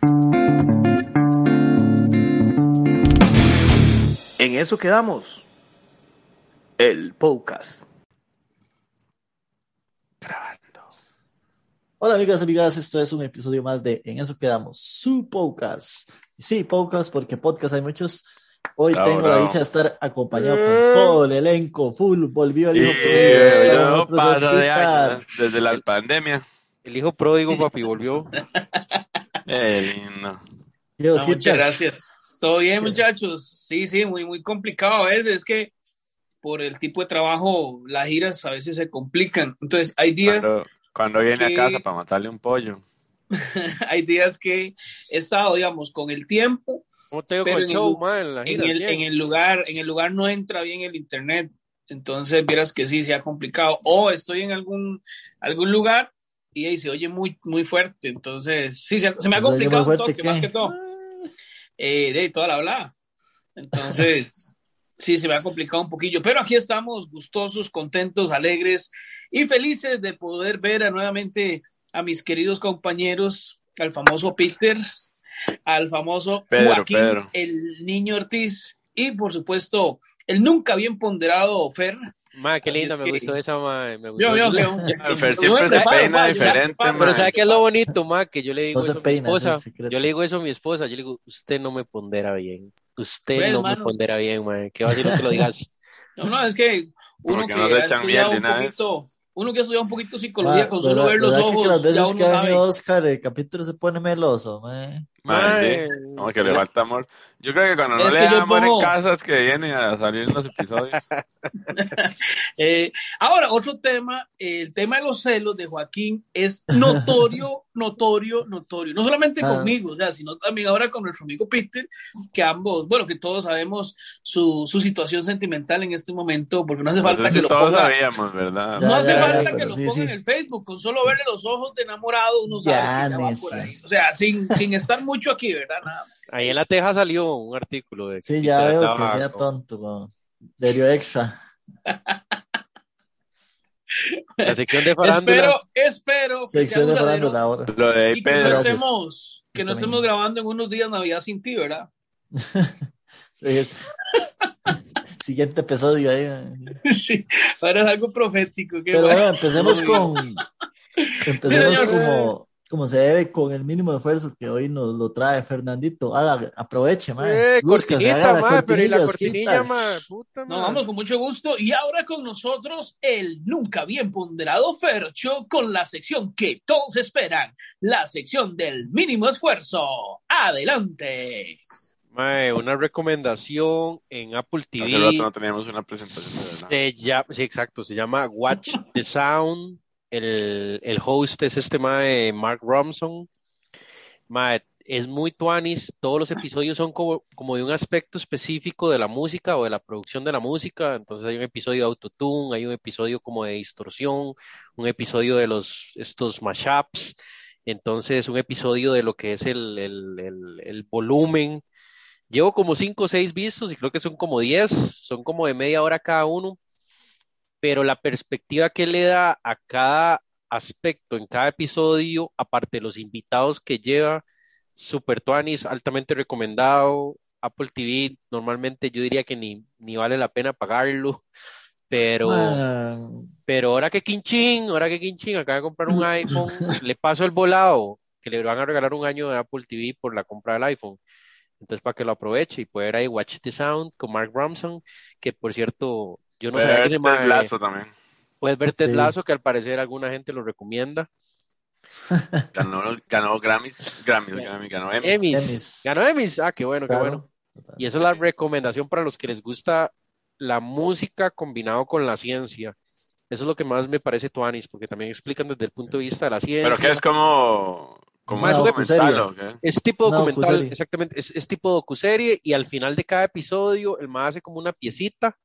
En eso quedamos. El podcast. Grabando. Hola amigas, amigas, esto es un episodio más de En eso quedamos, su podcast. Sí, podcast, porque podcast hay muchos. Hoy Bravo, tengo la bravo. dicha de estar acompañado con todo el elenco, full, volvió el hijo pródigo, de Oscar. años, desde la pandemia. El hijo pródigo, papi, volvió. Eh, lindo. No, muchas gracias. Todo bien, muchachos. Sí, sí, muy, muy complicado a veces. Es que por el tipo de trabajo, las giras a veces se complican. Entonces, hay días, Cuando, cuando viene a casa para matarle un pollo. hay días que he estado, digamos, con el tiempo, ¿Cómo te digo Pero con el el, en el lugar, en el lugar no entra bien el internet. Entonces, vieras que sí, se ha complicado. O estoy en algún, algún lugar y ahí se oye muy, muy fuerte. Entonces, sí, se, se me ha ¿Se oye muy complicado un toque, qué? más que todo. eh, de toda la hablada. Entonces, sí, se me ha complicado un poquillo, pero aquí estamos gustosos, contentos, alegres y felices de poder ver a- nuevamente a mis queridos compañeros, al famoso Peter, al famoso Pedro, Joaquín, Pedro. el niño Ortiz y por supuesto el nunca bien ponderado Fer. Ma, qué es me que- gustó esa, ma, me gustó. Yo, yo, yo, Fer siempre se peina diferente. Pero ma. ¿sabe qué es lo bonito, ma? Que yo le digo No se eso a mi esposa. Yo le digo eso a mi esposa. Yo le digo, usted no me pondera bien. Usted Bueno, no me pondera bien, ma. Qué vacilo que lo digas. No, no, es que uno que no se ha echan miel de poquito, uno que ha estudiado un poquito psicología Ma, con solo ¿verdad- ver los verdad que ojos, las ya veces uno que ha venido Oscar, el capítulo se pone meloso, ma. Ma, sí. Ma, Como que le falta amor. Yo creo que cuando no Es le da amor pongo- en casa es que viene a salir en los episodios. Eh, ahora, otro tema, el tema de los celos de Joaquín es notorio, notorio, notorio. No solamente Ah. conmigo, o sea, sino también ahora con nuestro amigo Peter, que ambos, bueno, que todos sabemos su, su situación sentimental en este momento, porque no hace No falta que lo todos ponga. sabíamos, ¿verdad? No Ya, hace ya, falta ya, que lo sí, ponga sí. en el Facebook, con solo verle los ojos de enamorado, uno sabe Ya, que ya va por ahí. O sea, sin, sin estar mucho aquí, ¿verdad? Nada más. ahí en la teja salió un artículo de que Sí, ya veo que sea tonto, ma. Derio extra. La sección de farándula. Espero, espero Sección de farándula ahora. Lo de ahí, y que no estemos, que no estemos grabando en unos días Navidad sin ti, ¿verdad? Sí. Siguiente episodio ahí. Sí, ahora es algo profético. Pero bueno. bueno, empecemos con. Empecemos señor. como, como se debe con el mínimo esfuerzo que hoy nos lo trae Fernandito. Haga, aproveche, man. Eh, Búsquese, haga cortinita, la pero y la cortinilla, cortinilla, Osquita. ma, puta. Nos vamos con mucho gusto. Y ahora con nosotros el nunca bien ponderado Fercho con la sección que todos esperan, la sección del mínimo esfuerzo. Adelante. Ma, una recomendación en Apple TV. Hace rato no teníamos una presentación de verdad. Se llama, sí, exacto, se llama Watch the Sound. El, host es este mae Mark Romson. Mae, es muy tuanis. Todos los episodios son como, de un aspecto específico de la música o de la producción de la música. Entonces hay un episodio de autotune, hay un episodio como de distorsión, un episodio de los estos mashups. Entonces un episodio de lo que es el, el volumen. Llevo como cinco o seis vistos y creo que son como diez, son como de media hora cada uno pero la perspectiva que le da a cada aspecto en cada episodio, aparte de los invitados que lleva, Super Tuanis, altamente recomendado. Apple TV, normalmente yo diría que ni, ni vale la pena pagarlo, pero, Man, pero ahora que Quinchín, ahora que Quinchín acaba de comprar un iPhone, le paso el volado, que le van a regalar un año de Apple TV por la compra del iPhone. Entonces, para que lo aproveche y pueda ver ahí Watch the Sound con Mark Romson, que por cierto, yo no Puede sabía que ese Ted mae- Lasso también. Puedes ver Ted Sí. Lasso, que al parecer alguna gente lo recomienda. Ganó, ganó Grammys, Grammys, Grammys, ganó Emmys. Emmys. Ganó Emmys. Ah, qué bueno, qué bueno. Y esa es la recomendación para los que les gusta la música combinado con la ciencia. Eso es lo que más me parece tuanis, porque también explican desde el punto de vista de la ciencia. Pero que es como, como documental docuserie. o qué? Es tipo documental, exactamente, es, es tipo docuserie y al final de cada episodio el más hace como una piecita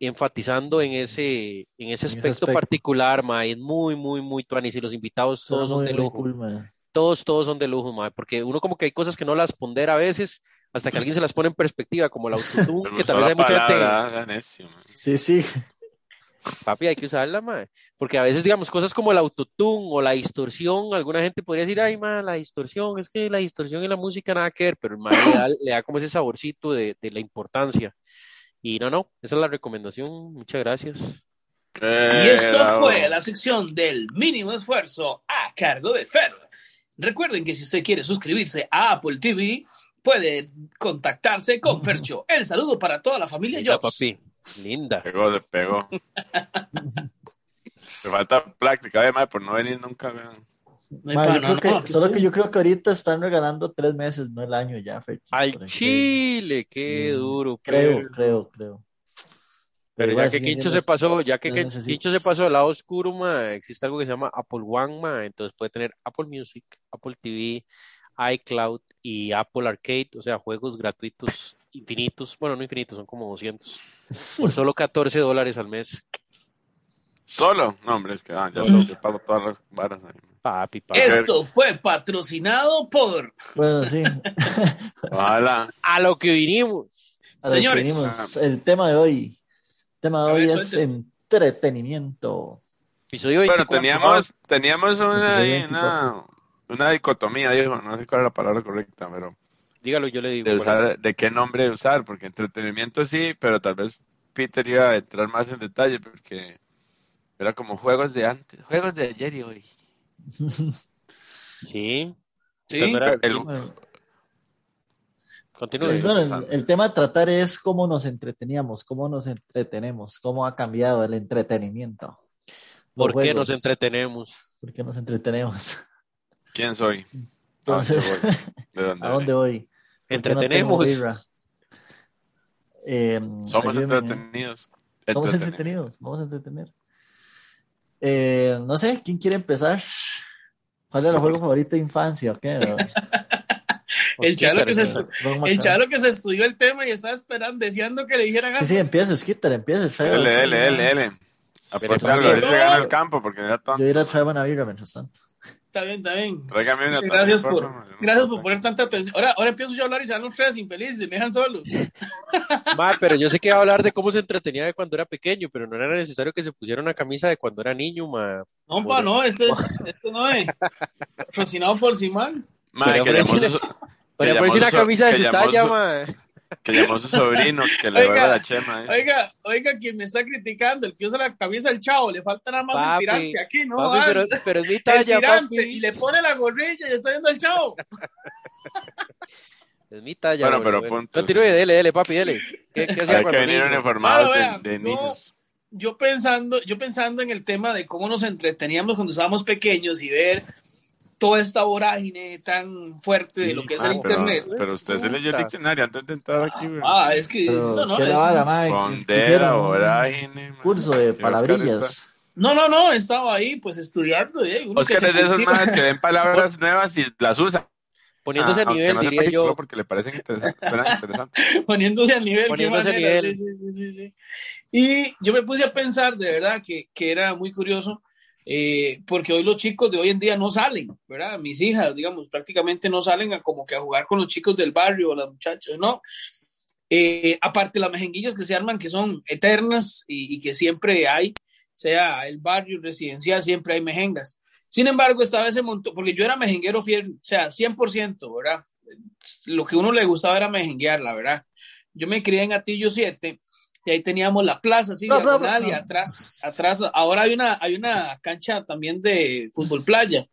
enfatizando en ese, en ese En ese aspecto aspecto. particular, ma, es muy, muy, muy tuanis y los invitados todos son de lujo. cool, todos, todos son de lujo, mae, porque uno como que hay cosas que no las pondera a veces hasta que alguien se las pone en perspectiva, como el autotune, que tal vez hay mucha gente. Sí, sí. Papi, hay que usarla, mae. Porque a veces, digamos, cosas como el autotune o la distorsión, alguna gente podría decir, ay, mae, la distorsión, es que la distorsión y la música nada que ver, pero el mae le da, le da como ese saborcito de, de la importancia. Y no, no, esa es la recomendación. Muchas gracias. Y esto Eh, fue la sección del mínimo esfuerzo a cargo de Fer. Recuerden que si usted quiere suscribirse a Apple TV, puede contactarse con Fercho. El saludo para toda la familia Linda, Jobs. papi. Linda. Pegó, le pegó. Me falta práctica, además, por no venir nunca, vean. No hay no, solo que yo creo que ahorita están regalando tres meses, no el año ya, Fer. Al Chile, qué Sí, duro. Creo, pero- creo, creo. Pero ya que Quincho se pasó, ya que. Quincho se pasó al lado oscuro, ma, existe algo que se llama Apple One, ma, entonces puede tener Apple Music, Apple TV, iCloud y Apple Arcade, o sea, juegos gratuitos infinitos, bueno, no infinitos, son como 200, por solo 14 dólares al mes. ¿Solo? No, hombre, es que ah, ya Solo. yo pago todas las varas. ahí. Papi, papi. Esto fue patrocinado por Bueno, sí. A lo que vinimos. A lo que Señores. el tema de hoy. El tema de A hoy ver, es entretenimiento. Episodio Bueno, 24. teníamos, teníamos una, una, una dicotomía, dijo, no sé cuál es la palabra correcta, pero Dígalo, yo le digo. de, usar, de qué nombre usar, porque entretenimiento sí, pero tal vez Peter iba a entrar más en detalle, porque era como juegos de antes, juegos de ayer y hoy. Sí. Sí. Era- El- Bueno, Continúe. pues, Sí, bueno, el, empezando. el tema a tratar es cómo nos entreteníamos, cómo nos entretenemos, cómo ha cambiado el entretenimiento. ¿Por qué nos entretenemos? ¿Por qué nos entretenemos? ¿Quién soy? Entonces, ¿A dónde voy? ¿De dónde ¿a dónde voy? voy? ¿Por qué no Entretenemos. Eh, Somos entretenidos. Somos Entretenidos. entretenidos, vamos a entretener. Eh, no sé, ¿quién quiere empezar? ¿Cuál era el juego favorito de infancia? o qué? El chalo que se el chalo que se estudió el tema y estaba esperando, deseando que le dijeran Sí, algo. sí, empieza, Skitter, empieza. L, L, L. L. Ahorita gana el campo porque ya tonto. Yo iré a traer una mientras tanto. Está bien, está bien. Tráigame una gracias por por, gracias por poner tanta atención. Ahora, ahora empiezo yo a hablar y se dan los tres infelices, me dejan solos. Ma, pero yo sé que va a hablar de cómo se entretenía de cuando era pequeño, pero no era necesario que se pusiera una camisa de cuando era niño, ma. No, pa, no, esto, es, esto no es patrocinado por Simán. Madre, Pero que llamó ponerse- su, que Podría llamó ponerse una camisa de su talla, ma. Que llamó a su sobrino que le Oiga, la chema. ¿eh? Oiga, oiga, quien me está criticando, el que usa la camisa del chavo, le falta nada más Papi, el tirante aquí, ¿no? Papi, Ah, pero, pero es mi el talla, tirante, papi. y le pone la gorrilla y está viendo al chavo. Es mi talla. Bueno, pero bueno. punto. Continúe, dele, dele, papi, dele. ¿Qué, qué Hay que venir uniformados de, yo- niños. yo pensando, yo pensando en el tema de cómo nos entreteníamos cuando estábamos pequeños y ver toda esta vorágine tan fuerte de lo que es el Ah, pero, internet. pero usted se leyó el diccionario antes de entrar aquí, güey. Ah, es que Pero, no, no, ¿qué es- la un vorágine. man. Curso de palabrillas. no, no, no, estaba ahí pues estudiando. eh, uno Oscar que es de cultiva. más que ven palabras nuevas y las usa. Poniéndose Ah, a aunque nivel, no diría yo. Porque le parecen interesantes. suenan interesantes. poniéndose al nivel. Poniéndose a nivel. sí, sí, sí, sí, sí. Y yo me puse a pensar, de verdad, que, que era muy curioso, eh, porque hoy los chicos de hoy en día no salen, ¿verdad? Mis hijas, digamos, prácticamente no salen a como que a jugar con los chicos del barrio, las muchachas, ¿no? Eh, aparte las mejenguillas que se arman, que son eternas y, que siempre hay, sea el barrio residencial, siempre hay mejengas. Sin embargo, esta vez se montó, porque yo era mejenguero fiel, o sea, 100%, ¿verdad? Lo que uno le gustaba era mejenguear, la verdad. Yo me crié en Atillo 7 y ahí teníamos la plaza, así, No, no, diagonal, y no. atrás, atrás, ahora hay una, hay una cancha también de fútbol playa,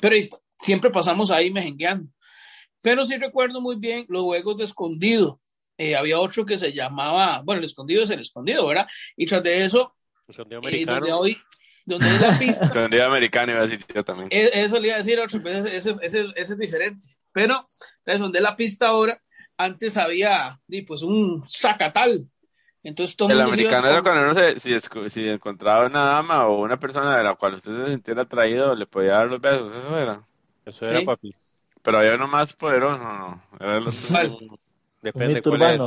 pero y- siempre pasamos ahí mejengueando. Pero sí recuerdo muy bien los juegos de escondido. Eh, había otro que se llamaba, bueno, el escondido es el escondido, ¿verdad? Y tras de eso, Escondido eh, donde hoy, donde es la pista, Escondido americano iba a decir yo también. e- Eso le iba a decir otro, pero ese, ese, ese- ese es diferente. Pero, entonces, donde la pista ahora, antes había pues un zacatal. Entonces, todo El americano era cuando uno se, si, encontraba una dama o una persona de la cual usted se sintiera atraído, le podía dar los besos, eso era. Eso era, Sí. papi. Pero había uno más poderoso, ¿no? Era el otro ¿Cuál? Depende cuál es.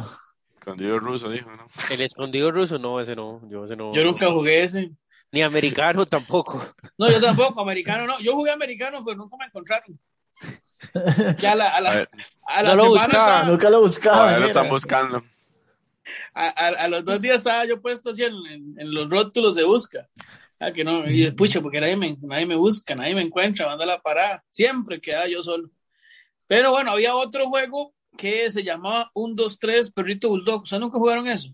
escondido ruso, dijo, ¿no? El escondido ruso, no, ese no. Yo ese no. Yo nunca jugué ese. Ni americano tampoco. No, yo tampoco, americano no. Yo jugué americano, pero nunca me encontraron. Ya a la, a la, A la No lo semana buscaba. estaba- Nunca lo buscaba. Todavía lo están buscando. A, a- a los dos días estaba yo puesto así en, en- en los rótulos de busca. Ah, que no, y pucha, porque nadie me, nadie me busca, nadie me encuentra, manda la parada. Siempre quedaba yo solo. Pero bueno, había otro juego que se llamaba 1, 2, 3, Perrito Bulldog. ¿Ustedes nunca jugaron eso?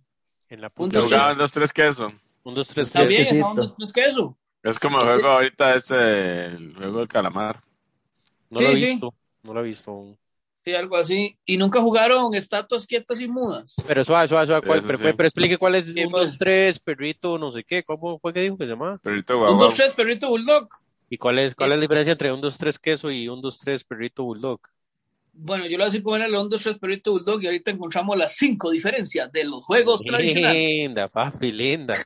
En la Un, punta. Jugaban dos, tres quesos. Un, dos, tres, Está es bien, quesito. ajá, un, dos, tres, queso. Es como el juego ahorita, es el juego del calamar. No lo he Sí, sí. visto. No lo he visto aún. Sí, algo así. Y nunca jugaron estatuas quietas y mudas. Pero suave, suave, suave. ¿cuál? Eso Pero, sí. pero explique cuál es Sí, un, dos, tres, perrito, no sé qué. ¿Cómo fue que dijo que se llamaba? Perrito 1, guagua. 2, 3, Perrito Bulldog. ¿Y cuál es, cuál es la diferencia entre un, dos, tres, queso y un, dos, tres, perrito, bulldog? Bueno, yo lo así como era el 1, 2, 3, Perrito Bulldog y ahorita encontramos las cinco diferencias de los juegos tradicionales. Linda, papi, linda.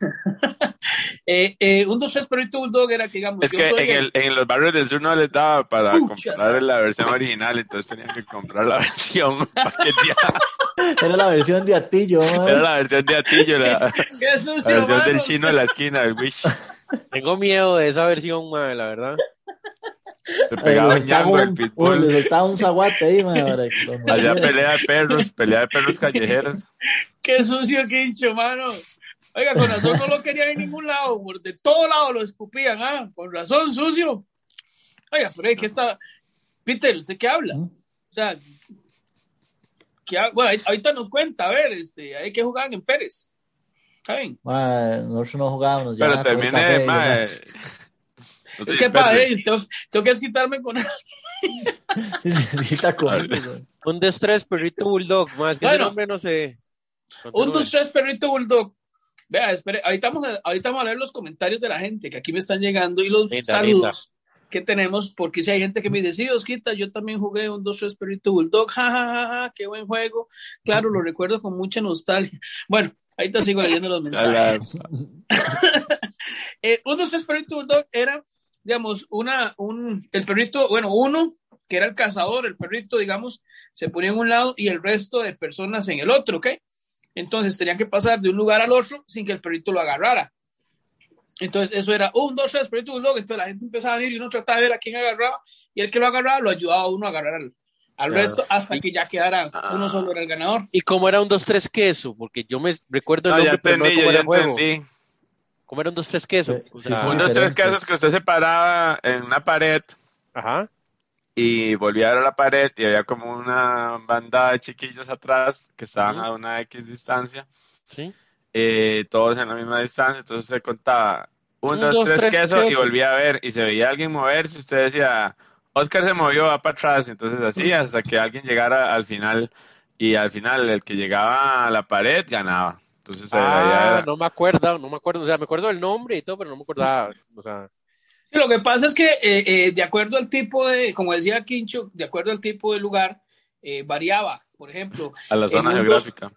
Eh, eh, 1, 2, 3, Perrito Bulldog era que digamos, Es yo que soy en, el- el, en los barrios del sur no les daba para Pucha. comprar la versión original, entonces tenían que comprar la versión paqueteada. Era la versión de Atillo. Era la versión de Atillo, la, ¡Qué la sucio, versión del chino de la esquina, del Wish. Tengo miedo de esa versión, madre, la verdad. Se Eh, pegaba ñango el un- pitbull. le soltaba un zaguate ahí, que Hacía mordiera. pelea de perros, pelea de perros callejeros. ¡Qué sucio, qué hincho, mano! Oiga, con razón no lo querían en ningún lado, por de todo lado lo escupían, ¿ah? Con razón, sucio. Oiga, pero es que está... Peter, ¿usted qué habla? ¿Mm? O sea, ¿qué ha- bueno, ahí- ahorita nos cuenta, a ver, este, hay que jugar en Pérez. ¿Está bien? Mae, nosotros no jugábamos. Pero terminé, café y mae. Es que, espérate. padre, tengo, tengo que desquitarme con sí, sí, mae. Un, dos, tres, perrito, bulldog. Más que Bueno. nombre no sé. Un, Continúe. dos, tres, perrito bulldog. Vea, espere, ahorita vamos, a, ahorita vamos a leer los comentarios de la gente que aquí me están llegando y los Linda, saludos que tenemos, porque si hay gente que me dice, sí, Osquita, yo también jugué un 2 3 Perrito Bulldog, ja, ja, ja, ja, qué buen juego. Claro, lo recuerdo con mucha nostalgia. Bueno, ahorita sigo leyendo los mensajes. Eh, un 2 3 Perrito Bulldog era, digamos, una, un, el perrito, bueno, uno que era el cazador, el perrito, digamos, se ponía en un lado y el resto de personas en el otro, ¿ok? Entonces tenían que pasar de un lugar al otro sin que el perrito lo agarrara. Entonces eso era un, dos, tres, perrito bulldog. Entonces la gente empezaba a venir y uno trataba de ver a quién agarraba y el que lo agarraba lo ayudaba a uno a agarrar al, al Claro. resto hasta que ya quedara uno Ah. solo era el ganador. ¿Y cómo era un, dos, tres, queso? Porque yo me recuerdo el No, ya nombre, pero no entendí, yo era ya el juego. entendí. ¿Cómo era un, dos, tres, queso? Sí, O sí, sea, sí. Un, dos, tres casos que usted se paraba en una pared Ajá. y volvía a ver la pared y había como una banda de chiquillos atrás que estaban a una X distancia, Sí. eh, todos en la misma distancia, entonces se contaba un, Un, dos, dos, tres, tres, queso y volvía a ver y se veía alguien moverse, usted decía, Oscar se movió, va para atrás, entonces así hasta que alguien llegara al final y al final el que llegaba a la pared ganaba. Entonces eh, Ah, era- no me acuerdo, no me acuerdo. O sea, me acuerdo del nombre y todo, pero no me acordaba. O sea, Sí, lo que pasa es que eh, eh, de acuerdo al tipo de, como decía Quincho, de acuerdo al tipo de lugar, eh, variaba. Por ejemplo, a la zona dos- geográfica.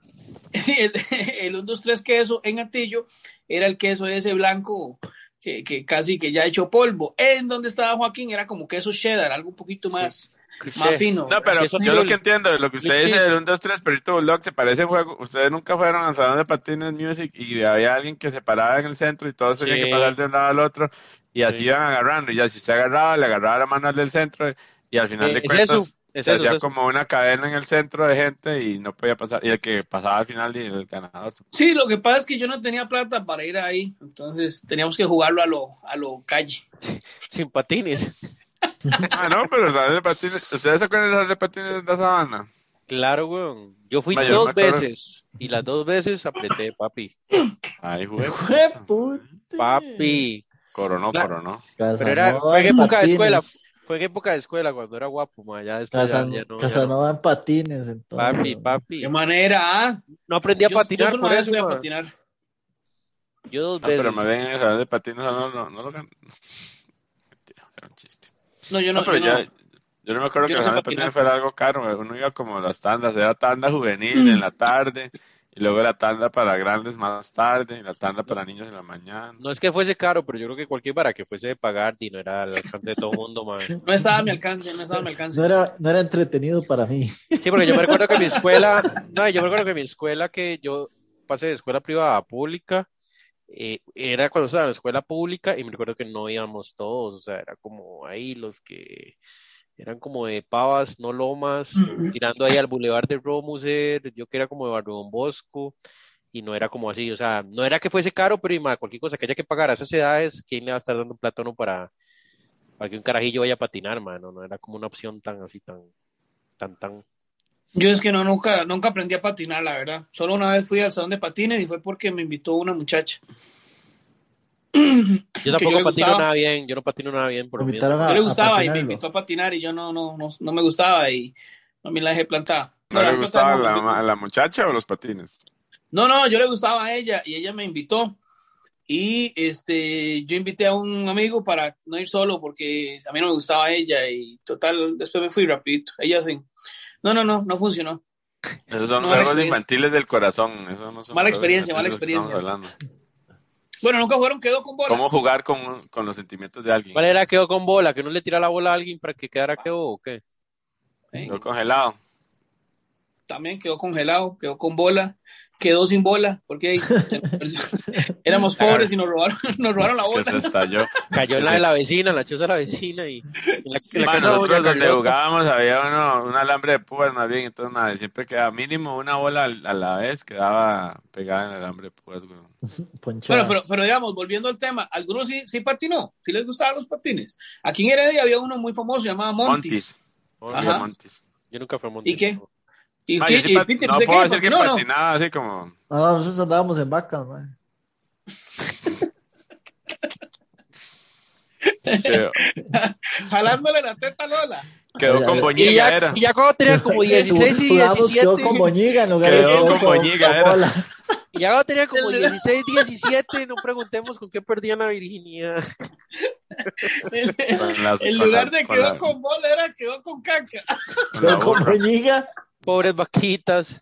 el, el 1, 2, 3 queso en Atillo era el queso ese blanco que, que casi que ya hecho polvo. En donde estaba Joaquín era como queso cheddar, algo un poquito más, más cliché. fino. No, pero yo lo que entiendo de lo que usted dice del 1, 2, 3, Perrito Bulldog, se parece a juego. Ustedes nunca fueron al salón de patines Music y había alguien que se paraba en el centro y todos tenían Sí. que pasar de un lado al otro y así Sí. iban agarrando. Y ya si usted agarraba, le agarraba la mano al del centro y al final Eh, de cuentas es se eso, hacía es como una cadena en el centro de gente y no podía pasar. Y el que pasaba al final y el ganador. Sí, lo que pasa es que yo no tenía plata para ir ahí, entonces teníamos que jugarlo a lo, a lo calle. Sin patines. Ah, no, pero salón de patines, ¿ustedes se acuerdan del salón de patines de la sabana? Claro, weón. Yo fui dos me veces y las dos veces apreté, papi. Ahí jugué. ¡Jueputa! Papi. Coronó, coronó. Pero era, Casanova fue en época de escuela. Fue en época de escuela cuando era guapo, ma. Ya después Casan- ya no, ya no. Casanova en patines, entonces. Papi, papi. ¿Qué manera? ah? No aprendí a Yo- patinar yo por eso, a patinar. Yo dos veces. pero más bien en el salón de patines no, no, no lo ganó. Mentira, era un chiste. No, yo no. No, pero yo ya, no. yo no me acuerdo yo que no patines fuera algo caro. Uno iba como a las tandas, era tanda juvenil en la tarde, y luego la tanda para grandes más tarde, y la tanda para niños en la mañana. No es que fuese caro, pero yo creo que cualquier para que fuese de pagar y no era al alcance de todo el mundo, ma. No estaba a mi alcance, no estaba a mi alcance. No era, no era entretenido para mí. Sí, porque yo me recuerdo que mi escuela, no, yo me recuerdo que mi escuela que yo pasé de escuela privada a pública, eh, era cuando estaba en la escuela pública y me recuerdo que no íbamos todos, o sea, era como ahí los que eran como de pavas, no lomas, tirando ahí al bulevar de Romuser, yo que era como de Barrio Bosco, y no era como así, o sea, no era que fuese caro, pero más, cualquier cosa que haya que pagar a esas edades, ¿quién le va a estar dando a uno para, para que un carajillo vaya a patinar, mano? No era como una opción tan así, tan, tan, tan. Yo es que no, nunca, nunca aprendí a patinar, la verdad. Solo una vez fui al salón de patines y fue porque me invitó una muchacha. Yo tampoco yo patino gustaba. nada bien, yo no patino nada bien por a- Yo le gustaba y me invitó a patinar y yo no, no, no, no me gustaba y a mí la dejé plantada. ¿No la le gustaba la, la muchacha o los patines? No, no, yo le gustaba a ella y ella me invitó. Y este, yo invité a un amigo para no ir solo porque a mí no me gustaba ella y total, después me fui rapidito. Ella sí. No, no, no, no funcionó. Esos son No, juegos experiencia. infantiles del corazón. Esos no son Mala experiencia, mala estamos Bueno, nunca fueron, quedó con bola. ¿Cómo jugar con, con los sentimientos de alguien? ¿Cuál era quedó con bola? ¿Que no le tira la bola a alguien para que quedara quedó o qué? Yo congelado. También quedó congelado, quedó con bola, quedó sin bola, porque éramos pobres y nos robaron, nos robaron la Que bola. se estalló. Cayó la de la vecina, la choza de la vecina y la, la nosotros donde jugábamos había uno, un alambre de púas más bien, entonces nada, siempre quedaba mínimo una bola a la vez, quedaba pegada en el alambre de púas, güey. Bueno, pero, pero digamos, volviendo al tema, algunos sí, sí patinó, sí les gustaban los patines. Aquí en Heredia había uno muy famoso llamado Montis. Montis. Obvio, Montis. Yo nunca fui a Montes. ¿Y qué? Y, Ma, y- yo sí y Peter, no ¿usted puedo decir que ¿Patinó o no? patinaba así como... No, no, nosotros andábamos en vacas, man. Jalándole la teta a Lola. quedó con ay, Y boñiga, ya, era. y ya cuando tenía como 16 y Jugamos, quedó 17, con Boñiga en lugar Quedó de con Boñiga, era. bola. y ya cuando tenía como El- 16, 17, no preguntemos con qué perdían la virginidad. Con las- En con lugar de con quedó con bola, era quedó con caca. con Quedó con. Boñiga. Pobres vaquitas.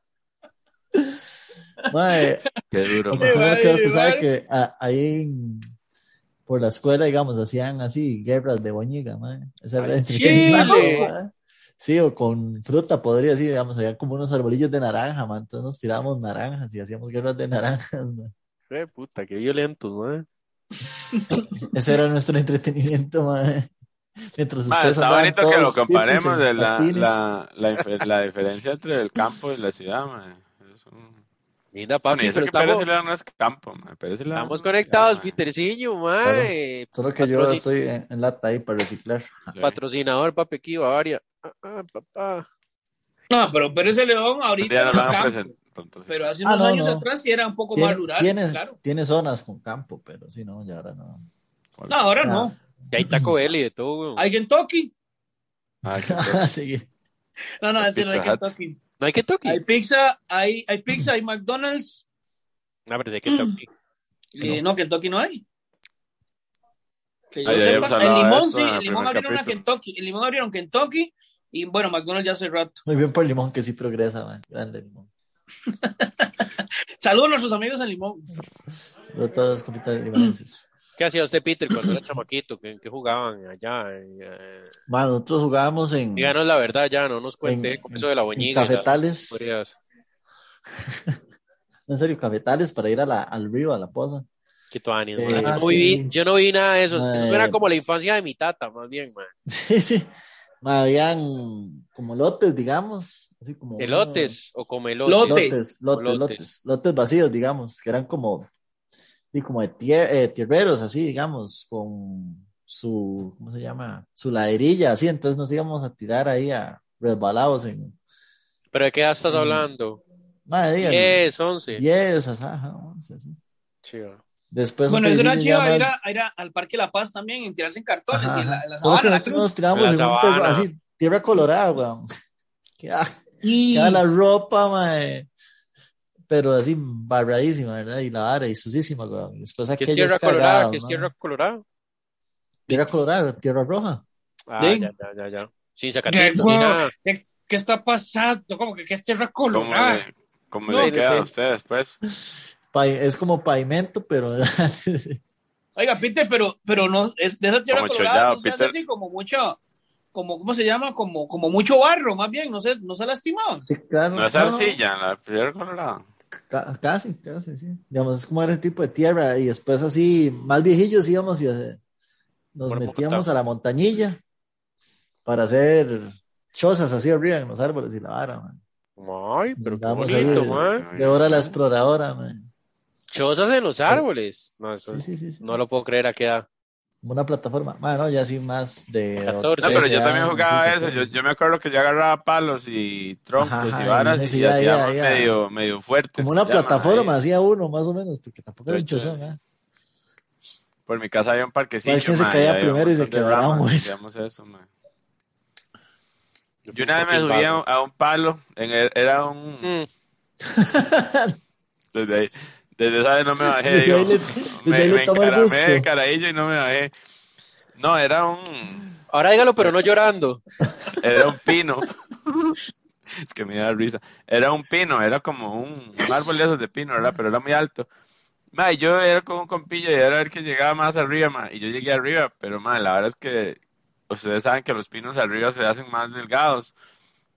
Mae, Qué duro, lo ma. que usted sabe que a- ahí en- por la escuela, digamos, hacían así guerras de Boñiga, mae. Ese era mae. Sí, o con fruta podría decir, digamos, había como unos arbolillos de naranja, man. Entonces nos tirábamos naranjas y hacíamos guerras de naranjas, mae. Eh, puta, qué violentos, ¿no? Ese era nuestro entretenimiento, mae. Mientras Ma, ustedes está bonito que lo comparemos de la, la, la, diferencia entre el campo y la ciudad, ma. Es un... Linda, Bueno, papi, y eso pero que Pérez estamos, Celedón no es campo, ma. Pérez estamos es- conectados. Peterciño, mae. Solo que yo estoy en, en lata ahí para reciclar. Sí. Patrocinador, papi, aquí, Bavaria. Ah, ah, papá. No, pero Pérez León Un ahorita no es campo. entonces. Pero hace Ah, unos no, años no. atrás sí era un poco Tiene, más rural, tiene, claro. tiene zonas con campo, pero sí, no, ya ahora no. ¿Cuál No, ahora Ah. no. Y hay Taco Bell y de todo, weón. Hay Kentucky. Ah, qué sí. No, no, este no hay. Kentucky. ¿No hay Kentucky? Hay pizza, hay, hay pizza, hay McDonald's. No, pero de Kentucky. Eh, no, Kentucky no hay. Que yo Ah, sepa. En de Limón sí, el Limón abrieron una. Kentucky. En Limón abrieron Kentucky y bueno, McDonald's ya hace rato. Muy bien por Limón, que sí progresa, man. Grande Limón. Saludos a nuestros amigos en Limón. Pero todos los capitales limonenses. ¿Qué hacía usted, Peter, cuando era chamaquito? ¿Qué, qué jugaban allá? Eh, Man, nosotros jugábamos en, díganos la verdad ya, no nos cuente En- con eso de la boñiga. cafetales. En serio, cafetales para ir a la, al río, a la poza. Qué tuanis, Eh, man. Yo, ah, no viví, sí. yo no vi nada de eso. Eso suena como la infancia de mi tata, más bien, man. Sí, sí. Man, habían como lotes, digamos. Así como ¿Elotes o comelotes? Lotes. Lotes, lotes, Lotes. lotes, lotes vacíos, digamos, que eran como, sí, como de tier- eh, tierreros, así, digamos, con su, ¿cómo se llama? Su laderilla, así, entonces nos íbamos a tirar ahí a resbalados en, ¿Pero de qué edad estás Mm. hablando? madre, digan, 10, 11. 10, ajá, 11, así. Chiva. Después Bueno, eso era chido ya ir, a, ir a- al Parque La Paz también, en tirarse en cartones Ajá, y en la, en la sabana, la nosotros cruz. nos tiramos En en un terreno así, tierra colorada, weón. Queda, Y queda la ropa, mae, pero así barradísima, ¿verdad? Y la vara y sucísima, weón. Después ¿Qué es aquellos tierra colorada? ¿Qué es tierra colorada? Tierra colorada, tierra roja. Ah, Sí. ya, ya, ya, ya. Sin ¿Qué, sacatitos ni guau? nada. ¿Qué- qué está pasando? ¿Cómo que qué es tierra ¿Cómo colorada? le, cómo No, le sí, queda sí. a usted después? Pa- es como pavimento, pero Oiga, Peter, pero, pero no, es de esa tierra Como colorada chollado, no se hace Peter. así como mucho, como, ¿cómo se llama? Como, como mucho barro, más bien, no se, no se lastimaba. sí, claro. No es arcilla, la piedra colorada. Ca- casi, casi, sí. Digamos, es como ese tipo de tierra y después así, más viejillos íbamos y eh, nos Bueno, metíamos a la montañilla para hacer chozas así arriba en los árboles y la vara, man. Ay, pero qué ahí bonito, de, man. de hora la exploradora, man. Chozas en los árboles. No, eso Sí, sí, sí, sí. no lo puedo creer a qué edad. Como una plataforma. Bueno, ya sí más de. 14. No, pero 13 yo también jugaba sí, eso. 14. Yo, yo me acuerdo que yo agarraba palos y troncos Ajá, y varas y ya, ya. medio, medio fuertes. Como una plataforma, hacía uno más o menos, porque tampoco era chozón, ¿eh? Por mi casa había un parquecillo. ¿Cuál que se caía primero y se quebraba eso. Yo una vez me subí a, un palo, en el- era un... Mm, Desde ahí, desde esa vez no me bajé, Desde digo, le- me, me encaramé gusto. de carajillo y no me bajé. No, era un... Ahora dígalo, pero no llorando. Era un pino. es que me da risa. Era un pino, era como un, un árbol de esos de pino, ¿verdad? Pero era muy alto. Ma, y yo era con un compillo y era el que llegaba más arriba, ma, y yo llegué arriba, pero ma, la verdad es que ustedes saben que los pinos arriba se hacen más delgados.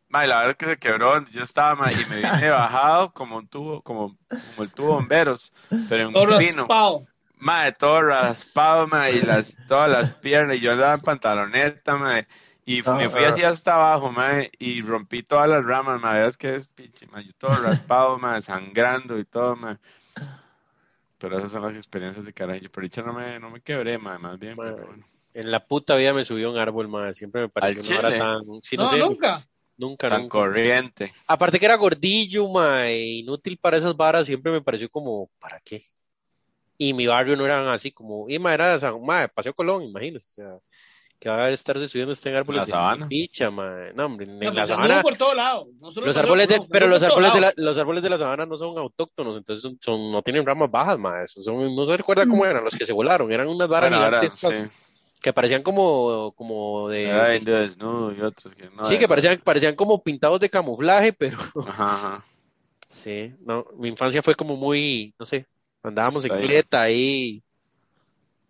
Ma, y la verdad es que se quebró donde yo estaba, ma, y me vine bajado como un tubo, como, como el tubo bomberos, pero en Todo un pino. raspado. Mae, todo raspado, mae, y las, todas las piernas, y yo andaba en pantaloneta, mae, y fu- me fui así hasta abajo, mae, y rompí todas las ramas, mae, es que es pinche, mae, yo todo raspado, mae, sangrando y todo, mae. Pero esas son las experiencias de carajo, por dicha no me, no me quebré, mae, más bien, Mae. pero bueno. En la puta vida me subió a un árbol, más. Siempre me pareció ¿Al una chile? tan. Sí, no, No, sé, nunca. Nunca, Tan nunca. corriente. Aparte que era gordillo, mae, inútil para esas varas, siempre me pareció como, ¿para qué? Y mi barrio no eran así como, y mae, era San, mae, Paseo Colón, imagínese, o sea, que va a estarse subiendo usted en árboles La de sabana. picha, mae. No, hombre, en No, la pues, sabana, por todo lado. No solo los árboles de, pero los árboles de la, los árboles de la sabana no son autóctonos, entonces son, son- no tienen ramas bajas, mae, esos son, no se recuerda cómo eran los que se volaron, eran unas varas Bueno, ahora, sí, que parecían como, como de, era de- desnudo y otros que no. sí, de- que parecían, parecían como pintados de camuflaje, pero Ajá, ajá. Sí, no, mi infancia fue como muy, no sé, andábamos en Está bien. cleta ahí,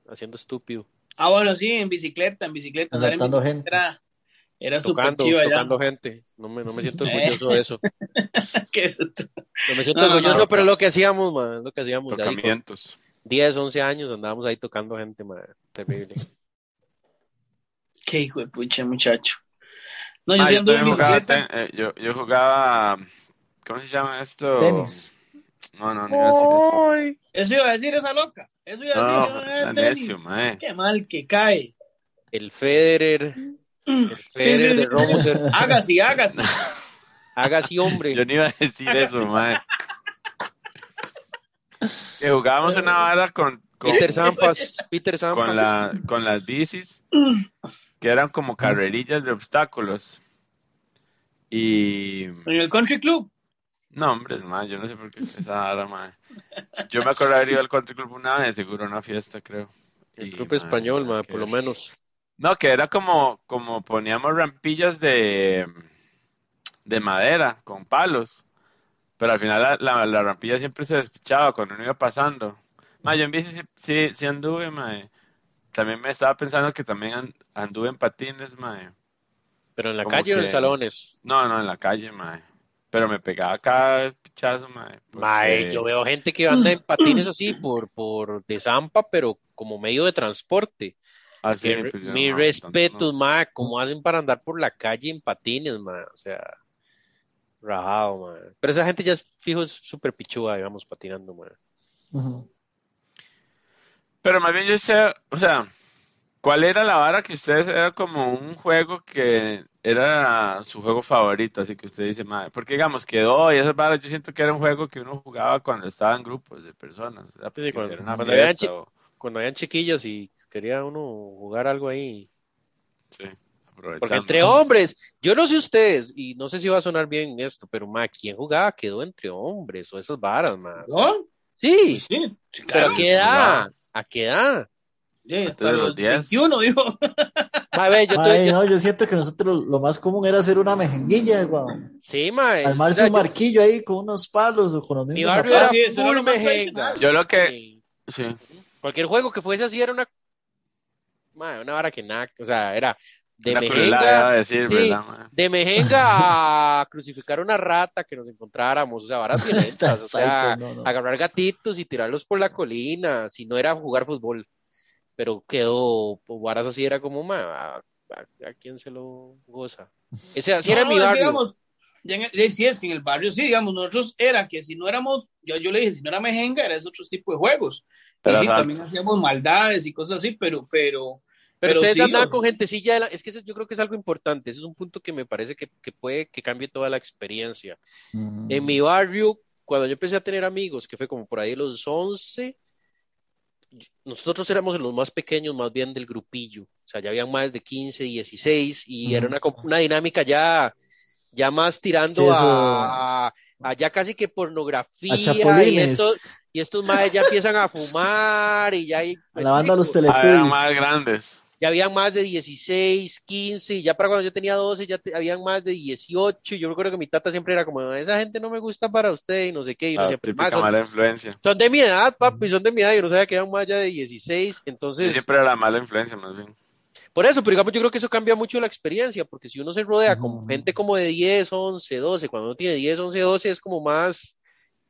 haciendo estúpido, Ah, bueno, sí, en bicicleta, en bicicleta. en Asaltando bicicleta Era, era súper tocando, chiva ya. tocando gente. No me, no me siento Eh. orgulloso de eso. No me siento No, orgulloso, no. pero es lo que hacíamos, man, es lo que hacíamos. Ya, ahí con Tocamientos. 10, 11 años andábamos ahí tocando gente, man, terrible. Qué hijo de pucha, muchacho. No, yo Ah, sí yo también jugaba, ten- eh, yo, yo jugaba, ¿cómo se llama esto? Tenis. No, no, no iba a decir eso. Eso iba a decir esa loca. Eso iba a decir. No, yo, la eh, tenis. necio. Qué mal que cae. el Federer, el Federer sí, de sí. Romuser, Hágase, hágase. haga así, hombre. Yo no iba a decir eso, mae. Que jugábamos una vara con, con, Peter Zampas, Peter Zampas. con, la, con las bicis, que eran como carrerillas de obstáculos. Y... En el country club. No, hombre, mae, yo no sé por qué es esa vara, mae. Yo me acuerdo haber ido al country club una vez, seguro a una fiesta, creo. El Y, club español, man, que por lo menos. No, que era como, como poníamos rampillas de, de madera con palos. Pero al final la, la, la rampilla siempre se despichaba cuando uno iba pasando. Ma, yo en bici sí, sí, sí anduve, mae. También me estaba pensando que también an- anduve en patines, mae. Pero en la Como calle o en salones. No, no, en la calle, mae. Pero me pegaba cada pichazo, mae. Mae, porque- yo veo gente que anda en patines así por, por de Zampa, pero como medio de transporte. Ah, sí, Mi- pues yo Mis no, mae, ¿cómo hacen para andar por la calle en patines, mae? O sea, rajado, mae. Pero esa gente ya es fijo, es súper pichuda, digamos, patinando, mae. Ujú. Pero más bien yo sé, o sea, ¿cuál era la vara que ustedes era como un juego que era su juego favorito? Así que usted dice, madre, porque digamos, quedó y esas varas yo siento que era un juego que uno jugaba cuando estaba en grupos de personas. Sí, Porque cuando- si era una cuando habían fiesta chi- o- Cuando habían chiquillos y quería uno jugar algo ahí. sí, Porque entre hombres, yo no sé ustedes, y no sé si va a sonar bien esto, pero, mae, ¿quién jugaba? Quedó entre hombres o esas varas. O sea, ¿No? Sí, Sí, sí, pero claro. ¿a qué edad? ¿A qué edad? Sí, hasta los los 10. 21, dijo. Yo, te- no, yo siento que nosotros lo más común era hacer una mejenguilla, weón. sí, mae. Armarse O sea, un yo- marquillo ahí con unos palos o con los mi mismos barrio zapatos. era Sí, full mejenga. Yo lo que, Sí. sí, Cualquier juego que fuese así era una, mae, una vara que nada, o sea, era de una a mejenga, decir, sí, de mejenga a crucificar una rata que nos encontráramos, o sea, varas violentas, o sea, no, no. agarrar gatitos y tirarlos por la colina, si no era jugar fútbol, pero quedó, pues, varas así era como, mae, a, a quién se lo goza. Ese así era No, mi es que, barrio. digamos, eh, sí, es que en el barrio, sí, digamos, nosotros era que si no éramos, yo, yo le dije, si no era mejenga, era ese otro tipo de juegos. Pero y sí, también hacíamos maldades y cosas así, pero, pero, Pero, pero ustedes sí, andaban o- con gentecilla, de la- es que eso yo creo que es algo importante, ese es un punto que me parece que, que puede que cambie toda la experiencia. Ujú. En mi barrio, cuando yo empecé a tener amigos, que fue como por ahí los 11, yo- nosotros éramos los más pequeños, más bien del grupillo, o sea, ya habían más de 15, 16, y era Ujú. una, comp- una dinámica ya, ya más tirando Sí, eso- a, a ya casi que pornografía, A y estos, y estos madres ya empiezan a fumar, y ya hay, A la banda de los Ah, eran Teletubbies. más grandes. Ya habían más de 16, 15, y ya para cuando yo tenía 12 ya te- habían más de 18, y yo recuerdo que mi tata siempre era como, esa gente no me gusta para usted, y no sé qué, y La siempre, típica "Ma, son, mala influencia. son de mi edad, papi, son de mi edad, y no sabía que eran más ya de 16, Yo entonces, siempre era la mala influencia, más bien. por eso, pero digamos, yo creo que eso cambia mucho la experiencia, porque si uno se rodea con gente como de 10, 11, 12, cuando uno tiene 10, 11, 12, es como más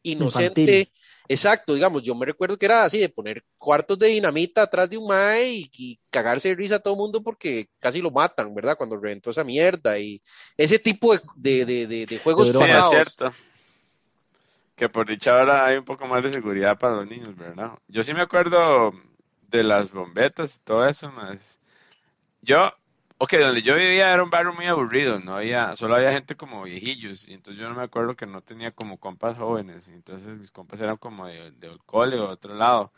inocente. Infantil. Exacto, digamos, yo me recuerdo que era así, de poner cuartos de dinamita atrás de un mae y, y cagarse de risa a todo el mundo porque casi lo matan, ¿verdad? Cuando reventó esa mierda y ese tipo de, de, de, juegos Sí, bromas. es pasados. cierto. Que por dicha ahora hay un poco más de seguridad para los niños, ¿verdad? Yo sí me acuerdo de las bombetas y todo eso, más. Yo, ok, donde yo vivía era un barrio muy aburrido, no había, solo había gente como viejillos, y entonces yo no me acuerdo que no tenía como compas jóvenes, y entonces mis compas eran como de, de el cole o de otro lado.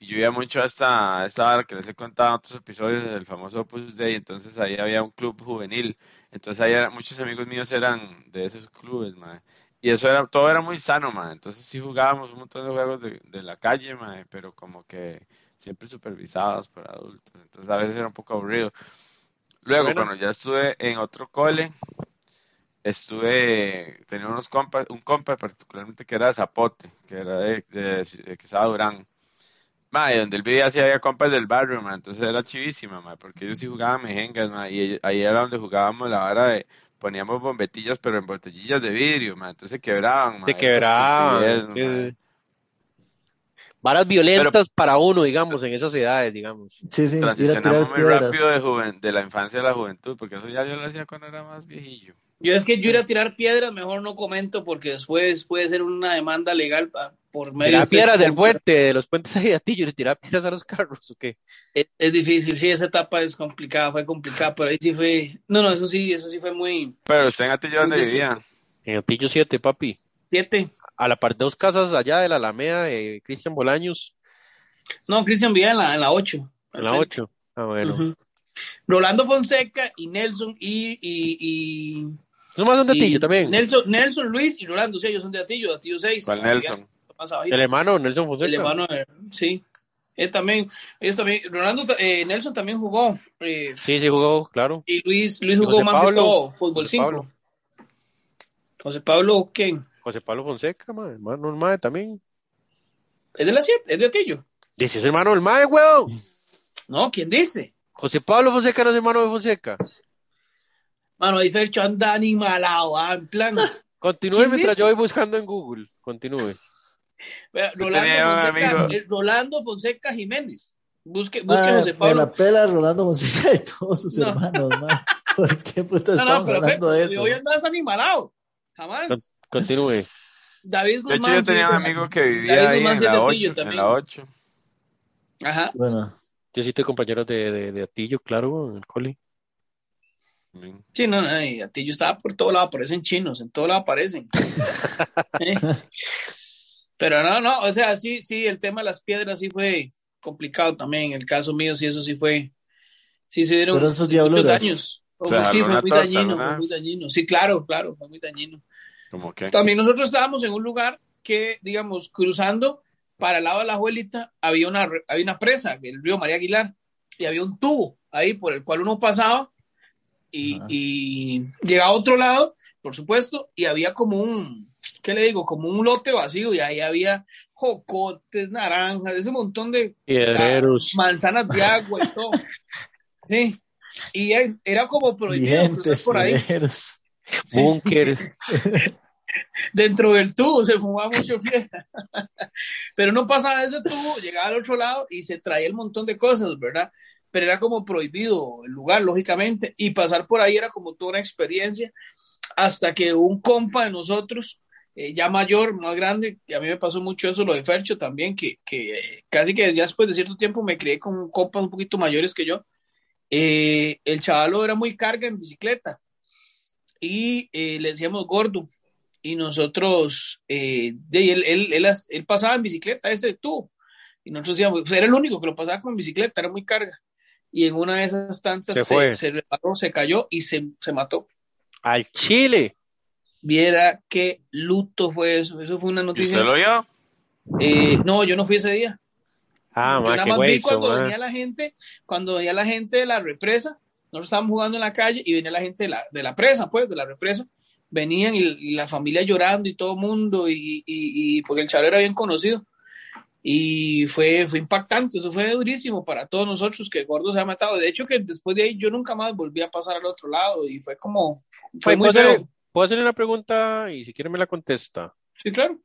Y yo iba mucho a esta, hora que les he contado en otros episodios del famoso Opus Dei, entonces ahí había un club juvenil, entonces ahí era- muchos amigos míos eran de esos clubes, mae. Y eso era, todo era muy sano, mae. Entonces sí jugábamos un montón de juegos de, de la calle, mae, pero como que siempre supervisados por adultos. Entonces a veces era un poco aburrido. Luego, Bueno. cuando ya estuve en otro cole, estuve, tenía unos compas, un compa particularmente que era de Zapote, que era de, de, de Quesada Durán. Ma, y donde él vivía sí había compas del barrio, ma, entonces era chivísima, ma, porque ellos sí jugaban mejengas, ma, y ahí era donde jugábamos la hora de, poníamos bombetillas, pero en botellillas de vidrio, ma, entonces se quebraban, ma, Se quebraban, sí, sí. Varas violentas para uno, digamos, en esas edades, digamos. Sí, sí, a Transicionamos muy piedras. rápido de, juven- de la infancia a la juventud, porque eso ya yo lo hacía cuando era más viejillo. yo es que yo ir a tirar piedras, mejor no comento porque después puede ser una demanda legal pa- por medio Tirar de este piedras del puente, de los puentes ahí de Atillo, y tirar piedras a los carros, ¿o qué? Es, es difícil, sí, esa etapa es complicada, fue complicada, pero ahí sí fue, no, no, eso sí, eso sí fue muy, Pero usted en Atillo, ¿dónde vivía? En Atillo 7, papi. siete. A la par de dos casas allá de la Alameda de Cristian Bolaños, No, Cristian vivía en la, en la ocho. en la al frente. 8. Ah, bueno. Rolando Fonseca y Nelson y, y, y, Son más son de Atillo también. Nelson, Nelson, Luis y Rolando, sí, ellos son de Atillo, de Atillo 6. ¿Cuál Nelson? El hermano Nelson Fonseca. El hermano, eh, sí. Él también, ellos también, Rolando, eh, Nelson también jugó, eh, Sí, sí jugó, claro. y Luis, Luis jugó José más que Pablo. todo fútbol José 5. Pablo. José Pablo, ¿quién? José Pablo Fonseca, madre, hermano del MAE también. ¿Es de la siete? ¿Es de Atillo? Dice, es hermano del MAE, weón. No, ¿quién dice? José Pablo Fonseca no es hermano de Fonseca. Mano, ahí Fercho anda animalado, ah, en plan. Continúe ¿Quién mientras dice? yo voy buscando en Google. Continúe. Rolando, un Fonseca, eh, Rolando Fonseca Jiménez. Busque, busque Ah, José me Pablo. la pela Rolando Monseca y todos sus No. hermanos, man. ¿Por qué puta No, no, estamos pero hablando de eso? hoy andas animalado. Jamás. Con- Continúe. David De Guzmán. hecho, yo sí, tenía un David amigo que vivía ahí Guzmán en de la Atillo 8, en también. la 8. Ajá. Bueno, Yo sí tengo compañeros de, de, de Atillo, claro, en el coli. Sí, no, no, y Atillo estaba por todo lado, aparecen chinos, en todo lado aparecen. ¿Eh? Pero no, no, o sea, sí, sí, el tema de las piedras sí fue complicado también. En el caso mío, sí, eso sí fue, sí se dieron muchos daños. O sea, sí, fue muy torta dañino, fue muy dañino. Sí, claro, claro, fue muy dañino. ¿Cómo qué? También nosotros estábamos en un lugar que, digamos, cruzando para el lado de la abuelita, había una, había una presa, el río María Aguilar, y había un tubo ahí por el cual uno pasaba y, y llegaba a otro lado, por supuesto, y había como un, ¿qué le digo? Como un lote vacío y ahí había jocotes, naranjas, ese montón de Piedreros. manzanas de agua y todo. Sí. Y era- como prohibido clientes, por ahí. mineros. Sí, Búnker. dentro del tubo se fumaba mucho fiesta. Pero no pasaba ese tubo, llegaba al otro lado y se traía el montón de cosas, ¿verdad? pero era como prohibido el lugar, lógicamente, y pasar por ahí era como toda una experiencia, hasta que un compa de nosotros, eh, ya mayor, más grande, que a mí me pasó mucho eso, lo de Fercho también, que, que eh, casi que ya después de cierto tiempo me crié con compas un poquito mayores que yo, eh, el chavalo era muy carga en bicicleta y eh, le decíamos gordo y nosotros, eh, de, él, él, él, él, pasaba en bicicleta, ese tú, y nosotros decíamos, pues era el único que lo pasaba con bicicleta, era muy carga, y en una de esas tantas Se se, fue. se, reparó, se cayó y se, se mató. Al Chile. Viera qué luto fue eso, eso fue una ¿Y noticia. usted lo vio? Eh, no, yo no fui ese día. Ah, yo ma, nada qué más vi cuando venía la gente, cuando venía la gente de la represa, nosotros estábamos jugando en la calle y venía la gente de la, de la presa, pues, de la represa, venían y, y la familia llorando y todo el mundo, y, y, y, porque el chaval era bien conocido. Y fue, fue impactante, eso fue durísimo para todos nosotros que Gordo se ha matado. De hecho, que después de ahí yo nunca más volví a pasar al otro lado y fue como, fue muy ¿Puedo, hacer, puedo hacerle una pregunta y si quiere me la contesta? Sí, claro.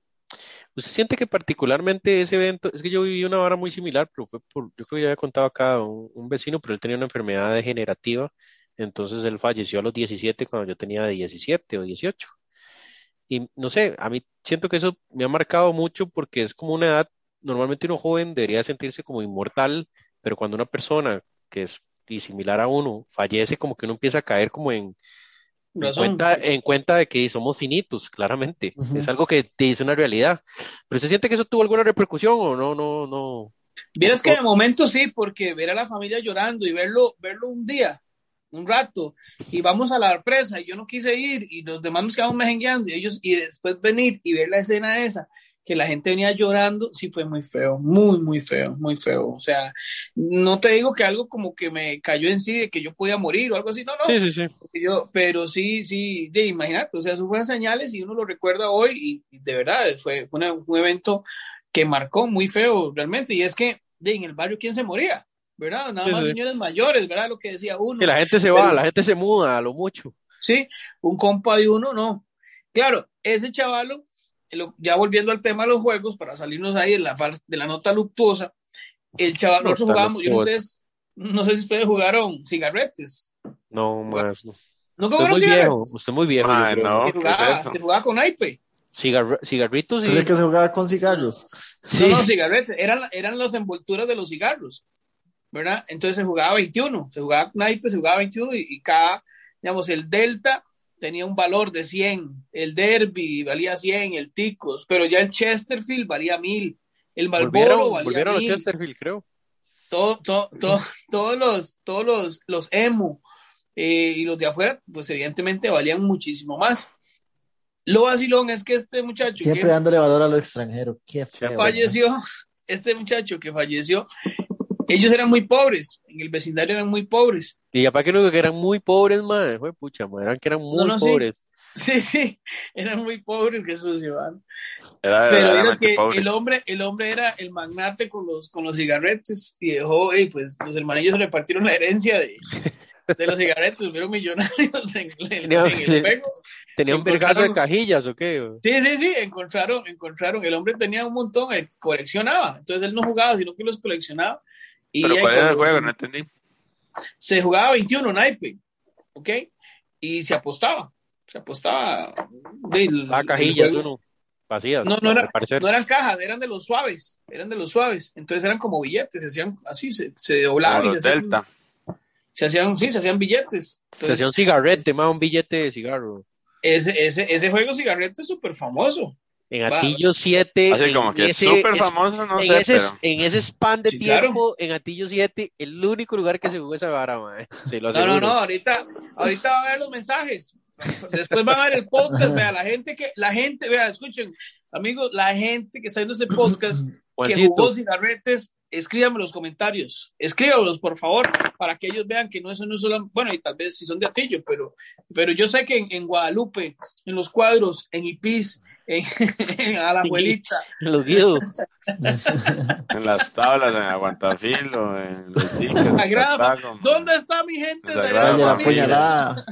¿Usted siente que particularmente ese evento, es que yo viví una hora muy similar, pero fue por, yo creo que ya había contado acá un, un vecino, pero él tenía una enfermedad degenerativa, entonces él falleció a los 17 cuando yo tenía 17 o 18. Y no sé, a mí siento que eso me ha marcado mucho porque es como una edad, normalmente uno joven debería sentirse como inmortal, pero cuando una persona que es similar a uno fallece, como que uno empieza a caer como en, cuenta, en cuenta de que somos finitos, claramente. Es algo que te dice una realidad. Pero ¿se siente que eso tuvo alguna repercusión o no? No, no. Vieras que de momento sí, porque ver a la familia llorando y verlo, verlo un día, un rato, y vamos a la presa, y yo no quise ir, y los demás nos quedamos mejengueando, y ellos, y después venir y ver la escena esa, que la gente venía llorando, sí fue muy feo, muy, muy feo, muy feo. O sea, no te digo que algo como que me cayó en sí de que yo podía morir o algo así, no, no. Sí, sí, sí. Yo, pero sí, sí, de, imagínate, o sea, eso fue señales y uno lo recuerda hoy y, y de verdad fue, fue una- un evento que marcó muy feo realmente. Y es que de, en el barrio, ¿quién se moría? ¿Verdad? Nada Sí, más sí. señores mayores, ¿verdad? Lo que decía uno. Que la gente se va, Pero- la gente se muda a lo mucho. Sí, un compa de uno, no. Claro, ese chavalo, lo- ya volviendo al tema de los juegos, para salirnos ahí de la, de la nota luctuosa, el chaval, nosotros jugábamos, yo no sé, no sé si ustedes jugaron cigarretes. No, más. no. ¿Nunca Usted es muy viejo, usted es muy viejo. Creo. no. Se ¿qué es jugaba, eso? se jugaba con naipe. Cigarr- cigarritos y. Pensé que se jugaba con cigarros. Sí. No, no, cigarretes, eran, eran las envolturas de los cigarros, ¿verdad? Entonces se jugaba 21, se jugaba naipe, se jugaba 21 y, y cada, digamos, el Delta tenía un valor de 100, el Derby valía 100, el Ticos, pero ya el Chesterfield valía 1000, el Marlboro volvieron, valía volvieron a 1000, Chesterfield, creo. todo, todo, todo- todos los, todos los, los emu eh, y los de afuera, pues evidentemente valían muchísimo más. Lo vacilón es que este muchacho Siempre que dándole valor a lo extranjero. Qué feo. ¿verdad? falleció, este muchacho que falleció, ellos eran muy pobres, en el vecindario eran muy pobres. Y aparte que no que eran muy pobres, madre. Fue pucha, madre. Eran que eran muy no, pobres. Sí, sí, eran muy pobres, que sucio. Era Pero era que pobre. el hombre, el hombre era el magnate con los, con los cigarretes y dejó, ey, pues los hermanillos se repartieron la herencia de, de los cigarretes, fueron millonarios en, en- en el juego. Tenía un vergazo de cajillas, ¿o qué? Sí, sí, sí, encontraron, encontraron, el hombre tenía un montón, eh, coleccionaba, entonces él no jugaba, sino que los coleccionaba. Y Pero ¿cuál era el juego? No entendí. se jugaba 21 naipe, ¿ok? Y se apostaba, se apostaba. de- Ah, cajillas, uno. Vacías. No, no era-. No eran cajas, eran de los suaves, eran de los suaves. Entonces eran como billetes, se hacían así, se, se doblaban Como y los se hacían, Delta. se hacían, sí, se hacían billetes. Se hacía un cigarrete, más un billete de cigarro. ese, ese, ese juego cigarrete es súper famoso. En. Atillo 7. Así en como que ese- súper famoso, no en, sé, ese, pero... en ese span de Sí, claro. tiempo, en Atillo 7, el único lugar que se jugó esa vara, mae. No, aseguro. no, no, ahorita, ahorita va a ver los mensajes. Después van a ver el podcast, vea, la gente que, la gente, vea, escuchen, amigos, la gente que está viendo este podcast, que jugó cigarretes, escríbanme los comentarios, escríbanlos por favor, para que ellos vean que no es no solo, bueno, y tal vez si son de Atillo, pero, pero yo sé que en, en Guadalupe, en los cuadros, en en a la abuelita, los guidos. En las tablas, en Aguantafilo, en los tickets. ¿dónde está mi gente Sagrada la puñalada.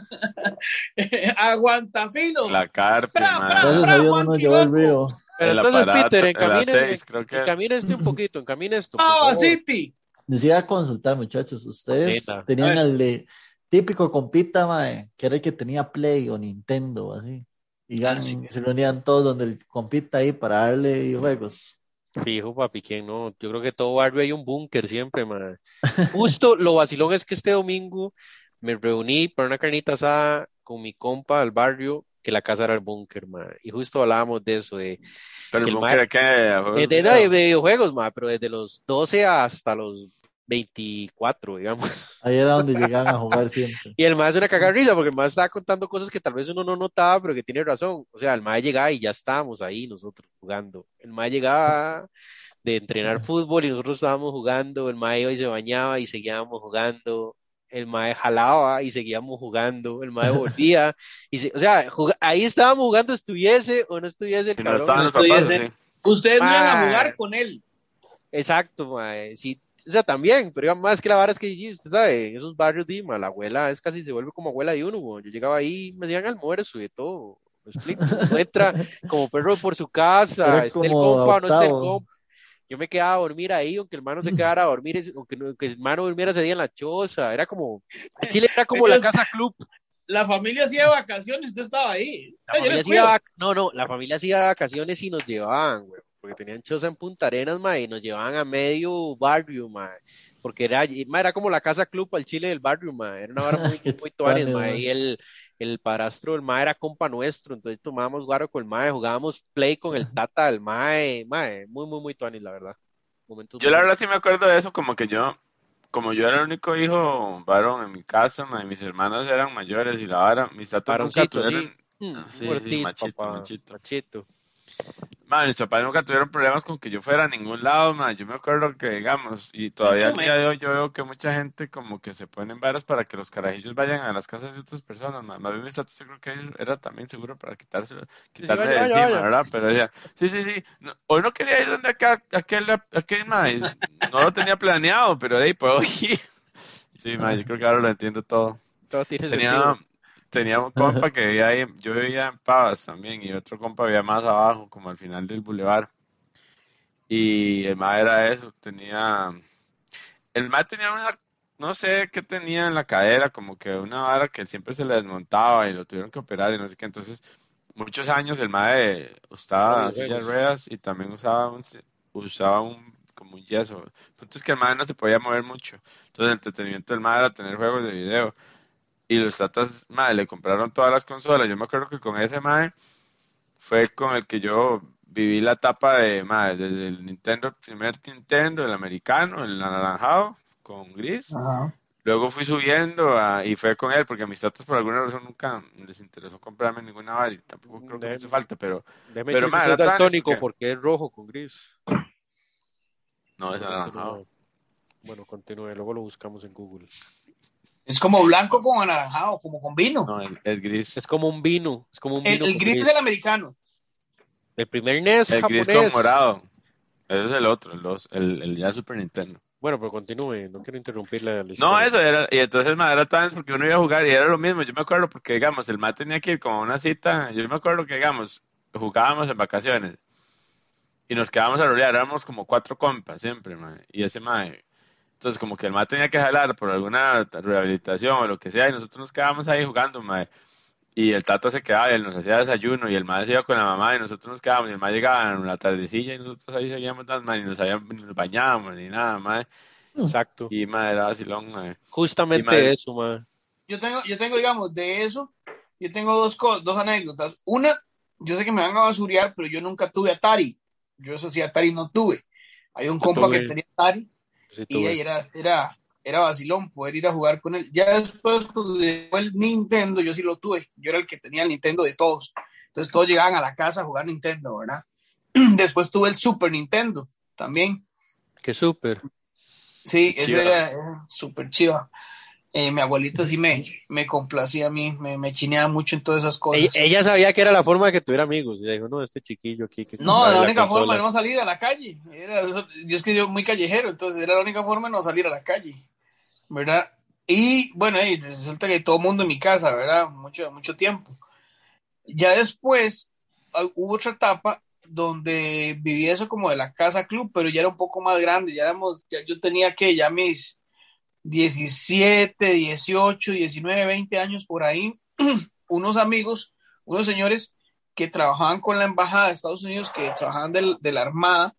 Aguantafilo. La bra. Gracias a Dios no nos llevó el río. Pero El entonces, aparato, Peter, encamine, A6, creo que es. encamine este un poquito, encamine esto. favor. City. Les iba a consultar, muchachos. Ustedes Neta. tenían el de- típico compita, mae, que era el que tenía Play o Nintendo, así. Y Ah, gan- sí. se reunían todos donde el compita ahí para darle juegos. Fijo, papi, ¿quién no? Yo creo que todo barrio hay un búnker siempre, man. Justo lo vacilón es que este domingo me reuní para una carnita asada con mi compa del barrio, que la casa era el búnker, man. Y justo hablábamos de eso, de, Pero el el búnker ma- de qué, juegos de, de- video. de videojuegos, man, pero desde los 12 hasta los 24, digamos. Ahí era donde llegaban a jugar siempre. Y el mae es una cagarrisa porque el mae estaba contando cosas que tal vez uno no notaba, pero que tiene razón. O sea, el mae llegaba y ya estábamos ahí nosotros jugando. El mae llegaba de entrenar fútbol y nosotros estábamos jugando. El mae iba y se bañaba y seguíamos jugando. El mae jalaba y seguíamos jugando. El mae volvía y se- o sea, ahí estábamos jugando, estuviese o no estuviese el no cabrón. estaban los estoy papás, sí. Ustedes no iban a jugar con él. Exacto, mae. Sí, o sea, también, pero digamos, más que la vara es que, usted sabe, en esos barrios, di, mae, la abuela es casi se vuelve como abuela de uno, weón. Yo llegaba ahí, me hacían almuerzo y de todo. ¿Me explico? Uno entra como perro por su casa, esté el compa o no esté el compa. Yo me quedaba a dormir ahí, aunque el hermano se quedara a dormir, aunque, el hermano durmiera ese día en la choza. Era como, en Chile era como la casa club. La familia hacía vacaciones, usted estaba ahí. La Ay, familia hacía no, no, la familia hacía vacaciones y nos llevaban, güey, porque tenían choza en Punta Arenas, ma, y nos llevaban a medio barrio, ma, porque era, ma, era como la casa club al Chile del barrio, ma, era una vara muy, muy tuanis, ma, y el, el padrastro del ma era compa nuestro, entonces tomábamos guaro con el ma, jugábamos play con el tata del ma, ma, muy, muy, muy tuanis, la verdad. Momentos Yo la verdad sí me acuerdo de eso, como que yo, como yo era el único hijo varón en mi casa, ma, y mis hermanos eran mayores y la vara, mis tatas nunca tuvieron, sí. Mm, sí, Ortiz, sí, machito, papá, machito. machito. Ma, mis papás nunca tuvieron problemas con que yo fuera a ningún lado, ma, yo me acuerdo que, digamos, y todavía al día de hoy yo veo que mucha gente como que se ponen varas para que los carajillos vayan a las casas de otras personas, ma, más bien mis tatas yo creo que ellos era también seguro para quitarse, quitarle de vaya, encima, vaya. ¿verdad? Pero decía, sí, sí, sí, no, hoy no quería ir donde acá, aquel, aquel, ma, y no lo tenía planeado, pero de ahí puedo ir. Sí, ma, yo creo que ahora lo entiendo todo. Todo tiene Tenía, sentido. Tenía un compa que vivía ahí, yo vivía en Pavas también, y otro compa vivía más abajo, como al final del bulevar. Y el ma era eso, tenía, el ma tenía una, no sé qué tenía en la cadera, como que una vara que siempre se le desmontaba y lo tuvieron que operar y no sé qué. Entonces, muchos años el ma usaba Los silla de juegos. ruedas y también usaba un, usaba un, como un yeso. El punto es que el ma no se podía mover mucho. Entonces, el entretenimiento del ma era tener juegos de video. Y los tatas, madre, le compraron todas las consolas. Yo me acuerdo que con ese madre fue con el que yo viví la etapa de, madre, desde el Nintendo, el primer Nintendo, el americano, el anaranjado, con gris. Ajá. Luego fui subiendo a- y fue con él, porque a mis tatas por alguna razón nunca les interesó comprarme ninguna vara y tampoco creo que me hizo falta, pero Déjame Pero, decir que ma, soy era tan daltónico que- porque es rojo con gris. no es anaranjado. Bueno, continúe, luego lo buscamos en Google. Es como blanco con anaranjado, como con vino. No, es, gris. Es como un vino, es como un el vino el gris es el americano. El primer NES El gris japonés. con morado. Ese es el otro, el, dos- el, el ya Super Nintendo. Bueno, pero continúe, no quiero interrumpir la, la No, eso era, y entonces me era tan porque uno iba a jugar y era lo mismo, yo me acuerdo porque digamos, el ma tenía que ir como a una cita, yo me acuerdo que digamos, jugábamos en vacaciones y nos quedábamos a rodear, éramos como cuatro compas siempre, ma, y ese ma, entonces como que el ma tenía que jalar por alguna rehabilitación o lo que sea y nosotros nos quedábamos ahí jugando, ma, y el tata se quedaba y él nos hacía desayuno y el ma se iba con la mamá y nosotros nos quedábamos y el ma llegaba en la tardecilla y nosotros ahí seguíamos dando, ma, ni nos, habíamos- ni nos bañábamos ni nada, ma, Exacto. y ma, era vacilón, ma. Justamente y madre- eso, man. Yo tengo, yo tengo, digamos, de eso, yo tengo dos, co- dos anécdotas. Una, yo sé que me van a basurear, pero yo nunca tuve Atari. Yo eso sí, Atari no tuve. Hay un compa tuve. que tenía Atari Sí, y ahí era, era, era vacilón poder ir a jugar con él. Ya después, cuando llegó el Nintendo, yo sí lo tuve. Yo era el que tenía el Nintendo de todos. Entonces todos llegaban a la casa a jugar Nintendo, ¿verdad? Después tuve el Super Nintendo también. Qué súper. Sí, Qué ese chiva. era, era súper chiva. Eh, mi abuelita sí me, me complacía a mí, me, me chineaba mucho en todas esas cosas. Ella, ella sabía que era la forma de que tuviera amigos. Y dijo, no, este chiquillo aquí. Que No, la única consola". forma de no salir a la calle. Era yo es que yo muy callejero, entonces era la única forma de no salir a la calle. ¿Verdad? Y bueno, y resulta que todo el mundo en mi casa, ¿verdad? Mucho, mucho tiempo. Ya después ah, hubo otra etapa donde vivía eso como de la casa club, pero ya era un poco más grande, ya éramos, ya yo tenía que ya mis 17, 18, 19, 20 años por ahí, unos amigos, unos señores que trabajaban con la embajada de Estados Unidos, que trabajaban del, de la Armada,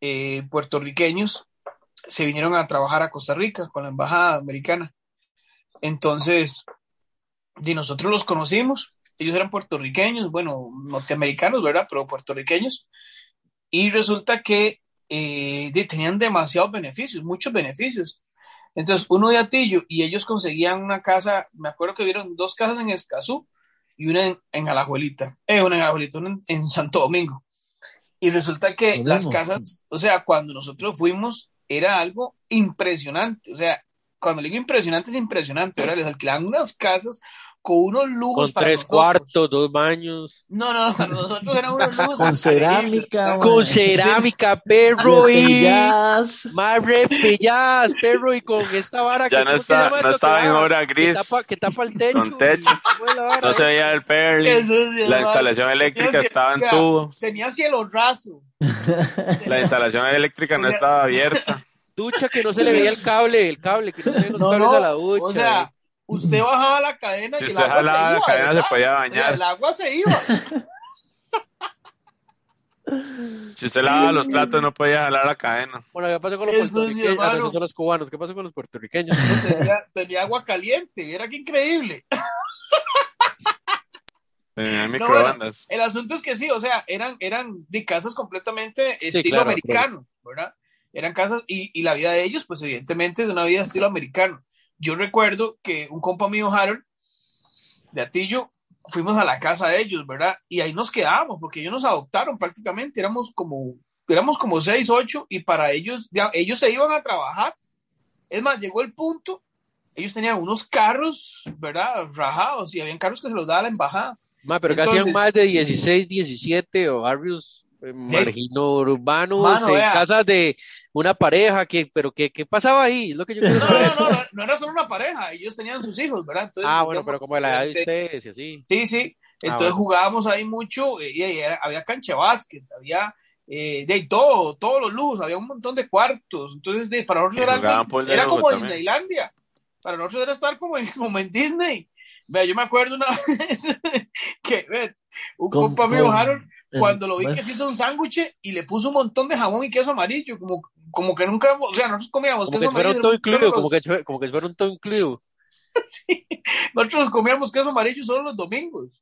eh, puertorriqueños, se vinieron a trabajar a Costa Rica con la embajada americana. Entonces, y nosotros los conocimos, ellos eran puertorriqueños, bueno, norteamericanos, ¿verdad? Pero puertorriqueños. Y resulta que eh, tenían demasiados beneficios, muchos beneficios. Entonces, uno de Atillo y ellos conseguían una casa, me acuerdo que vieron dos casas en Escazú y una en, en Alajuelita, eh, una en Alajuelita, una en, en Santo Domingo. Y resulta que las casas, o sea, cuando nosotros fuimos, era algo impresionante. O sea, cuando digo impresionante, es impresionante. ¿verdad? Les alquilaban unas casas con unos lujos Con para tres nosotros. cuartos, dos baños, No, no, nosotros eran unos lujos Con cerámica. Con cerámica, perro y más repilladas, perro y con esta vara Ya que no, ¿cómo se está, no estaba en que gris, tapa, que tapa el techo. con techo. y- ¿cómo es la vara, no se eh? veía el perling, sí, la instalación eléctrica Tenía- estaba en tubo, Tenía cielo raso. la instalación eléctrica no estaba abierta. Ducha que no se le veía el cable, el cable, que no se veían los No, cables no, a la ducha. o sea, usted bajaba la cadena Si y el agua jalaba se la iba, cadena se podía O sea, bañar. el agua se iba. Si usted lavaba los platos no podía jalar la cadena. bueno, ¿qué pasó con los Eso sí, puertorriqueños? Ah, no, esos son los cubanos. ¿Qué pasó con los puertorriqueños? tenía, tenía agua caliente, viera qué increíble. Tenía No, microondas. El asunto es que sí, o sea, eran, eran de casas completamente estilo claro, americano, ¿verdad? Eran casas y, y la vida de ellos, pues evidentemente es una vida estilo americano. Yo recuerdo que un compa mío, Harold, de Atillo, fuimos a la casa de ellos, ¿verdad? Y ahí nos quedábamos, porque ellos nos adoptaron prácticamente, éramos como, éramos como seis, ocho, y para ellos, ya, ellos se iban a trabajar. Es más, llegó el punto, ellos tenían unos carros, ¿verdad? Rajados, y habían carros que se los daba la embajada. Ma, pero que hacían más de 16, 17 o barrios margino urbanos, Mano, en vea. casas de una pareja, que, pero ¿qué, qué pasaba ahí? Es lo que yo quiero No, no, no, no, no era solo una pareja, ellos tenían sus hijos, ¿verdad? Entonces, Ah, bueno, digamos, pero como de la edad de ustedes y así. Sí, sí. Entonces bueno. jugábamos ahí mucho, eh, y, y era- había cancha básquet, había eh, de todo, todos los lujos, había un montón de cuartos. Entonces, de- para nosotros era, era como también. Disneylandia. Para nosotros era estar como en, como en Disney. Vea, yo me acuerdo una vez que ve, un compa mío, Harold, eh, cuando lo vi pues, que se hizo un sándwich y le puso un montón de jamón y queso amarillo, como, como que nunca, o sea, nosotros comíamos Como queso que amarillo. todo incluido, los- como que, como que fuera un todo incluido. Sí, nosotros comíamos queso amarillo solo los domingos.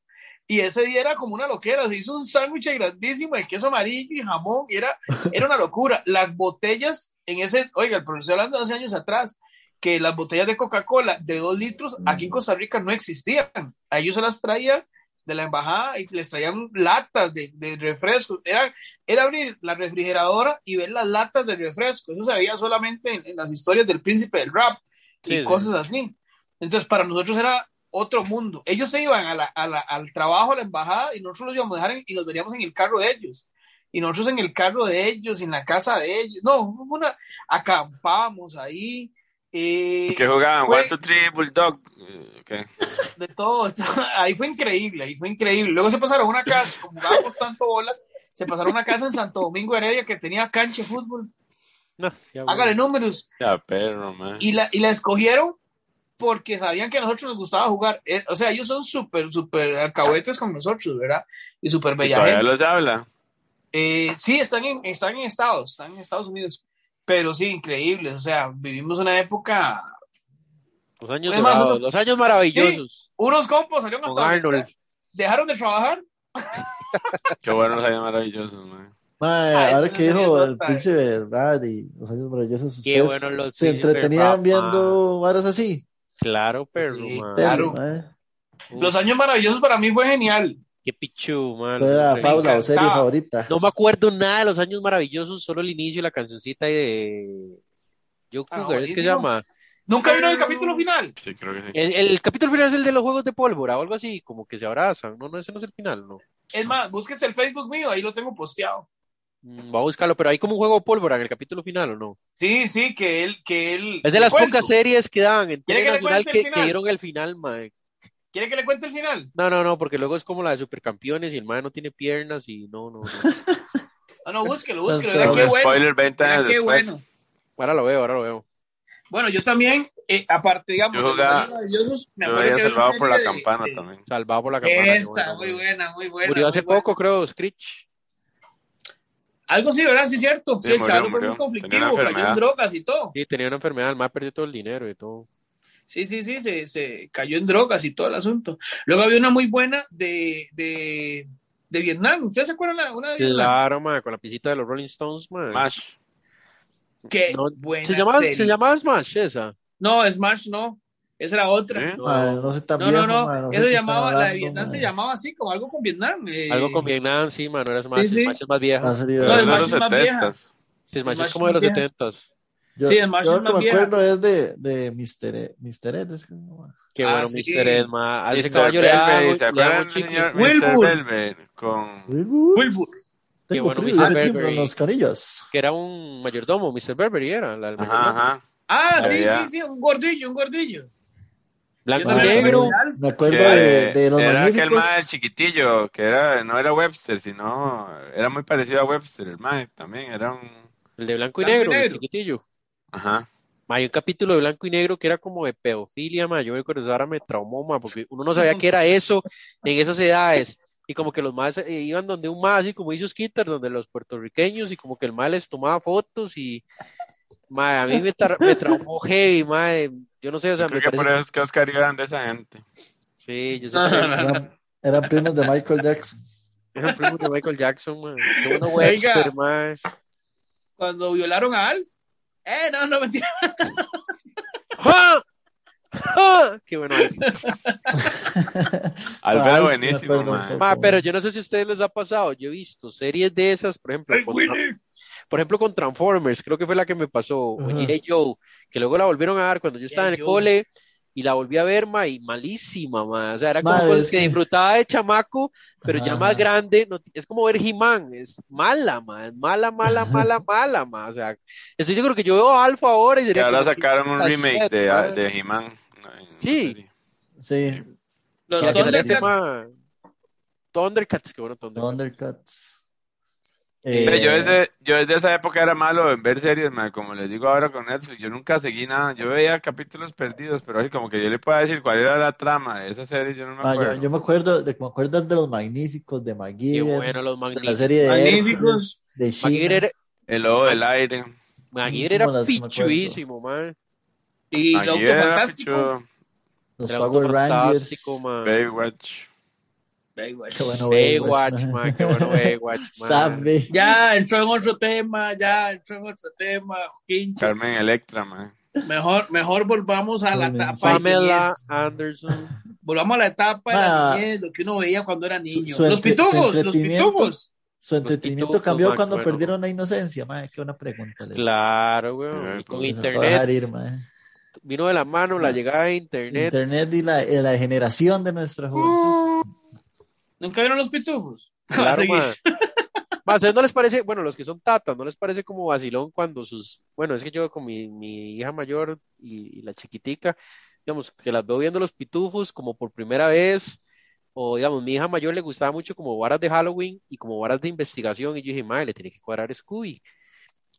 Y ese día era como una loquera, se hizo un sándwich grandísimo de queso amarillo y jamón, y era, era una locura. Las botellas en ese, oiga, pero estoy hablando de hace años atrás, que las botellas de Coca-Cola de dos litros aquí en Costa Rica no existían. A ellos se las traía de la embajada y les traían latas de, de refrescos. Era, era abrir la refrigeradora y ver las latas de refresco. Eso se veía solamente en, en las historias del príncipe del rap y Sí, cosas así. Entonces, para nosotros era otro mundo. Ellos se iban a la, a la- al trabajo, a la embajada, y nosotros los íbamos a dejar en- y nos veníamos en el carro de ellos. Y nosotros en el carro de ellos, en la casa de ellos. No, fue una, acampábamos ahí. ¿Y que jugaban? fue- One, two, three, Bulldog. ¿qué? de todo. Ahí fue increíble, ahí fue increíble. Luego se pasaron a una casa, como jugábamos tanto bola, se pasaron a una casa en Santo Domingo Heredia que tenía cancha de fútbol. No, sí, Hágale números. Ya, perro, man. Y la, y la escogieron porque sabían que a nosotros nos gustaba jugar. Eh, o sea, ellos son súper, súper alcahuetes con nosotros, ¿verdad? Y súper ¿Y bella todavía gente. los habla? Eh, sí, están en, están en Estados, están en Estados Unidos. Pero sí, increíbles. O sea, vivimos una época. Los años Es más, dorados, unos- los años maravillosos. Unos compas salieron hasta Arnold. dejaron de trabajar. Qué buenos años maravillosos, man. Mae, Ah, ahora que dijo el otra. príncipe verdad y los años maravillosos, Qué ustedes bueno los se entretenían rap, viendo varas así. Claro, Sí, man. Claro. Los años maravillosos para mí fue genial. Qué pichu, man. Fue la fábula o serie favorita. No me acuerdo nada de los años maravillosos, solo el inicio y la cancioncita de Joe Ah, es que se llama. ¿Nunca vieron el capítulo final? Sí, creo que sí. El, el capítulo final es el de los juegos de pólvora o algo así, como que se abrazan. No, no, ese no es el final, no. Es más, búsquese el Facebook mío, ahí lo tengo posteado. Mm, Voy a buscarlo, pero hay como un juego de pólvora en el capítulo final, ¿o no? Sí, sí, que él, que él. Es de las pocas series que daban en ¿Quiere Tele que le Nacional que, que dieron el final, mae. ¿Quiere que le cuente el final? No, no, no, porque luego es como la de supercampeones y el mae no tiene piernas y no, no, no. Ah, no, búsquelo, búsquelo. Pero Era qué bueno. spoiler 20 Era años qué después. bueno. Ahora lo veo, ahora lo veo. Bueno, yo también, eh, aparte, digamos, Yo de los jugaba- me Yo acuerdo había que salvado por la de- campana de- también. Salvado por la campana. Esa, muy buena, muy buena. Murió hace buena. poco, creo, Screech. Algo sí, ¿verdad? Sí, cierto. Sí, Sí, el murió, chaval fue muy conflictivo, cayó en drogas y todo. Sí, tenía una enfermedad, el mae perdió todo el dinero y todo. Sí, sí, sí, se, se cayó en drogas y todo el asunto. Luego había una muy buena de, de, de Vietnam. ¿Ustedes se acuerdan la, una de Vietnam? Claro, mae, con la pisita de los Rolling Stones, mae. Smash. Qué No, buena ¿Se llamaba, serie. se llamaba Smash esa? No, Smash no. Esa era otra. No No, no, viejo, no. madre, sé Eso llamaba, la de Vietnam se llamaba así, como algo con Vietnam. eh, Algo con Vietnam, sí, mae, no era Smash. Sí, sí. Smash es más vieja. No, Smash los es más vieja. 70 Sí, Smash Smash es como de los es más vieja. 70 Yo, Sí, Smash yo es lo que más me vieja. acuerdo es de, de Mr. Ed, Mr. Ed, es que Qué Ah, bueno, sí. Mr. Ed, mae. A ese Mr. caballo le daba ¿Se acuerdan del señor Wilbur. Mr. Velvet? Con... Wilbur. Qué bueno, frío, Mr. yo Burberry. los canillos. Que era un mayordomo, Mr. Burberry era. La Ajá, ajá. Ah, sí, sí, sí, un gordillo, un gordillo. Blanco Yo y negro. me acuerdo de de, de los era aquel magníficos. mae chiquitillo, que era, no era Webster, sino era muy parecido a Webster, el mae también, era un... El de blanco y Blanco y negro, el negro. chiquitillo. Ajá. Hay un capítulo de blanco y negro que era como de pedofilia, ma. Yo me acuerdo, eso ahora me traumó, ma, porque uno no sabía qué era eso en esas edades. Y como que los más eh, iban donde un más, así como hizo Skitter, donde los puertorriqueños, y como que el más les tomaba fotos y. Ma, a mí me, tra- me traumó heavy, ma. Yo no sé, o sea, Yo me por eso es que Oscar iba de esa gente. Sí, yo sé que. Eran, eran primos de Michael Jackson. eran primos de Michael Jackson, ma. Qué bueno Oiga. Webster, ma. Cuando violaron a Alf. Eh, no, no, mentira. ¡Ja! ¡Ja! Qué bueno es. Alfredo buenísimo, poco. Ma, pero yo no sé si a ustedes les ha pasado. Yo he visto series de esas, por ejemplo, con- por ejemplo, con Transformers, creo que fue la que me pasó, o Ajá. G.I. Joe, que luego la volvieron a dar cuando yo estaba en el cole y la volví a ver, ma, y malísima, ma. O sea, era como cosas es que que- disfrutaba de chamaco, pero ya Ajá. más grande, no- es como ver He-Man, es mala, ma, es mala, mala, mala, mala, ma. O sea, estoy seguro que yo veo a Alfa ahora y Que diría ahora sacaron un "Ah, remake shit, de, ma". de He-Man. en la Sí. serie. Sí, Los Thundercats. Thundercats, que bueno, Thundercats. Thundercats. Eh, Yo desde, yo desde esa época era malo en ver series, mae, como les digo ahora con Netflix, yo nunca seguí nada, yo veía capítulos perdidos, pero así como que yo le pueda decir cuál era la trama de esa serie, yo no me acuerdo. yo me acuerdo de, me acuerdo de los magníficos de Qué McGee, bueno, los de la magníficos. serie de Magníficos. Hércules, de MacGyver She-Ra. era, El lobo del aire, MacGyver era las pichuísimo, ma. Y auto era fantástico. pichudo, los Power Rangers. Baywatch, Baywatch. Qué bueno, Baywatch, Baywatch, man, qué bueno Baywatch, man. Sabe. Ya entró en otro tema, ya entró en otro tema, Quincho. Carmen Electra, mae. Mejor, mejor volvamos a la etapa de Pamela. Anderson. Volvamos a la etapa de la Ah. niñez, lo que uno veía cuando era niño. su los pitufos, los pitufos. Su entretenimiento pitufos, cambió cuando bueno. perdieron la inocencia, madre. Qué buena pregunta. les- Claro, Eh, weón. Y con pues, internet, ir, vino de la mano la llegada de internet. Internet y la, y la generación de nuestra juventud. ¿Nunca vieron los pitufos? Claro, ¿A ustedes no les parece, bueno, los que son tatas, no les parece como vacilón cuando sus, bueno, es que yo con mi, mi hija mayor y, y la chiquitica, digamos, que las veo viendo los pitufos como por primera vez, o digamos, mi hija mayor le gustaba mucho como varas de Halloween y como varas de investigación, y yo dije, madre, le tiene que cuadrar Scooby.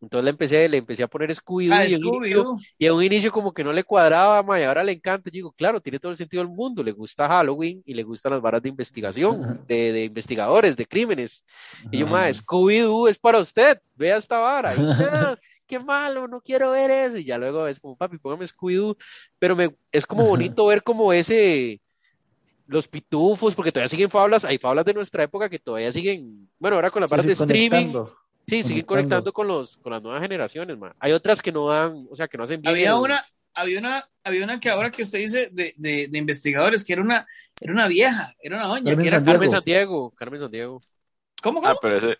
Entonces le empecé, le empecé a poner Scooby-Doo Ah, y, en un inicio- Scooby-Doo. y a un inicio como que no le cuadraba, ma, y ahora le encanta. Yo digo, claro, tiene todo el sentido del mundo. Le gusta Halloween y le gustan las varas de investigación, de, de investigadores, de crímenes. Y yo, ma, Scooby-Doo es para usted. Vea esta vara. Y, "No, qué malo, no quiero ver eso. Y ya luego es como, papi, póngame Scooby-Doo. Pero me, es como bonito ver como ese, los pitufos, porque todavía siguen fablas. Hay fablas de nuestra época que todavía siguen, bueno, ahora con las Sí, de streaming. conectando. Sí, siguen Conectando. con los, con las nuevas generaciones, man. Hay otras que no dan, o sea, que no hacen bien. Había una, había una, había una que ahora que usted dice de, de, de investigadores, que era una, era una vieja, era una doña, Carmen que era Sandiego. Carmen Sandiego. ¿Cómo, cómo? Ah, pero ese,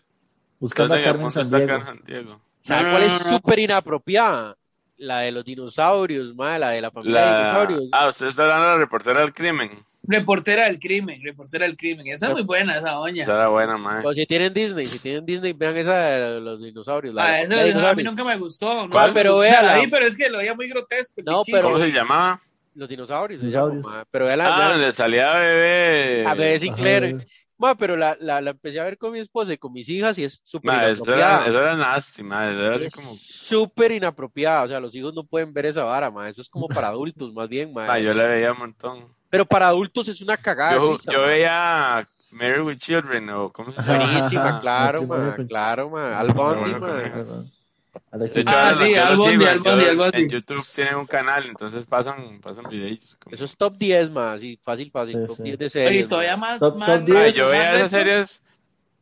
Buscando a ¿dónde Carmen No, cuál es no, no. súper inapropiada? La de los dinosaurios, ma, la de la familia de dinosaurios. Ah, usted está hablando de la reportera del crimen. Reportera del crimen, reportera del crimen. Esa es muy buena, esa doña. Esa era buena, mae. O si tienen Disney, si tienen Disney, vean esa de los dinosaurios. La Ah, esa la de- de a mí dinosaurios. nunca me gustó. No, ¿Cuál? me Pero gustó. O sea, la vi, pero es que lo veía muy grotesco. No, pero- ¿Cómo se llamaba? Los dinosaurios. Dinosaurios. llama, pero vea la, Ah, vea- donde salía bebé. a ver Sinclair. Ajá. Ma, pero la, la, la empecé a ver con mi esposa y con mis hijas y es súper Ma, eso era, inapropiada. eso era nasty, ma, eso era así Es como. súper inapropiada. O sea, los hijos no pueden ver esa vara, ma. Eso es como para adultos, más bien, ma. Ma, yo la veía un montón. Pero para adultos es una cagada. Yo, risa, yo ma. veía Mary with Children, o ¿cómo se llama? Buenísima, Ajá, claro, ma, claro, ma. Al Bondi, bueno ma. De hecho, Ah, ahora sí, Al sigo, Al yo Bundy, Al Bundy. En YouTube tienen un canal, entonces pasan, pasan videos. como- Eso es top 10, ma. Sí, fácil, fácil. Sí, top sí. 10 de series. y todavía más, Top- más top Ma, 10. yo veía más esas series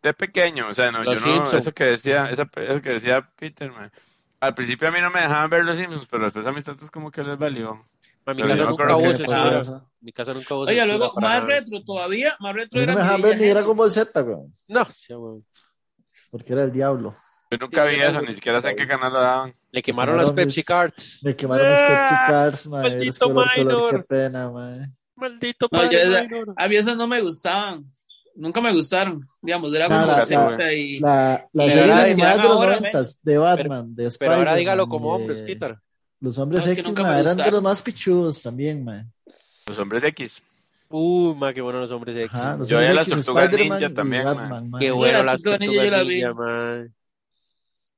de pequeño, o sea, no, yo no, Simpson. eso que decía, esa, eso que decía Peter, ma. Al principio a mí no me dejaban ver los Simpsons, pero después a mis tantos como que les valió. Ma, mi Pero casa nunca hubo censura. Mi casa nunca hubo Oye, luego, más nada. retro todavía, más retro mí no era me dejaban ni. Dragon Ball Z, weón. No. Porque era el diablo. Yo nunca Sí, vi eso, ni siquiera sé en qué canal lo daban. le quemaron las Pepsi mis- Cards. Me quemaron mis Pepsi Ah, Cards, mae. maldito minor. qué pena, mae. Maldito minor. a mí esas no me gustaban. Nunca me gustaron. Digamos, era como la- Z y. La, las Y series ahora animadas de los ahora, noventas, de Batman, de Pero Spider-Man. ahora dígalo como de- hombre, Skitter. Los hombres No, es que X, eran de los más pichudos también, mae. Los hombres X. Uy, ma, qué bueno los hombres X. Ajá, los Yo hombres veía las Tortugas Ninja también, Batman, mae. Qué bueno la las Tortuga Ninja tortugas yo la vi. ninja, ma.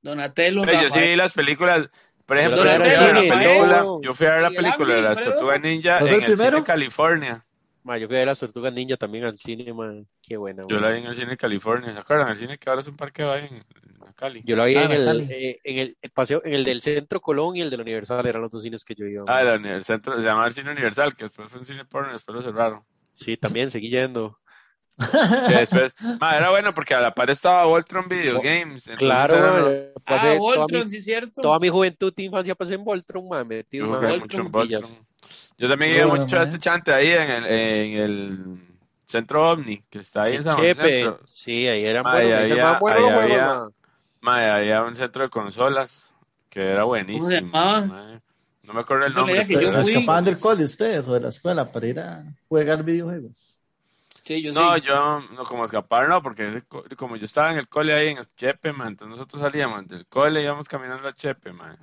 Donatello, Pero yo sí vi las películas, por ejemplo, yo fui a ver la película, cine. yo fui a ver la Y el película de las Tortugas Ninja ¿Cuál fue en el el cine primero? California. Ma, yo fui a ver las tortugas ninja también al cine, ma. Qué buena, Yo ma. la vi en el cine California, ¿se acuerdan? El cine que ahora es un parque de en, en Cali. Yo la vi Ah, en el, eh, en el, el paseo, en el del Centro Colón y el del Universal, eran los dos cines que yo iba. ma. Ah, el, el centro, se llama el cine Universal, que después fue un cine porno y después lo cerraron. Sí, también seguí yendo. Que después, ma, era bueno porque a la par estaba Voltron Video Games. Claro, los- Ah, Voltron, mi, sí, cierto. toda mi juventud e infancia pasé en Voltron, ma, metido, Voltron, mucho en villas. Voltron. Yo también iba Bueno, mucho a ma. este chante ahí en el, en el centro OVNI, que está ahí en San Centro. sí, ahí ahí se había- buenos ahí había- había un centro de consolas que era buenísimo. ¿Cómo se llamaba? ma. No me acuerdo el Yo nombre. que pero yo era- ¿Se escapaban del cole ustedes o de la escuela para ir a jugar videojuegos? Sí, yo No, sí. yo, no, como escapar, no, porque como yo estaba en el cole ahí en el Chepe, man, entonces nosotros salíamos del cole y íbamos caminando al Chepe, man.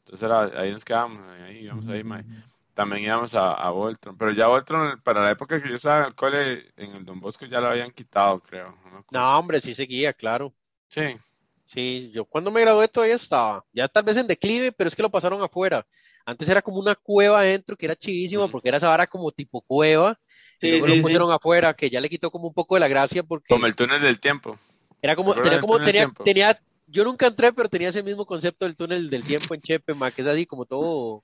Entonces era, ahí nos quedábamos, ahí íbamos ahí, man. También íbamos a, a Voltron, pero ya Voltron, para la época que yo estaba en el cole, en el Don Bosco ya lo habían quitado, creo. No. No, hombre, sí seguía, claro. Sí, Sí, yo cuando me gradué todavía estaba, ya tal vez en declive, pero es que lo pasaron afuera. Antes era como una cueva adentro que era chivísima porque era esa vara como tipo cueva. Sí, y luego sí, lo sí. pusieron afuera, que ya le quitó como un poco de la gracia porque como el túnel del tiempo. era como, ¿se acuerdan tenía como, tenía, tenía, yo nunca entré, pero tenía ese mismo concepto del túnel del tiempo en Chepe, ma, que es así como todo.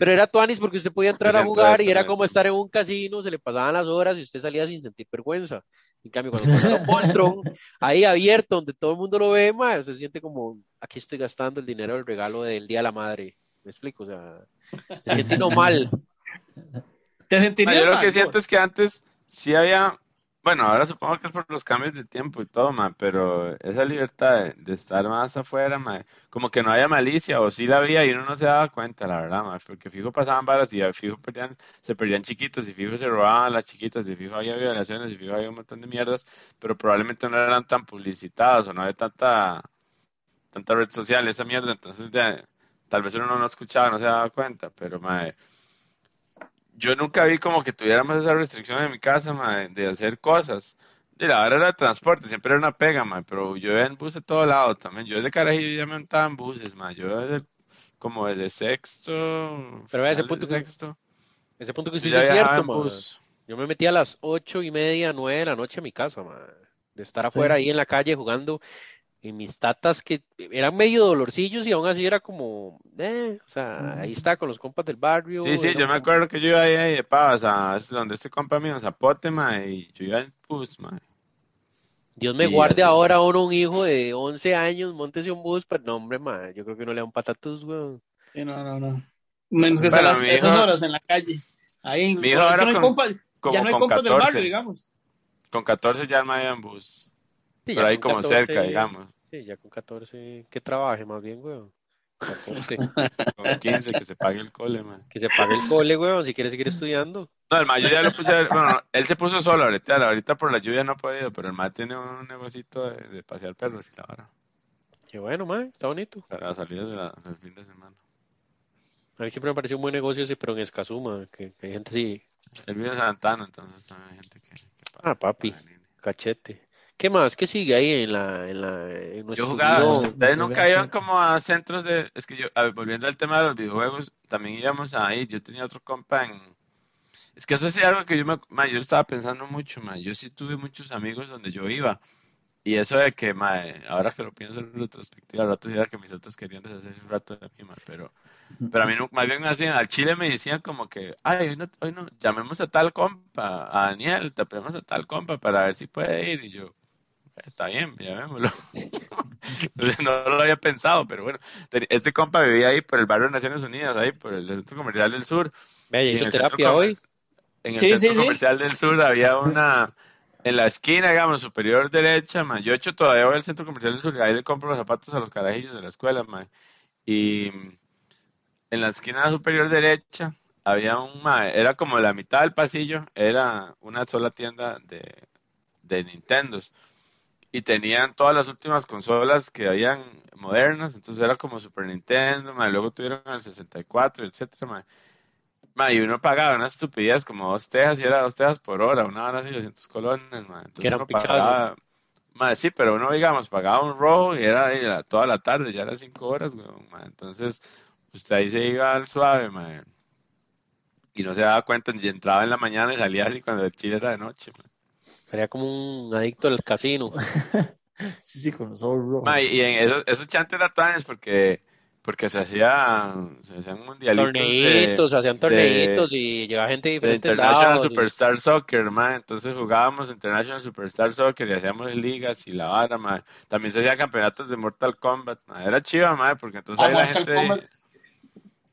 Pero era tuanis porque usted podía entrar a jugar y era como estar en un casino, se le pasaban las horas y usted salía sin sentir vergüenza. En cambio, cuando pasaron Voltron, ahí abierto, donde todo el mundo lo ve, ma, se siente como, aquí estoy gastando el dinero del regalo del Día de la Madre. ¿Me explico? O sea, se siente uno mal. ¿Te sentirías yo lo que vos? siento es que antes sí había, bueno, ahora supongo que es por los cambios de tiempo y todo, ma, pero esa libertad de, de estar más afuera, ma, como que no había malicia, o sí la había y uno no se daba cuenta, la verdad, ma, porque fijo pasaban varas y fijo perdían, se perdían chiquitos y fijo se robaban las chiquitas y fijo había violaciones y fijo había un montón de mierdas, pero probablemente no eran tan publicitadas o no había tanta, tanta red social, esa mierda, entonces ya, tal vez uno no lo escuchaba, no se daba cuenta, pero ma, yo nunca vi como que tuviéramos esa restricción en mi casa, de hacer cosas. De la hora era de transporte, siempre era una pega, ma, pero yo iba en bus de todo lado también. Yo desde carajillo ya me montaba en buses, ma. Yo desde, como desde sexto, Pero a ese punto que- sexto, Ese punto que yo usted es cierto, en ma. bus. Yo me metí a las ocho y media, nueve de la noche a mi casa, de estar afuera ahí en la calle jugando y mis tatas que eran medio dolorcillos y aún así era como, eh, o sea, ahí está con los compas del barrio. Sí, sí, yo me acuerdo que yo iba ahí, ahí de pavas, a donde este compa mío, en Zapote, ma, y yo iba en bus, ma. Dios me Y guarde así. ahora a uno un hijo de 11 años, montese un bus, pero no, hombre, ma, yo creo que no le da un patatús, weón. Sí, no, no, no. Menos que sea Bueno, las, esas horas en la calle. Ahí en, Mi hijo es que ahora no hay con- compas- ya no hay compas del 14. barrio, digamos. Con 14 ya me iba en bus, Sí, pero ahí como 14, cerca, digamos. Sí, ya con 14, que trabaje más bien, weón. 14, Con 15, que se pague el cole, ma. que se pague el cole, weón, si quiere seguir estudiando. No, el mayo ya lo puse, bueno, no, él se puso solo ahorita, ahorita por la lluvia no ha podido, pero el ma tiene un negocito de, de pasear perros y la vara, Qué bueno, ma, está bonito. para salir de la- del fin de semana. A mí siempre me pareció un buen negocio ese, pero en Escazú, que, que hay gente así. El video de Santana, entonces también hay gente que. que paga Ah, papi, cachete. ¿Qué más? ¿Qué sigue ahí en la, en la, en Yo jugaba, video? ustedes no nunca iban como a centros de, es que yo, a ver, volviendo al tema de los videojuegos, también íbamos ahí, yo tenía otro compa en, es que eso sí es algo que yo me, ma, yo estaba pensando mucho, ma, yo sí tuve muchos amigos donde yo iba, y eso de que, ma, ahora que lo pienso en retrospectiva, al rato era que mis otros querían deshacerse un rato de mí, ma, pero, pero a mí no- más bien me hacían, al Chile me decían como que, ay, hoy no, hoy no, llamemos a tal compa, a Daniel, tapemos a tal compa para ver si puede ir, y yo, Está bien, llamémoslo. Entonces, no lo había pensado, pero bueno. Este compa vivía ahí por el barrio de Naciones Unidas, ahí por el Centro Comercial del Sur. Vea, Y ¿ya en hizo el centro terapia hoy? En el Sí, Centro sí, sí. Comercial del Sur había una, en la esquina, digamos, superior derecha, man. Yo, de hecho, todavía voy al Centro Comercial del Sur y ahí le compro los zapatos a los carajillos de la escuela, man. Y en la esquina superior derecha había un, ma, era como la mitad del pasillo, era una sola tienda de, de Nintendos. Y tenían todas las últimas consolas que habían modernas, entonces era como Super Nintendo, ma, luego tuvieron el 64, etcétera, ma. Ma, y uno pagaba una estupidez como dos tejas y era dos tejas por hora, una hora así, 200 colones, ma. Entonces era un uno pagaba, ma, sí, pero uno, digamos, pagaba un rojo y era la- toda la tarde, ya era cinco horas, weón, ma. Entonces, usted ahí se iba al suave, ma. Y no se daba cuenta, y entraba en la mañana y salía así cuando el chile era de noche, ma. Sería como un adicto al casino. Sí, sí, con los ojos rojos. Ma, y en esos, esos chantes latuanes porque porque se hacía se hacían mundialitos de, Torneitos, hacían de- torneitos y llegaba gente de de diferentes International lados. y- Superstar Soccer, ma. Entonces jugábamos International Superstar Soccer y hacíamos ligas y la vara, ma. También se hacían campeonatos de Mortal Kombat, ma. Era chiva, ma, porque entonces Ah, ahí la gente Kombat.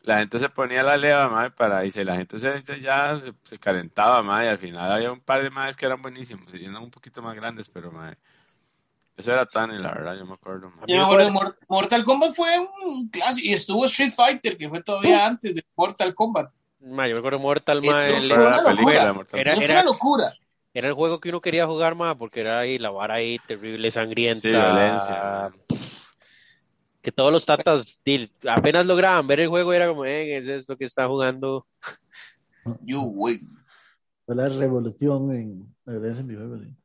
La gente se ponía la leva, ma, para y se, la gente se, ya se, se calentaba, ma, y al final había un par de más que eran buenísimos y eran un poquito más grandes, pero ma, eso era tan la verdad, yo me acuerdo, ma. Yo me acuerdo, Mor- Mortal Kombat fue un clásico y estuvo Street Fighter, que fue todavía antes de Mortal Kombat. Ma, yo me acuerdo Mortal, Eh, la película Mortal Era- Kombat. fue una locura. era el juego que uno quería jugar, ma, porque era ahí la vara ahí terrible, sangrienta. Sí, violencia. Que todos los tatas apenas lograban ver el juego, era como, eh, es esto que está jugando. You win. Fue la revolución en sí.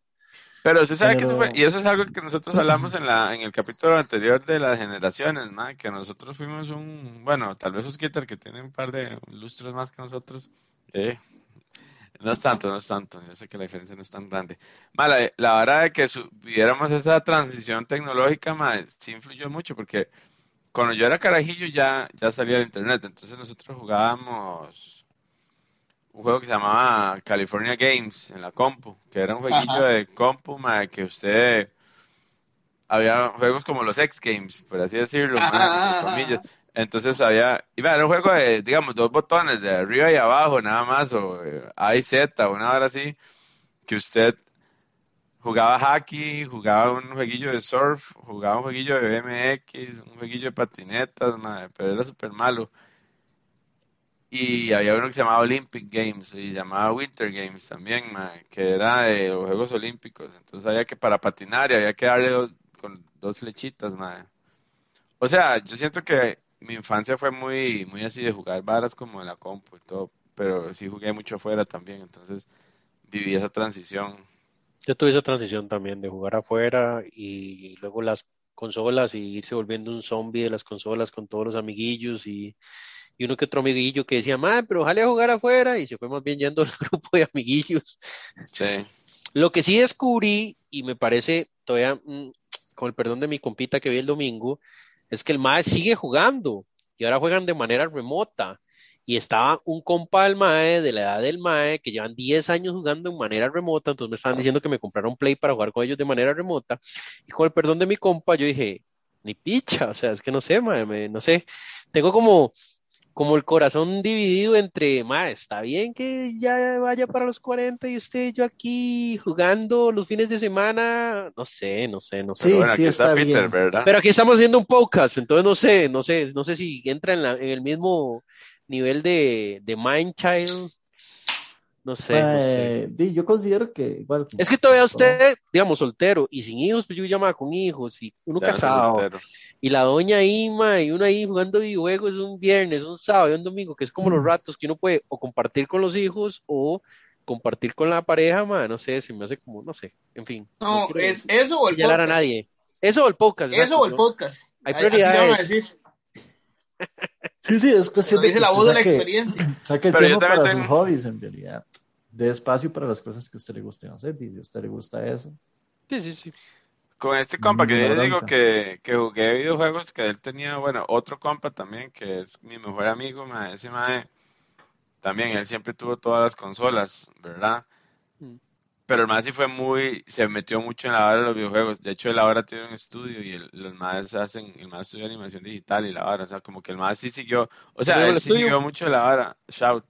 Pero usted sabe que eso fue, y eso es algo que nosotros hablamos en la, en el capítulo anterior de las generaciones, ma, que nosotros fuimos un, bueno, tal vez Osquitar que tiene un par de lustros más que nosotros, eh, no es tanto, no es tanto, yo sé que la diferencia no es tan grande. Ma, la, la hora de que su- viviéramos esa transición tecnológica, ma, sí influyó mucho, porque cuando yo era carajillo ya, ya salía el internet, entonces nosotros jugábamos un juego que se llamaba California Games en la compu, que era un jueguillo Ajá. de compu, ma, que usted había juegos como los X Games, por así decirlo, entre comillas. Entonces había, iba, era un juego de, digamos, dos botones, de arriba y abajo, nada más, o eh, A y Z, o una hora así, que usted jugaba hockey, jugaba un jueguillo de surf, jugaba un jueguillo de BMX, un jueguillo de patinetas, ma, pero era súper malo. Y había uno que se llamaba Olympic Games y llamaba Winter Games también, ma, que era de los Juegos Olímpicos. Entonces había que para patinar y había que darle dos, con dos flechitas, ma. O sea, yo siento que mi infancia fue muy, muy así de jugar varas como en la compu y todo, pero sí jugué mucho afuera también, entonces viví esa transición. Yo tuve esa transición también de jugar afuera y luego las consolas y irse volviendo un zombie de las consolas con todos los amiguillos y, y uno que otro amiguillo que decía, madre, pero ojalá a jugar afuera y se fue más bien yendo al grupo de amiguillos. Sí. Lo que sí descubrí y me parece todavía, mm, con el perdón de mi compita que vi el domingo, es que el MAE sigue jugando y ahora juegan de manera remota. Y estaba un compa del MAE, de la edad del MAE, que llevan 10 años jugando en manera remota, entonces me estaban diciendo que me compraron Play para jugar con ellos de manera remota. Y con el perdón de mi compa, yo dije, ni picha, o sea, es que no sé, mae, no sé, tengo como, como el corazón dividido entre, mae, está bien que ya vaya para los 40 y usted y yo aquí jugando los fines de semana, no sé, no sé, no sé. Sí, Pero bueno, sí aquí está, está Peter, bien. ¿verdad? Pero aquí estamos haciendo un podcast, entonces no sé, no sé, no sé si entra en, la- en el mismo nivel de, de Mind Child. No sé, no sé. Di, yo considero que igual. Es que todavía usted, digamos, soltero y sin hijos, pues yo llamaba con hijos y uno Ya casado. soltero. Y la doña ahí, ma, y uno ahí jugando videojuegos un viernes, un sábado y un domingo, que es como los ratos que uno puede o compartir con los hijos o compartir con la pareja, ma, no sé, se me hace como, no sé, en fin. No, es eso o el señalar a podcast. nadie. Eso o el podcast. Eso exacto, o el ¿no? podcast. Hay Así le van a prioridades. decir. Sí, sí, es cuestión de que la voz de la saque, experiencia. saque el Pero yo tiempo también para tengo- sus hobbies, en realidad. De espacio para las cosas que a usted le gusten hacer. Y si a usted le gusta eso. Sí, sí, sí. Con este compa que yo digo bronca. que, que jugué videojuegos, que él tenía, bueno, otro compa también, que es mi mejor amigo, mae, ese mae, también él siempre tuvo todas las consolas, ¿verdad? Pero el mae sí fue muy, se metió mucho en la vara de los videojuegos. De hecho, él ahora tiene un estudio y el- los maes hacen, el mae estudia animación digital y la vara, o sea, como que el mae sí siguió, o sea, ¿Cómo el él sí estudio? siguió mucho la vara, Shout,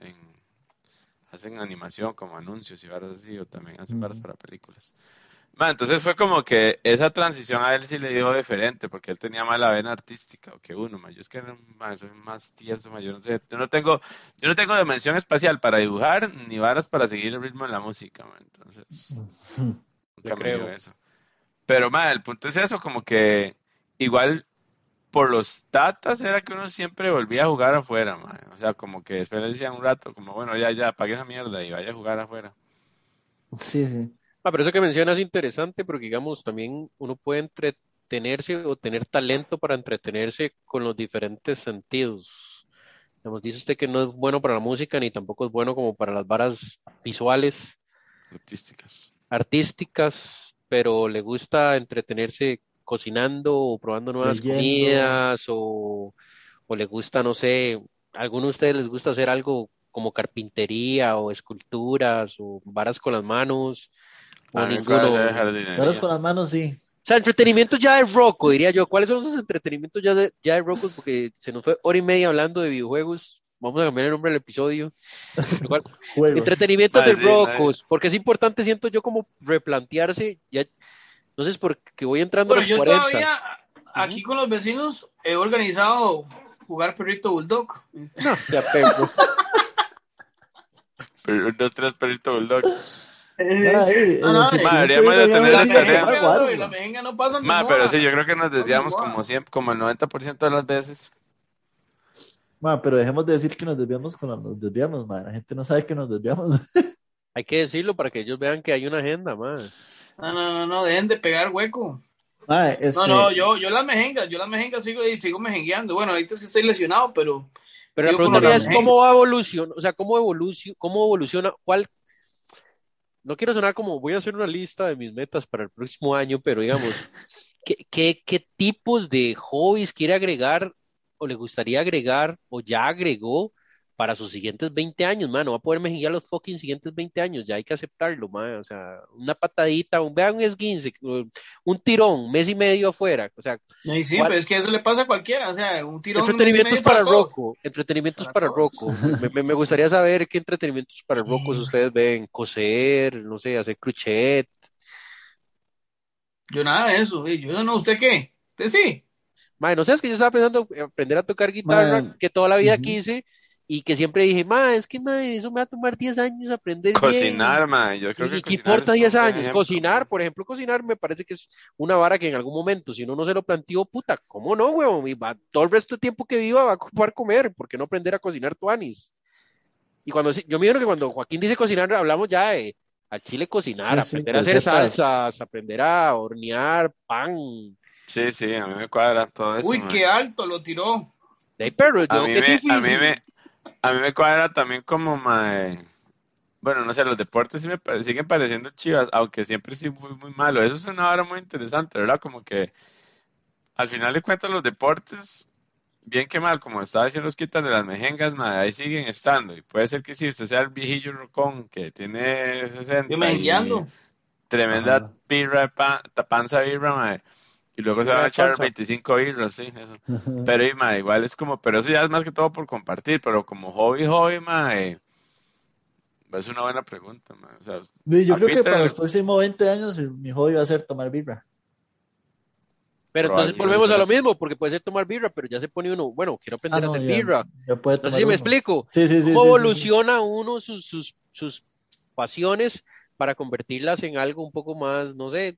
en, hacen animación como anuncios y varas así, o también hacen varas para películas. Ma, entonces fue como que esa transición a él sí le dio diferente, porque él tenía más la vena artística que uno, ma. Yo es que ma, soy más tieso, ma. Yo no sé, yo no tengo, yo no tengo dimensión espacial para dibujar ni varas para seguir el ritmo de la música, ma. Entonces, nunca me creo. eso. Pero ma, el punto es eso, como que igual por los tatas era que uno siempre volvía a jugar afuera, ma. O sea, como que después le decían un rato, como bueno, ya, ya, apague esa mierda y vaya a jugar afuera. Sí, sí. Ah, pero eso que mencionas es interesante porque, digamos, también uno puede entretenerse o tener talento para entretenerse con los diferentes sentidos. Digamos, dice usted que no es bueno para la música ni tampoco es bueno como para las varas visuales, Artísticas. artísticas, pero le gusta entretenerse cocinando o probando nuevas Leyendo. comidas o, o le gusta, no sé, a alguno de ustedes les gusta hacer algo como carpintería o esculturas o varas con las manos o A me ninguno. Varas con las manos, sí. O sea, entretenimientos ya de Rocco, diría yo. ¿Cuáles son esos entretenimientos ya de, ya de Rocco? Porque se nos fue hora y media hablando de videojuegos. Vamos a cambiar el nombre del episodio. Vale, de sí, Roccos. Porque es importante, siento yo, como replantearse. Ya, no sé, es porque voy entrando a Bueno, los yo 40. todavía aquí con los vecinos he organizado jugar perrito bulldog. No, se apego. Pero dos, tres, perrito bulldog. No, no, Ma, deberíamos de tener La tarea. Ma. no Ma, pero sí, yo creo que nos desviamos como siempre, como el 90% de las veces. Ma, pero dejemos de decir que nos desviamos cuando nos desviamos, ma. La gente no sabe que nos desviamos. Hay que decirlo para que ellos vean que hay una agenda, man. No, no, no, no, dejen de pegar hueco. Ma, este, No, no, yo, yo las mejengas, yo las mejengas sigo y sigo mejengueando. Bueno, ahorita es que estoy lesionado, pero. Pero la pregunta es cómo va a evolucionar, o sea, cómo evoluciona, cómo evoluciona, cuál, no quiero sonar como voy a hacer una lista de mis metas para el próximo año, pero digamos, ¿qué, qué, qué tipos de hobbies quiere agregar o le gustaría agregar o ya agregó para sus siguientes 20 años, mano? Va a poder mejenguear los fucking siguientes 20 años, ya hay que aceptarlo, man. O sea, una patadita, un, vean un esguince, un tirón, mes y medio afuera, o sea, Ay, sí, pero es que eso le pasa a cualquiera. O sea, un tirón. Entretenimientos un y para todos. Rocco, entretenimientos Para para. Rocco. Me, me- me gustaría saber qué entretenimientos para Rocco ustedes ven, coser, no sé, hacer crochet. Yo nada de eso. Yo no, ¿usted qué? ¿Usted sí? Mae, no sé, es que yo estaba pensando en aprender a tocar guitarra, que toda la vida quise, y que siempre dije, ma, es que ma, eso me va a tomar 10 años aprender bien. Cocinar, ma, yo creo ¿Y que qué importa es un 10 buen años? ejemplo, Cocinar, por ejemplo, cocinar me parece que es una vara que en algún momento, si uno no se lo planteó, puta, ¿cómo no, huevón? Y va- todo el resto del tiempo que viva va a ocupar comer, ¿por qué no aprender a cocinar tuanis? Y cuando yo me imagino que cuando Joaquín dice cocinar, hablamos ya de al chile cocinar, Sí, sí, aprender a hacer salsas, aprender a hornear pan. Sí, sí, a mí me cuadra todo eso, Uy, qué alto lo tiró. De ahí, pero A yo, mí qué me, a mí me, a mí me cuadra también como, ma, bueno, no sé, los deportes sí me pare- siguen pareciendo chivas, aunque siempre sí fui muy malo. Eso es una hora muy interesante, ¿verdad? Como que al final de cuentas los deportes, bien que mal, como estaba diciendo los quitan de las mejengas, ma, ahí siguen estando. Y puede ser que sí, usted sea el viejillo rocón que tiene 60 Yo y mejengueando. tremenda Ajá. birra, pan, panza birra, ma, y luego se van a echar panza. 25 birras, sí, eso. Pero y, ma, igual es como, pero eso ya es más que todo por compartir, pero como hobby, hobby, ma, eh, es una buena pregunta, ma. O sea, Sí, yo creo que para los próximos 20 años eh, mi hobby va a ser tomar birra. Pero entonces volvemos a lo mismo, porque puede ser tomar birra, pero ya se pone uno, bueno, quiero aprender Ah, a hacer ya- birra. ya puede No sé tomar si me explico. Sí, sí, sí. ¿Cómo sí, sí, evoluciona uno sus, sus, sus pasiones para convertirlas en algo un poco más, no sé,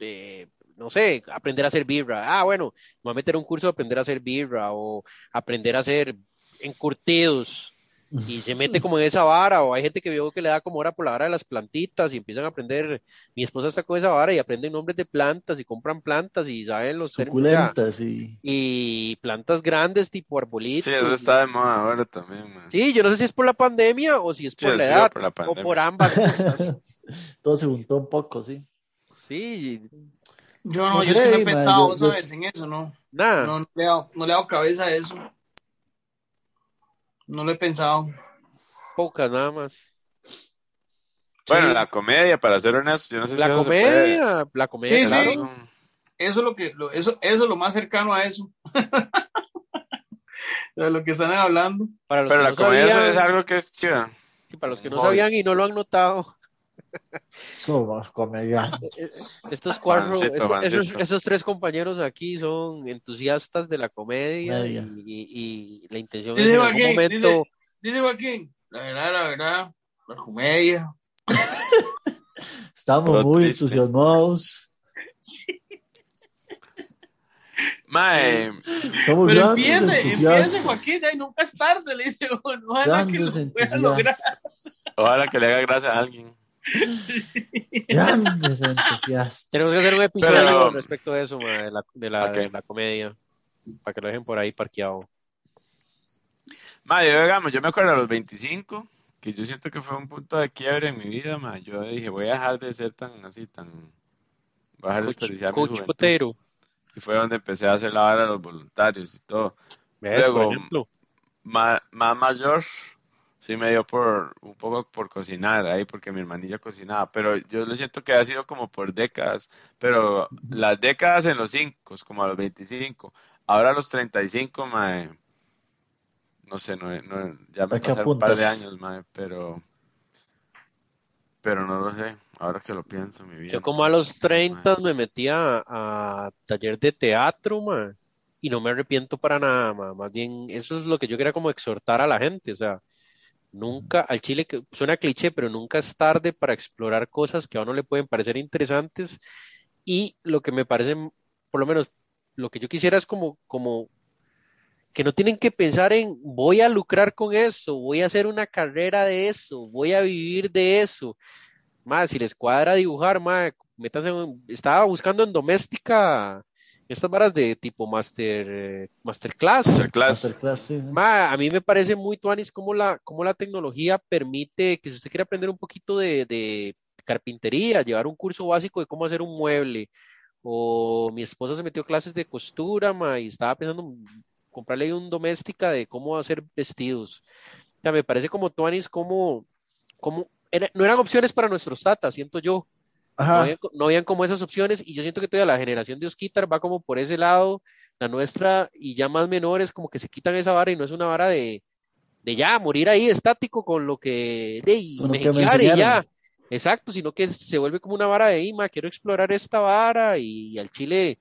eh, no sé, aprender a hacer birra? Ah, bueno, me voy a meter un curso de aprender a hacer birra o aprender a hacer encurtidos y se mete como en esa vara o hay gente que vio que le da como hora por la vara de las plantitas y empiezan a aprender, mi esposa está con esa vara y aprenden nombres de plantas y compran plantas y saben los Suculentas y. y plantas grandes tipo arbolitos. Sí, eso está de moda ahora también, man. Sí, yo no sé si es por la pandemia o si es Sí, por la edad por la o por ambas cosas. Todo se juntó un poco, sí. Sí, Yo no, No yo sé, es que no he ma, pensado, yo- yo- ¿sabes? En eso, no. nada. No, no le, he dado, no le he dado cabeza a eso. No lo he pensado. Pocas nada más. Bueno, Sí. la comedia, para ser honesto, yo no sé si La eso se puede. comedia, la comedia, Sí, claro. sí. Eso es lo que, lo- eso, eso es lo más cercano a eso. de lo que están hablando. Para los Pero que la no comedia sabían, es algo que es chida. sí, para los que no sabían y no lo han notado, Somos comediantes. estos cuatro, Juancito, estos, Juancito. esos, esos tres compañeros aquí son entusiastas de la comedia y, y- y la intención Dice es en algún Joaquín, momento dice- Dice Joaquín, la verdad, la verdad, la comedia. Estamos Todo muy triste. entusiasmados. Mae, Somos Pero grandes empiece, entusiastas. empiece Joaquín, ya y nunca es tarde, le dice uno, ojalá que lo pueda lograr. ojalá que le haga gracia a alguien. Grandes entusiastas. tenemos que hacer un episodio Pero- respecto a eso, ma, de la, de la, Ok. de la comedia, para que lo dejen por ahí parqueado. Mae, yo, digamos, yo me acuerdo a los 25, que yo siento que fue un punto de quiebre en mi vida, mae. Yo dije, voy a dejar de ser tan así, tan... Voy a dejar de Coach, desperdiciar mi juventud. Potero, Y fue donde empecé a hacer la vara de los voluntarios y todo. ¿ves? Luego, por ejemplo. Ma- más mayor, sí me dio por un poco por cocinar ahí, porque mi hermanilla cocinaba, pero yo le siento que ha sido como por décadas, pero las décadas en los 5, como a los 25, ahora a los 35, mae, no sé, no, no- ya me ¿A qué pasaron un par de años, mae, pero, pero no lo sé, ahora que lo pienso, mi vida. Yo como a los mae. 30 me metí a, a taller de teatro, ma, y no me arrepiento para nada, ma. Más bien, eso es lo que yo quería como exhortar a la gente, o sea, nunca, al chile que suena cliché, pero nunca es tarde para explorar cosas que a uno le pueden parecer interesantes y lo que me parece, por lo menos, lo que yo quisiera es como, como que no tienen que pensar en voy a lucrar con eso, voy a hacer una carrera de eso, voy a vivir de eso. Más, si les cuadra dibujar, más, métanse en- estaba buscando en doméstica estas varas de tipo master, eh, masterclass. Masterclass. Masterclass, sí. Ma, a mí me parece muy tuanis cómo la, cómo la tecnología permite que si usted quiere aprender un poquito de, de carpintería, llevar un curso básico de cómo hacer un mueble, o mi esposa se metió a clases de costura, ma, y estaba pensando en comprarle un doméstica de cómo hacer vestidos. O sea, me parece como tuanis como, como era- no eran opciones para nuestros tatas, siento yo. No habían, no habían como esas opciones y yo siento que todavía la generación de Osquitar va como por ese lado, la nuestra y ya más menores como que se quitan esa vara y no es una vara de, de ya morir ahí estático con lo que de y Con lo que me mejenguear y ya. Exacto, sino que se vuelve como una vara de Ima, quiero explorar esta vara y, al Chile,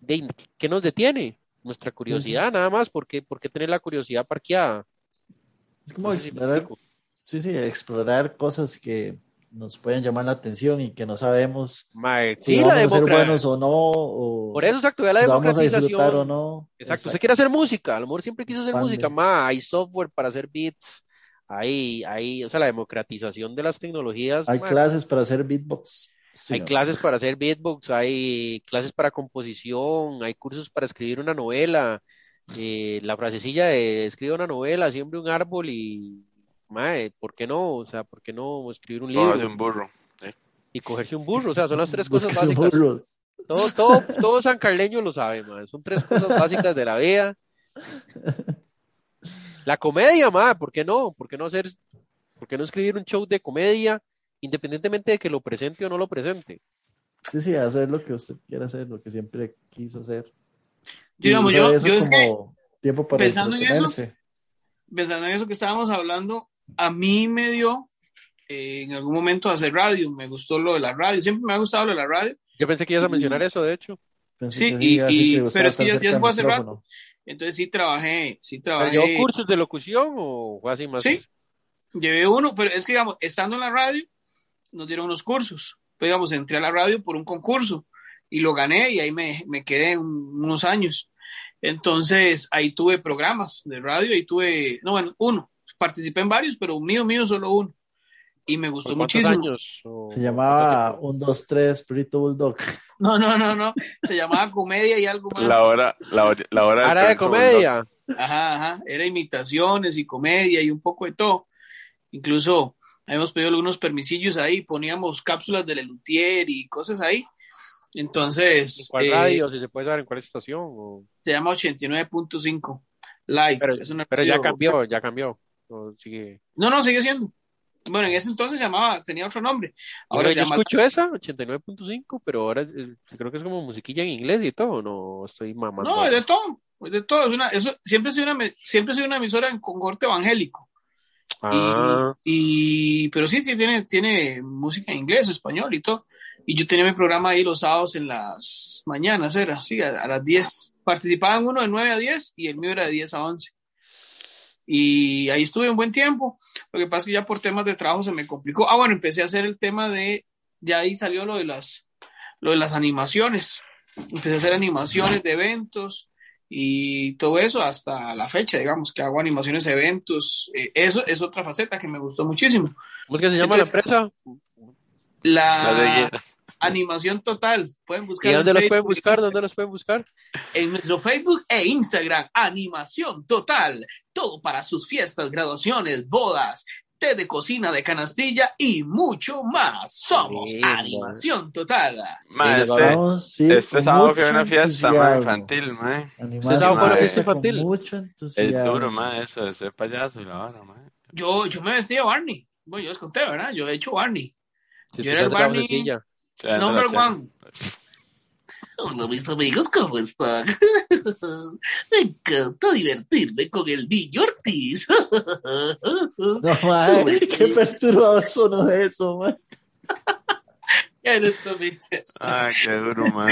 de, ¿qué nos detiene? Nuestra curiosidad, nada más, ¿por qué, por qué tener la curiosidad parqueada? Es como No sé explorar, sí, sí, explorar cosas que nos pueden llamar la atención y que no sabemos si sí, la vamos a ser buenos o no, o Por eso, exacto, ya la vamos a democratización. o no. Exacto, usted quiere hacer música, a lo mejor siempre quiso hacer Expande. música, ma, hay software para hacer beats, hay, hay, o sea, la democratización de las tecnologías, Hay clases para hacer beatbox. Sí, hay ¿no? clases para hacer beatbox, hay clases para composición, hay cursos para escribir una novela, eh, la frasecilla de escribe una novela, siembre un árbol y, mae, ¿por qué no? O sea, ¿por qué no escribir un libro un burro. y cogerse un burro? O sea, son las tres cosas básicas. burro. Todo, todo, todo San Carleño lo sabe, man. Son tres cosas básicas de la vida. La comedia, ma, ¿por qué no? ¿Por qué no hacer, por qué no escribir un show de comedia, independientemente de que lo presente o no lo presente? Sí, sí, hacer lo que usted quiera hacer, lo que siempre quiso hacer. Y Digamos, yo, yo es que tiempo para pensando en eso, pensando en eso que estábamos hablando, a mí me dio eh, en algún momento hacer radio, me gustó lo de la radio, siempre me ha gustado lo de la radio. Yo pensé que ibas a mencionar eso, de hecho. Pensé Sí, y- y- pero es que del fue hace rato. Entonces sí trabajé, sí ¿Pero trabajé. llevó cursos de locución o fue así más? Sí, llevé uno, pero es que, digamos, estando en la radio, nos dieron unos cursos. Pero, digamos, entré a la radio por un concurso y lo gané y ahí me, me quedé un- unos años. Entonces, ahí tuve programas de radio, ahí tuve, no, bueno, uno. Participé en varios, pero mío, mío, solo uno. Y me gustó ¿Por cuántos muchísimo. años? ¿O Se llamaba tiempo? 1, 2, 3, Perrito Bulldog. No, no, no, no. Se llamaba comedia y algo más. La hora, la, hora- la hora del ¿Era de comedia? Ajá, ajá. Era imitaciones y comedia y un poco de todo. Incluso hemos pedido algunos permisillos ahí, poníamos cápsulas de Lelutier y cosas ahí. ¿En Entonces, cuál eh, radio? Si se puede saber en cuál estación. o- se llama 89.5 Live. Pero, Es una pero ya cambió, ya cambió. O sigue. No, no, sigue siendo. Bueno, en ese entonces se llamaba, tenía otro nombre. Ahora Ahora se yo llama escucho esa, 89.5, pero ahora eh, creo que es como musiquilla en inglés y todo, no estoy mamando. No, es de todo, es de todo. Es una, eso, siempre ha sido una, siempre sido una emisora en- con corte evangélico. Ah, Y, y- pero sí, sí, tiene, tiene música en inglés, español y todo. Y yo tenía mi programa ahí los sábados en las mañanas, era, sí, a, a las 10. Participaban uno de 9 a 10 y el mío era de 10 a 11. Y ahí estuve un buen tiempo. Lo que pasa es que ya por temas de trabajo se me complicó. Ah, bueno, empecé a hacer el tema de, ya ahí salió lo de las, lo de las animaciones. Empecé a hacer animaciones de eventos y todo eso hasta la fecha, digamos, que hago animaciones de eventos. Eh, eso es otra faceta que me gustó muchísimo. ¿cómo es que se llama Entonces- la empresa? La La de- animación total. Pueden buscar ¿Y dónde los pueden buscar? ¿Dónde los pueden buscar? En nuestro Facebook e Instagram, animación total. Todo para sus fiestas, graduaciones, bodas, té de cocina de canastilla y mucho más. Somos animación total. Ma, Sí, este, Vamos, sí, este con sábado fui a mucho una fiesta ma, entusiasmo. infantil, ma. Animación Este sábado fue una fiesta infantil. Mucho Es entusiasmo. duro, ma, eso de ser payaso y la hora, ma. Yo, yo me vestía de Barney. Bueno, yo les conté, ¿verdad? Yo he hecho Barney. Si Yo era el Barney. Number one. Hola mis amigos, ¿cómo están? Me encanta divertirme con el niño Ortiz. No, mae, qué perturbador sonó eso. Honestamente. Ah, qué duro, ma.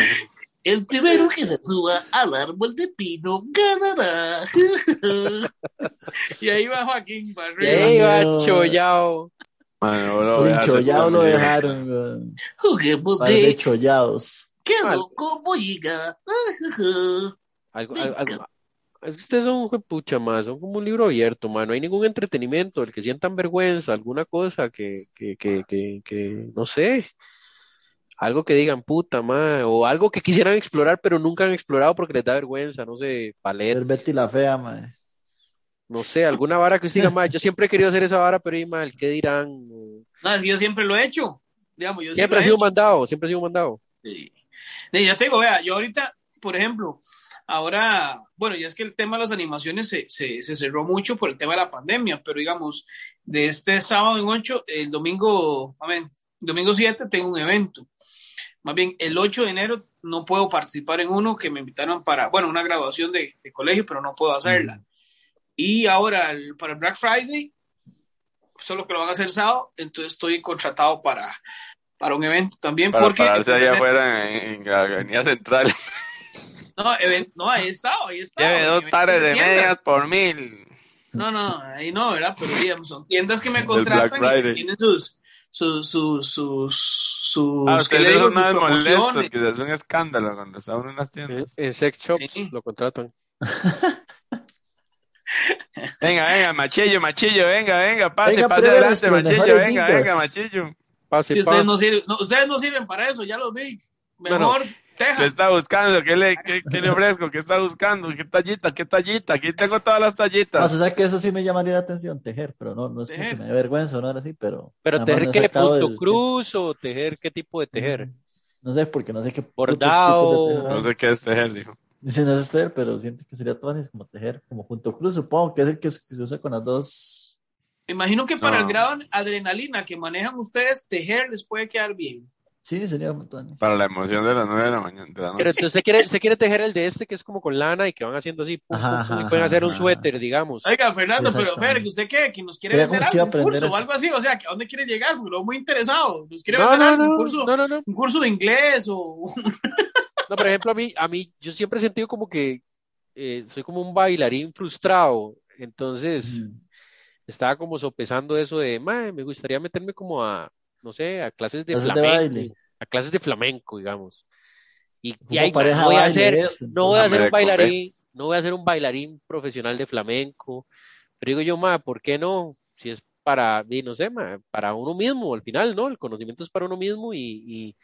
El primero que se suba al árbol de pino ganará. y ahí va Joaquín para Y ahí va chollao. Ma, no lo Enchollado lo dejaron, weón. Chollados. Algo, algo- algo- encanta. es que ustedes son un pucha más, son como un libro abierto, man. No hay ningún entretenimiento, el que sientan vergüenza, alguna cosa que, que, que, que, que no sé, algo que digan puta, man, o algo que quisieran explorar pero nunca han explorado porque les da vergüenza, no sé, ballet, Ver Betty la fea, mae. No sé, alguna vara que usted diga, yo siempre he querido hacer esa vara, pero y, man, ¿el qué dirán? No, es que yo siempre lo he hecho. Digamos, yo Siempre ha he sido hecho. mandado, siempre ha sido mandado. Sí. Y ya te digo, vea, yo ahorita, por ejemplo, ahora, bueno, ya es que el tema de las animaciones se, se, se cerró mucho por el tema de la pandemia, pero digamos, de este sábado en 8, el domingo, amén, domingo 7 tengo un evento. Más bien, el 8 de enero no puedo participar en uno que me invitaron para, bueno, una graduación de, de colegio, pero no puedo hacerla. Y ahora, el- para el Black Friday, solo que lo van a hacer sábado, entonces estoy contratado para, para un evento también. Para porque pararse allá afuera en, en la Avenida Central. no, even- no, ahí estaba, ahí estaba. Lleve dos pares de tiendas. medias por mil. No, no, ahí no, ¿verdad? Pero digamos, son tiendas que me contratan y que tienen sus, sus, sus, sus, sus, Ah, ¿qué le ustedes digo? son Sus más molestos, promociones. que es un escándalo cuando está uno en las En, tiendas. en sex shops Sí. lo contratan. Venga, venga, machillo, machillo, venga, venga, pase, Venga, pase adelante, machillo, venga, venga, machillo. Pase, Si ustedes no sirven, no, ustedes no sirven para eso, ya los vi. Mejor ¿Qué Texas. está buscando? ¿Qué le, qué, qué le ofrezco? ¿Qué está buscando? ¿Qué tallita? ¿Qué tallita? Aquí tengo todas las No, tallitas. o sea que eso sí me llamaría la atención, tejer, pero no, no es Tejer. que me dé vergüenza o no era así, pero. Pero tejer qué, punto del- cruz o tejer qué tipo de tejer. No sé, porque no sé qué. Bordado. No sé qué es tejer, dijo. Dice no es tejer, pero siento que sería todo como tejer, como punto cruz, supongo que es el que, se- que se usa con las dos. Me imagino que para No. el grado de adrenalina que manejan ustedes, tejer les puede quedar bien. Sí, sería tuanis. Para la emoción de las nueve de la mañana. De la Pero noche. entonces usted quiere, usted quiere tejer el de este que es como con lana y que van haciendo así, pum, Ajá, pum, pum, y pueden hacer un ajá. suéter, digamos. Oiga, Fernando, pero. Fer, ¿que ¿usted qué? ¿Que nos quiere Sería vender aprender curso eso. o algo así? O sea, ¿que ¿a dónde quiere llegar? Porque lo muy interesado. ¿Nos quiere No, vender no, algo? no, ¿Un curso, no, no, no. un curso de inglés o No, por ejemplo, a mí, a mí, yo siempre he sentido como que eh, soy como un bailarín frustrado. Entonces, Mm. estaba como sopesando eso de, "Mae, me gustaría meterme como a, no sé, a clases de Clases de flamenco, baile. a clases de flamenco, digamos. Y, y Como ahí, voy a hacer, eso, no voy a ser un bailarín, no voy a ser un bailarín profesional de flamenco. Pero digo yo, ma, ¿por qué no? Si es para, no sé, ma, para uno mismo, al final, ¿no? El conocimiento es para uno mismo y, y,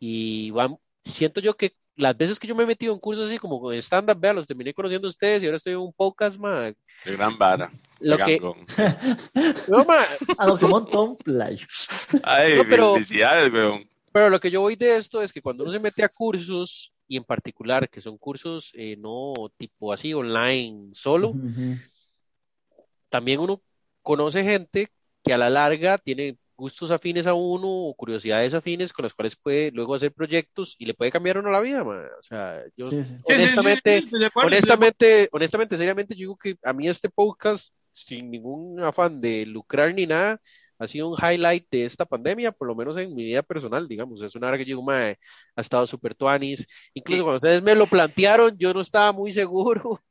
y van- siento yo que las veces que yo me he metido en cursos así como en stand-up, vea, los terminé conociendo a ustedes y ahora estoy en un podcast, ma. Qué gran vara. Lo que, no, ma, A lo que monta un playo. Ay, No, pero- felicidades, weón. Pero lo que yo voy de esto es que cuando uno se mete a cursos, y en particular que son cursos eh, no tipo así online solo, Ujú. también uno conoce gente que a la larga tiene gustos afines a uno o curiosidades afines con las cuales puede luego hacer proyectos y le puede cambiar uno la vida, ma. O sea, yo Sí, sí. Honestamente, sí, acuerdo, honestamente, honestamente, seriamente, yo digo que a mí este podcast, sin ningún afán de lucrar ni nada, ha sido un highlight de esta pandemia, por lo menos en mi vida personal, digamos. Es una hora que yo digo, mae, ha estado súper tuanis. Incluso cuando ustedes me lo plantearon, yo no estaba muy seguro.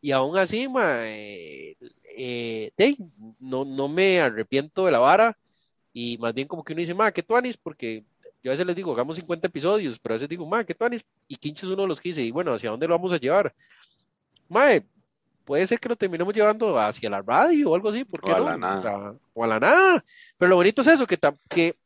Y aún así, mae, eh, de, no, no me arrepiento de la vara. Y más bien como que uno dice, mae, qué tuanis, porque yo a veces les digo, hagamos 50 episodios, pero a veces digo, mae, qué tuanis. Y Quincho es uno de los que dice, y bueno, ¿hacia dónde lo vamos a llevar? Mae, puede ser que lo terminemos llevando hacia la radio o algo así, ¿por qué O a no? la nada. O, sea, o a la nada. Pero lo bonito es eso, que, que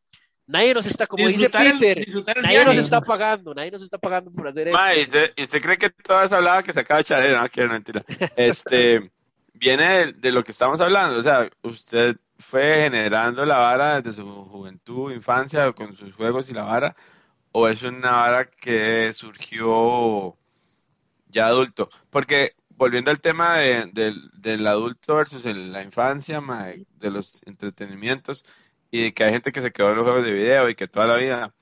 nadie nos está, como dice Disfrutar Peter, el nadie nos está pagando, nadie nos está pagando por hacer esto. Ma, ¿y usted, y usted cree que toda esa hablada que se acaba de echar era no, que era mentira? Este, viene de, de lo que estamos hablando. O sea, usted fue generando la vara desde su juventud, infancia, con sus juegos y la vara, o es una vara que surgió ya adulto. Porque volviendo al tema de- del, adulto versus la infancia, de los entretenimientos, y de que hay gente que se quedó en los juegos de video y que toda la vida.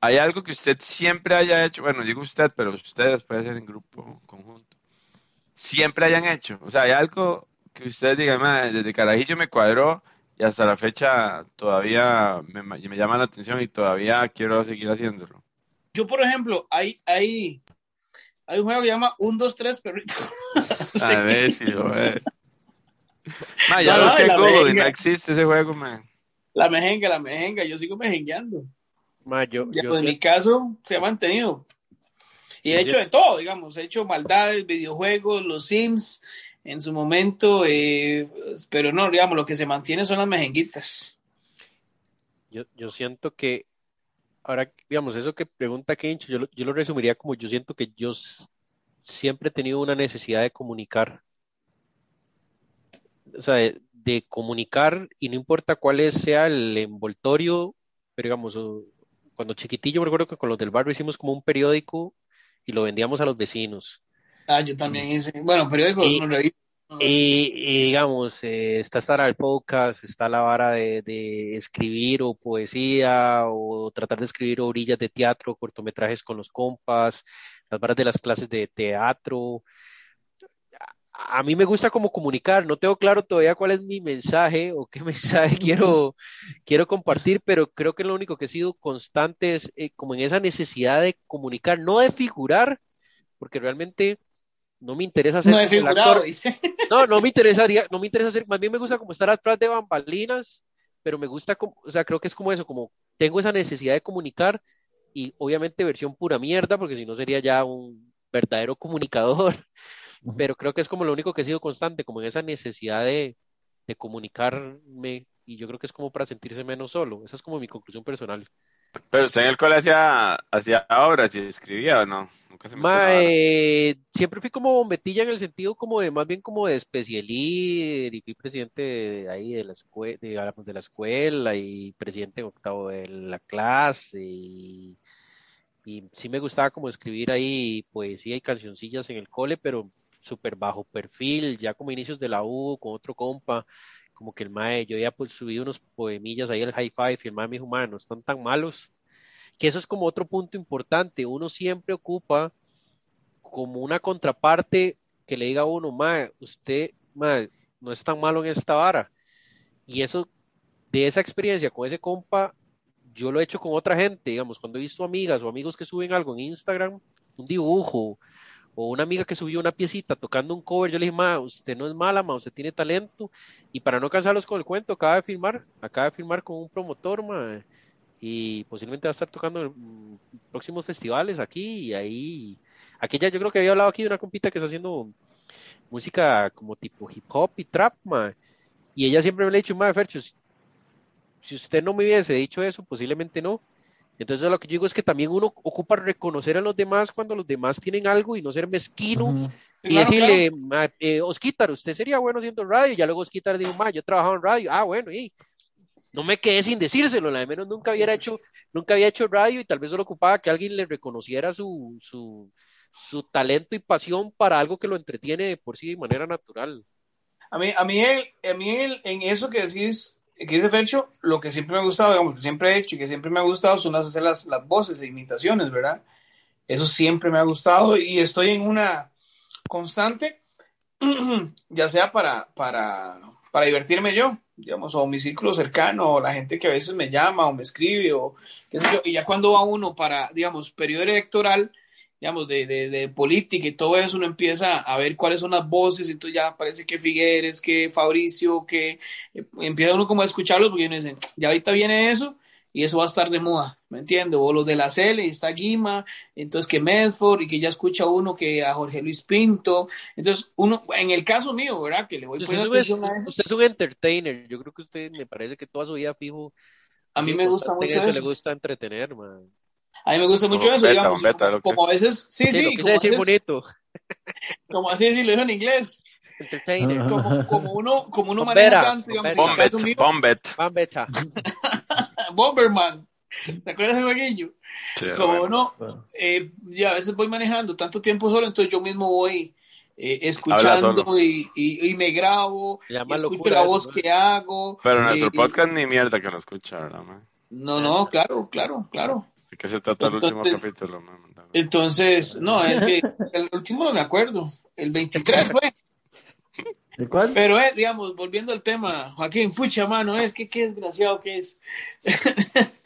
¿Hay algo que usted siempre haya hecho? Bueno, digo usted, pero ustedes puede ser en grupo, conjunto. Siempre hayan hecho. O sea, hay algo que ustedes digan, "Mae, desde carajillo me cuadró y hasta la fecha todavía me, ma- me llama la atención y todavía quiero seguir haciéndolo. Yo, por ejemplo, hay, hay, hay un juego que se llama 1, 2, 3, perrito. A ver si, joder. Ma, ya No, lo no, busqué en Google y no existe ese juego, man. La mejenga, la mejenga, yo sigo mejengueando. Ma, yo, Ya, yo pues, en mi caso se ha mantenido. Y he hecho de todo, digamos, he hecho maldades, videojuegos, los Sims en su momento, eh, pero no, digamos, lo que se mantiene son las mejenguitas. yo, yo siento que, ahora, digamos, eso que pregunta Kencho, yo, yo lo resumiría como yo siento que yo siempre he tenido una necesidad de comunicar. O sea, de, comunicar y no importa cuál sea el envoltorio, pero digamos, cuando chiquitillo me recuerdo que con los del barrio hicimos como un periódico y lo vendíamos a los vecinos. Ah, yo también hice, bueno, periódico, Y- no reviso. no, Y, y digamos, eh, está esta vara del podcast, está la vara de, de escribir o poesía o tratar de escribir orillas de teatro, cortometrajes con los compas, las varas de las clases de teatro. A, a mí me gusta como comunicar, no tengo claro todavía cuál es mi mensaje o qué mensaje quiero, quiero compartir, pero creo que lo único que he sido constante es eh, como en esa necesidad de comunicar, no de figurar, porque realmente no me interesa ser no he como el figurado, actor. dice. No, no me interesaría, no me interesa hacer, más bien me gusta como estar atrás de bambalinas, pero me gusta, como, o sea, creo que es como eso, como tengo esa necesidad de comunicar y obviamente versión pura mierda, porque si no sería ya un verdadero comunicador, pero creo que es como lo único que he sido constante, como en esa necesidad de, de comunicarme y yo creo que es como para sentirse menos solo, esa es como mi conclusión personal. Pero usted en el cole hacía, hacía obras y escribía, ¿o no? Nunca se vara. Mae, siempre fui como bombetilla en el sentido como de, más bien como de especie líder y fui presidente de ahí de la escuela, de, de la escuela y presidente en octavo de la clase y, y sí me gustaba como escribir ahí poesía y cancioncillas en el cole, pero súper bajo perfil, ya como inicios de la U con otro compa, como que el mae, yo ya pues subí unos poemillas ahí al high five y el mae me dijo, están tan malos que eso es como otro punto importante. Uno siempre ocupa como una contraparte que le diga a uno, mae, usted, mae, no es tan malo en esta vara. Y eso, de esa experiencia con ese compa, yo lo he hecho con otra gente, digamos, cuando he visto amigas o amigos que suben algo en Instagram, un dibujo, o una amiga que subió una piecita tocando un cover, yo le dije, ma, usted no es mala, ma, usted tiene talento, y para no cansarlos con el cuento, acaba de firmar, acaba de firmar con un promotor, ma, y posiblemente va a estar tocando en próximos festivales aquí, y ahí, aquella yo creo que había hablado aquí de una compita que está haciendo música como tipo hip hop y trap, ma, y ella siempre me ha dicho, ma, Fercho, si usted no me hubiese dicho eso, posiblemente no. Entonces lo que yo digo es que también uno ocupa reconocer a los demás cuando los demás tienen algo y no ser mezquino y Claro, decirle, "Ma, eh, Osquitar, usted sería bueno haciendo radio. Y ya luego Osquitar dijo, ma, yo he trabajado en radio. Ah, bueno, y no me quedé sin decírselo, la de menos nunca hubiera hecho, nunca había hecho radio y tal vez solo ocupaba que alguien le reconociera su, su, su talento y pasión para algo que lo entretiene de por sí de manera natural. A mí, a mí, el, a mí el- en eso que decís, que dice Fercho, lo que siempre me ha gustado, digamos, que siempre he hecho y que siempre me ha gustado son las, hacer las, las voces e imitaciones, ¿verdad? Eso siempre me ha gustado y estoy en una constante, ya sea para, para, para divertirme yo, digamos, o mi círculo cercano, o la gente que a veces me llama o me escribe, o qué sé yo, y ya cuando va uno para, digamos, periodo electoral, digamos, de, de, de política y todo eso, uno empieza a ver cuáles son las voces, entonces ya parece que Figueres, que Fabricio, que eh, empieza uno como a escucharlos, porque uno dice, ya ahorita viene eso, y eso va a estar de moda, ¿me entiendes? O los de la CL, y está Guima, entonces que Medford, y que ya escucha uno que a Jorge Luis Pinto, entonces uno, en el caso mío, ¿verdad? Que le voy Usted poniendo atención a eso, usted es un entertainer. Yo creo que usted me parece que toda su vida fijo. a mí me gusta mucho eso, eso. Le gusta entretener, man. A mí me gusta mucho Como eso, beta, digamos, beta, lo como a veces, sí, Sí, sí, lo como, decir veces- bonito. como así decirlo en inglés, Entertainer. Como, como uno, como uno maneja tanto, digamos, Bombet, Bombet. Bomberman, ¿te acuerdas de jueguillo? Sí, Como bueno. uno, eh, ya a veces voy manejando tanto tiempo solo, entonces yo mismo voy eh, escuchando y, y, y me grabo, y escucho locura la voz ¿no? que hago. Pero nuestro eh, podcast ni mierda que lo escucha, ¿verdad, man? No, no, claro, claro, claro. ¿De qué se trata el último Entonces- capítulo? Entonces, no, es que el último no me acuerdo, el 23 fue, ¿De cuál? pero es, digamos, volviendo al tema, Joaquín, pucha mano, es que qué desgraciado que es.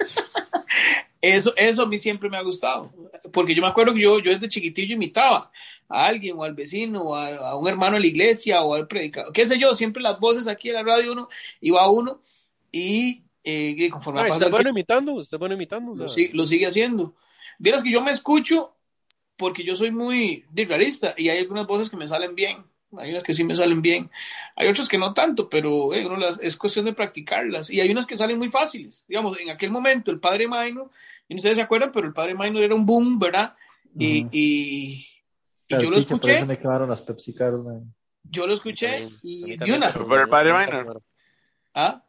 Eso, eso a mí siempre me ha gustado, porque yo me acuerdo que yo, yo desde chiquitillo imitaba a alguien o al vecino o a, a un hermano de la iglesia o al predicador, qué sé yo, siempre las voces aquí en la radio uno, iba uno y, eh, y conforme Ah, pasa ¿Usted el es bueno imitando? ¿Usted es bueno imitando? lo, si- lo sigue haciendo. Vieras que yo me escucho porque yo soy muy realista y hay algunas voces que me salen bien, hay unas que sí me salen bien, hay otras que no tanto, pero eh, uno las, es cuestión de practicarlas y hay unas que salen muy fáciles. Digamos, en aquel momento el padre Minor, y ustedes se acuerdan, pero el padre Minor era un boom, ¿verdad? Y, Ujú. y, y Claro, yo lo Por escuché, eso me quemaron las Pepsi Cards, man. yo lo escuché a y mí de una. pero el padre no- Minor. ¿Ah?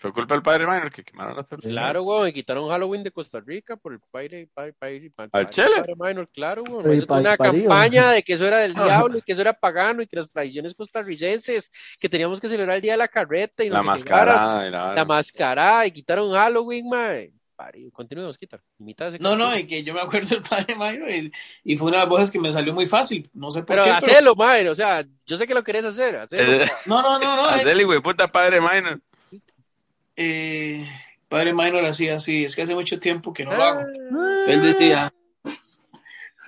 Fue culpa del padre Minor que quemaron las Pepsi. Claro, güey, me quitaron Halloween de Costa Rica por el padre, padre, padre, padre, ¿Al padre- padre Minor, claro, güey. Pero Eso fue una campaña de que eso era del diablo y que eso era pagano y que las tradiciones costarricenses, que teníamos que celebrar el día de la carreta y no La qué mascarada la la mascarada y quitaron Halloween. Parido. Continuemos, quitar. No, no, y que yo me acuerdo del padre Minor y, y fue una de las voces que me salió muy fácil, no sé por Pero qué. pero- hacelo, man. O sea, yo sé que lo querés hacer. Hacelo. Eh, No, no, no, no. eh, Hacele, güey, puta padre Minor. Eh, padre Minor hacía así, es que hace mucho tiempo que no lo Ah, hago. Él decía,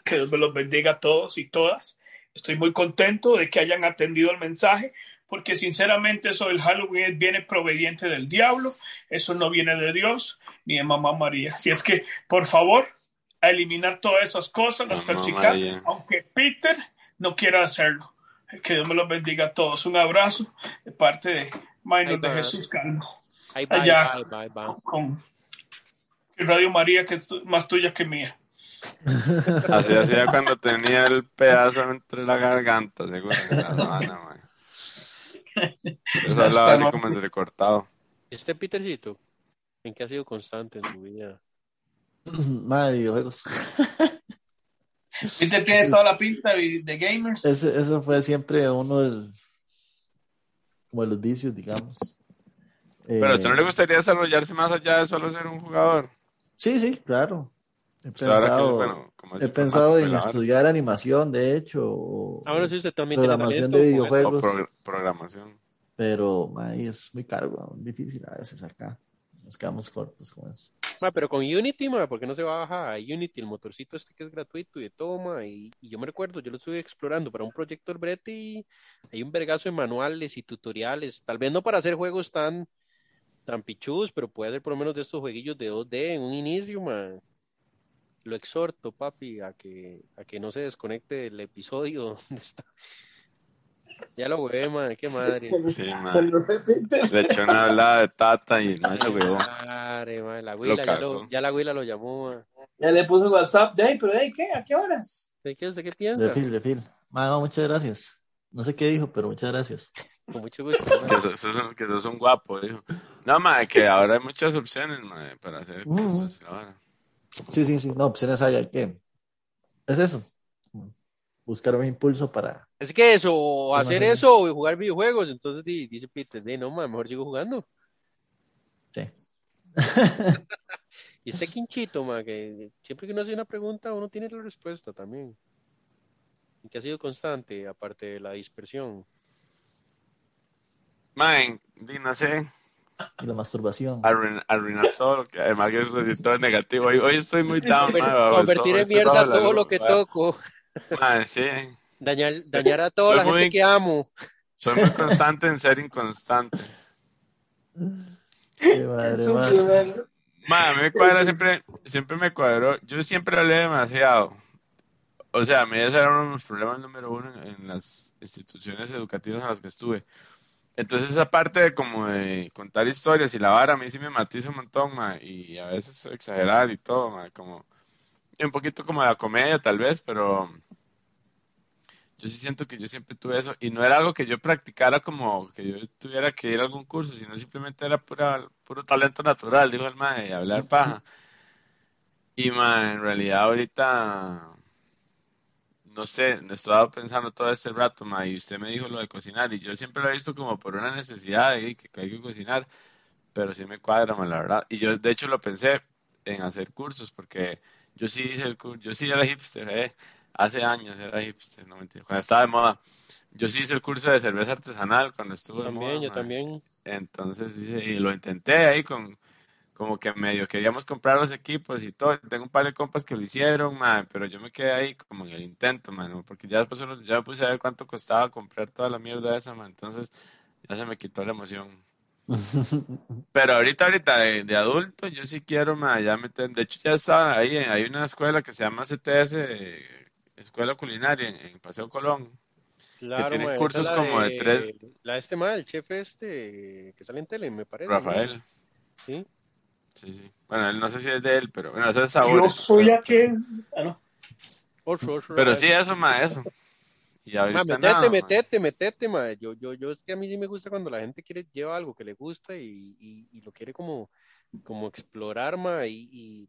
que Dios me los bendiga a todos y todas. Estoy muy contento de que hayan atendido el mensaje, porque sinceramente eso del Halloween viene proveniente del diablo, eso no viene de Dios ni de Mamá María. Así es que, por favor, a eliminar todas esas cosas, las María. aunque Peter no quiera hacerlo. Que Dios me los bendiga a todos. Un abrazo de parte de Minor de. Jesús Calvo Ahí va, ahí allá. va, ahí va, ahí va. con Radio María, que es más tuya que mía. Así hacía cuando tenía el pedazo entre la garganta, seguro. Eso hablaba así como entrecortado. Este Petercito, ¿en qué ha sido constante en su vida? Madre, videojuegos. Peter tiene toda la pinta de, de gamers. Ese, eso fue siempre uno del, como de los vicios, digamos. Pero a usted no Eh, le gustaría desarrollarse más allá de solo ser un jugador. Sí, sí, claro. He Pues ahora que, pensado, bueno, como es he pensado en vara. estudiar animación, de hecho, o, Ah, bueno, sí, usted también tiene programación talento de. O videojuegos, pro- programación. pero mae, es muy caro, weón, difícil a veces acá. Nos quedamos cortos con eso. Ma, pero con Unity, ma, ¿por qué no se baja a Unity, el motorcito este que es gratuito y de todo, ma? Y, y yo me recuerdo, yo lo estuve explorando para un proyecto del brete y hay un vergazo de manuales y tutoriales, tal vez no para hacer juegos tan, tan pero puede ser por lo menos de estos jueguillos de 2D en un inicio, ma. Lo exhorto, papi, a que, a que no se desconecte el episodio donde está. Ya lo hueve, ma, qué madre. Sí. Le echó una hablada de tata y no se huevó. Madre, ma, la huila, ya, lo, ya la huila lo llamó. Ya le puso WhatsApp de ahí, pero de ahí, ¿qué? ¿A qué horas? ¿De qué, ¿De qué piensa? Refil, refil. Ma, no, muchas gracias. No sé qué dijo, pero muchas gracias. Con mucho gusto. Que sos, sos- que sos un guapo, dijo. No, ma, que ahora hay muchas opciones, ma, para hacer Ujú. cosas. ahora. Sí, sí, sí. No, opciones hay, hay que. Es eso. Buscar un impulso para. Es que eso, o hacer eso o jugar videojuegos. Entonces di- dice Peter, "Di, no, ma, mejor sigo jugando. Sí. Y este quinchito, ma, que siempre que uno hace una pregunta, uno tiene la respuesta también. Y que ha sido constante, aparte de la dispersión. Man, no sé, Y la masturbación. arruinar, arruinar todo lo que, además que eso es todo negativo. Hoy, hoy estoy muy down, sí, Convertir en mierda todo lo que toco. Sí, Dañar, dañar a toda Soy la gente que amo. soy muy constante en ser inconstante. Qué madre, Jesús, madre. man. Ma, a mí me cuadra, siempre, siempre me cuadró. Yo siempre hablé demasiado. O sea, a mí ese era uno de mis problemas número uno en, en las instituciones educativas en las que estuve. Entonces esa parte de como de contar historias y la vara a mí sí me matiza un montón, ma, y a veces exagerar y todo, ma, como un poquito como la comedia tal vez, pero yo sí siento que yo siempre tuve eso y no era algo que yo practicara como que yo tuviera que ir a algún curso, sino simplemente era pura, puro talento natural, dijo el mae, de hablar paja. Y ma, en realidad ahorita no sé, estaba pensando todo este rato, ma, y usted me dijo lo de cocinar, y yo siempre lo he visto como por una necesidad de que, hay que cocinar, pero sí me cuadra, ma, la verdad. Y yo, de hecho, lo pensé en hacer cursos, porque yo sí hice el curso, yo sí era hipster, eh, hace años era hipster, no mentira, cuando estaba de moda. Yo sí hice el curso de cerveza artesanal cuando estuvo de También, moda, yo ma. también. Entonces, hice- y lo intenté ahí con, como que medio queríamos comprar los equipos y todo. Tengo un par de compas que lo hicieron, man, pero yo me quedé ahí como en el intento, man, porque ya después uno- ya me puse a ver cuánto costaba comprar toda la mierda esa, man, entonces ya se me quitó la emoción. Pero ahorita, ahorita de, de adulto, yo sí quiero, man, ya meter, de hecho ya estaba ahí, hay una escuela que se llama CTS, Escuela Culinaria en, en Paseo Colón. Claro, tiene ma, esa cursos la como de tres- La de este ma, el chef este, que sale en tele, me parece. Rafael, Sí. Sí, sí. Bueno, él no sé si es de él, pero bueno, eso es Yo sabores. soy aquel. Ah, no. Otro, otro, Pero sí, eso, ma, eso. Y ahorita Ma, metete, nada, ma. metete, metete, ma. Yo, yo, yo es que a mí sí me gusta cuando la gente quiere, lleva algo que le gusta y, y, y lo quiere como, como explorar, ma, y, y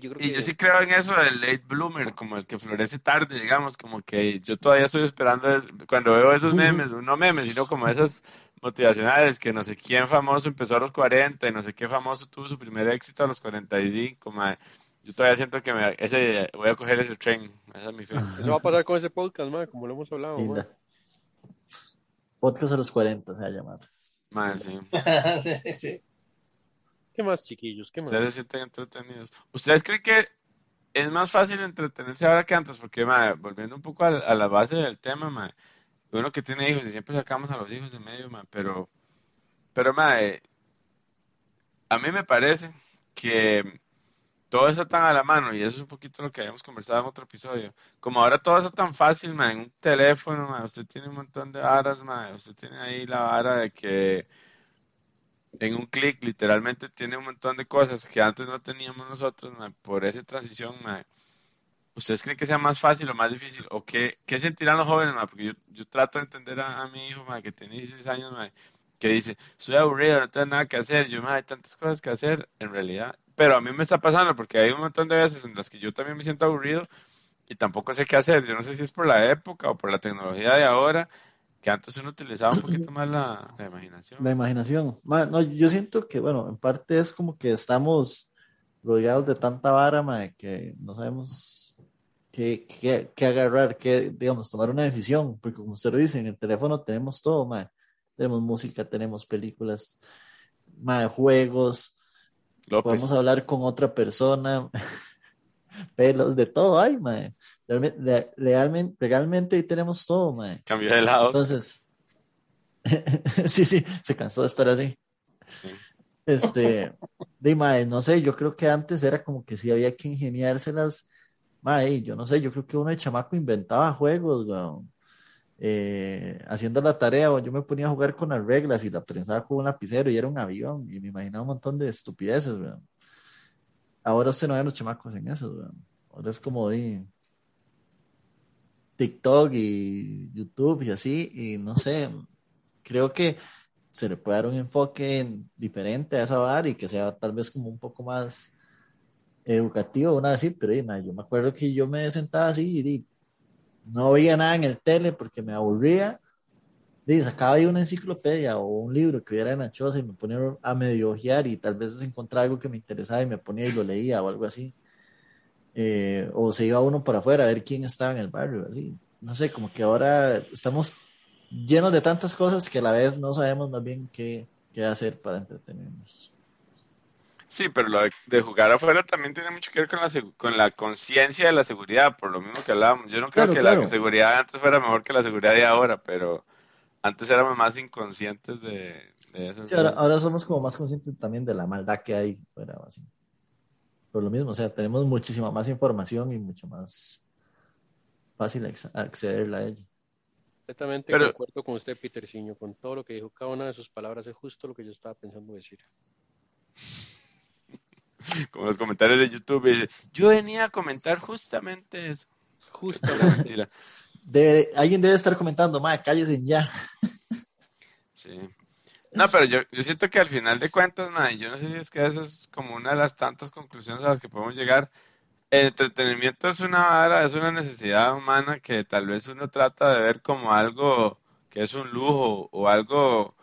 yo creo Y que yo sí creo en eso del late bloomer, como el que florece tarde, digamos, como que yo todavía estoy esperando, es- cuando veo esos memes, no memes, sino como esas motivacionales, que no sé quién famoso empezó a los 40 y no sé qué famoso tuvo su primer éxito a los 45, ma. Yo todavía siento que me, ese, voy a coger ese tren, esa es mi fe. eso va a pasar con ese podcast, ma, como lo hemos hablado. Podcast a los 40 se va a llamar. Ma, sí. sí, sí, sí. ¿Qué más, chiquillos? ¿Qué más? Ustedes se sienten entretenidos. ¿Ustedes creen que es más fácil entretenerse ahora que antes? Porque, ma, volviendo un poco a, a la base del tema, ma, uno que tiene hijos y siempre sacamos a los hijos de medio, ma, pero, pero, ma, eh, a mí me parece que todo está tan a la mano y eso es un poquito lo que habíamos conversado en otro episodio. Como ahora todo está tan fácil, ma, en un teléfono, ma, usted tiene un montón de varas, ma, usted tiene ahí la vara de que en un clic literalmente tiene un montón de cosas que antes no teníamos nosotros, ma, por esa transición, ma. ¿Ustedes creen que sea más fácil o más difícil? ¿O qué, sentirán los jóvenes? Porque yo, trato de entender a, mi hijo, ma, que tiene 16 años, que dice, soy aburrido, no tengo nada que hacer. Yo, hay tantas cosas que hacer, en realidad. Pero a mí me está pasando porque hay un montón de veces en las que yo también me siento aburrido y tampoco sé qué hacer. Yo no sé si es por la época o por la tecnología de ahora, que antes uno utilizaba un poquito más la, la imaginación. La imaginación. Ma, no, yo siento que, bueno, en parte es como que estamos rodeados de tanta vara, que no sabemos qué, qué agarrar, qué, digamos, tomar una decisión, porque como usted lo dice, en el teléfono tenemos todo, ma. Tenemos música, tenemos películas, ma, juegos, López. podemos hablar con otra persona, pelos, de todo hay, mae. Realmente, realmente, legalmente ahí tenemos todo, mae. Cambió de lado. Entonces, sí, sí, se cansó de estar así. Sí. Este, de mae, no sé, yo creo que antes era como que sí había que ingeniárselas. Mae, yo no sé, yo creo que uno de chamaco inventaba juegos, weón. Eh, haciendo la tarea, yo me ponía a jugar con las reglas y la pensaba con un lapicero y era un avión y me imaginaba un montón de estupideces, weón. Ahora usted no ve los chamacos en eso, weón. Ahora es como de TikTok y YouTube y así, y no sé, creo que se le puede dar un enfoque en- diferente a esa bar y que sea tal vez como un poco más educativo, una así, pero y, yo me acuerdo que yo me sentaba así y no veía nada en el tele porque me aburría, di, sacaba ahí una enciclopedia o un libro que hubiera en la choza y me ponía a medio ojear y tal vez encontraba algo que me interesaba y me ponía y lo leía o algo así. Eh, o se iba uno para afuera a ver quién estaba en el barrio, así. No sé, como que ahora estamos llenos de tantas cosas que a la vez no sabemos más bien qué, qué hacer para entretenernos. Sí, pero lo de, de jugar afuera también tiene mucho que ver con la, con la conciencia de la seguridad, por lo mismo que hablábamos. Yo no creo Claro, que claro. la seguridad antes fuera mejor que la seguridad de ahora, pero antes éramos más inconscientes de, de eso. Sí, ahora, ahora somos como más conscientes también de la maldad que hay fuera, así. Por lo mismo, o sea, tenemos muchísima más información y mucho más fácil acce- acceder a ella. Completamente Pero- concuerdo con usted, Peterciño, con todo lo que dijo. Cada una de sus palabras es justo lo que yo estaba pensando decir. Como los comentarios de YouTube, yo venía a comentar justamente eso. Justo. La mentira. Debe- alguien debe estar comentando, madre, cállese ya. Sí. No, pero yo, yo siento que al final de cuentas, man, yo no sé si es que eso es como una de las tantas conclusiones a las que podemos llegar. El entretenimiento es una vara, es una necesidad humana que tal vez uno trata de ver como algo que es un lujo o algo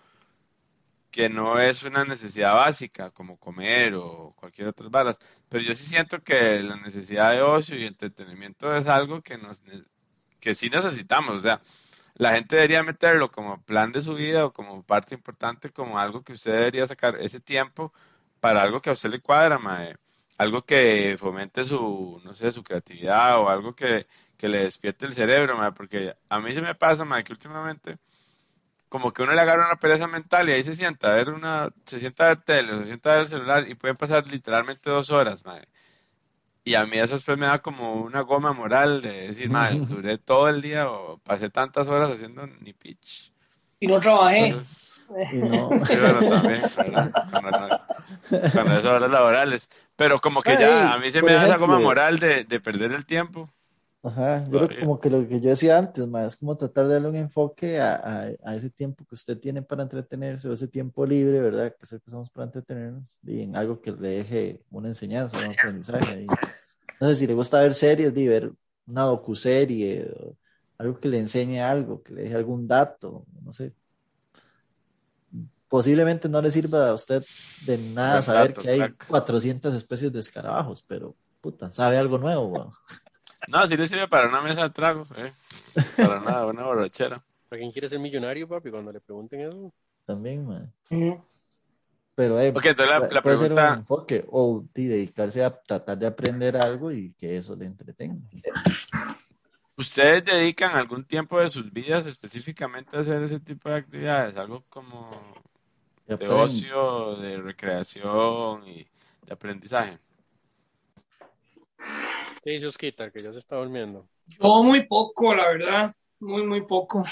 que no es una necesidad básica, como comer o cualquier otra varas. Pero yo sí siento que la necesidad de ocio y entretenimiento es algo que nos que sí necesitamos, o sea, la gente debería meterlo como plan de su vida o como parte importante, como algo que usted debería sacar ese tiempo para algo que a usted le cuadra, mae. Algo que fomente su, no sé, su creatividad o algo que, que le despierte el cerebro, porque a mí se me pasa, mae, que últimamente como que uno le agarra una pereza mental y ahí se sienta a ver una, se sienta a ver tele, se sienta a ver el celular y pueden pasar literalmente dos horas, mae. Y a mí eso después me da como una goma moral de decir, madre, duré todo el día o pasé tantas horas haciendo ni pitch. Y no trabajé. Entonces, Y no, sí, bueno, también, ¿verdad? Cuando, no- cuando es horas laborales. Pero como que ya a mí se me da esa goma moral de, de perder el tiempo. Ajá, yo creo que como que lo que yo decía antes, ma, es como tratar de darle un enfoque a, a- a ese tiempo que usted tiene para entretenerse o ese tiempo libre, ¿verdad? Que es el que usamos para entretenernos y en algo que le deje una enseñanza, un aprendizaje. No sé si le gusta ver series, de ver una docuserie, o algo que le enseñe algo, que le deje algún dato, no sé. Posiblemente no le sirva a usted de nada Buen saber dato, que hay crack. 400 especies de escarabajos, pero puta, sabe algo nuevo, weón. No, sí le sirve para una mesa de tragos, ¿eh? Para nada, una borrachera. ¿Para quién quiere ser millonario, papi? Cuando le pregunten eso. También, man. Pero eh, Ok, entonces la, la puede ser un pregunta, enfoque o dedicarse a tratar de aprender algo y que eso le entretenga. ¿ustedes dedican algún tiempo de sus vidas específicamente a hacer ese tipo de actividades? Algo como de ocio, de recreación y de aprendizaje. ¿Qué dice Osquita? Que ya se está durmiendo. Yo muy poco, la verdad. Muy, muy poco.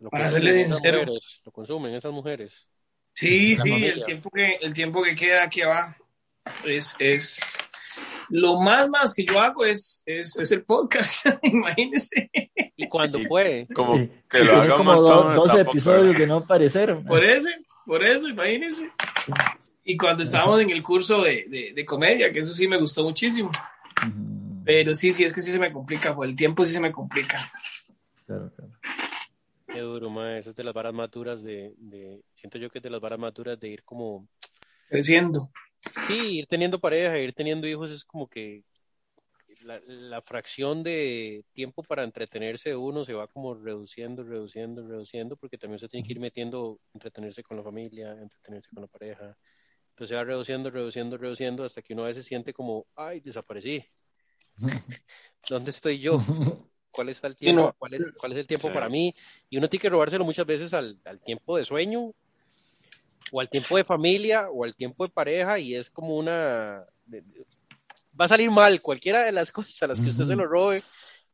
Lo Para consumen serle esas sincero. mujeres. Lo consumen esas mujeres. Sí, La sí, el tiempo que, el tiempo que queda aquí abajo es, es lo más más que yo hago es, es, es el podcast, imagínense. Y cuando puede. Como que lo haga como do- montón, 12 tampoco, episodios de no aparecer. man. Por eso, por eso, imagínense. Y cuando estábamos en el curso de, de, de comedia, que eso sí me gustó muchísimo. Pero sí, sí, es que sí se me complica, por el tiempo sí se me complica. Claro, claro. Qué duro, ma. Eso es de las varas maduras de, de... Siento yo que es de las varas maduras de ir como... Creciendo. Sí, ir teniendo pareja, ir teniendo hijos es como que la, la fracción de tiempo para entretenerse de uno se va como reduciendo, reduciendo, reduciendo, porque también se tiene que ir metiendo, entretenerse con la familia, entretenerse con la pareja. Entonces Entonces va reduciendo, reduciendo, reduciendo hasta que uno a veces siente como, ay, desaparecí. ¿Dónde estoy yo? ¿Cuál está el tiempo? no. ¿Cuál, es, cuál es el tiempo Sí. para mí? Y uno tiene que robárselo muchas veces al, al tiempo de sueño, o al tiempo de familia, o al tiempo de pareja, y es como una... de- de- Va a salir mal, cualquiera de las cosas a las que usted se lo robe,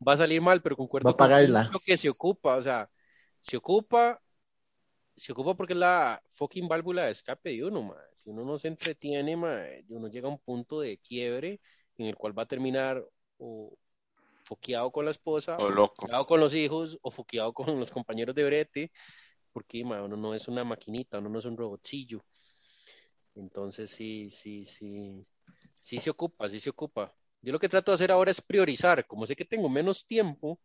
va a salir mal, pero concuerdo Va a con pagarla. lo que se ocupa, o sea, se ocupa, se ocupa porque es la fucking válvula de escape de uno, ma. Si uno no se entretiene, uno llega a un punto de quiebre en el cual va a terminar o foqueado con la esposa, O loco. foqueado con los hijos, o foqueado con los compañeros de brete, porque uno no es una maquinita, uno no es un robotillo. Entonces sí, sí, sí, sí se ocupa, sí se ocupa. Yo lo que trato de hacer ahora es priorizar, como sé que tengo menos tiempo,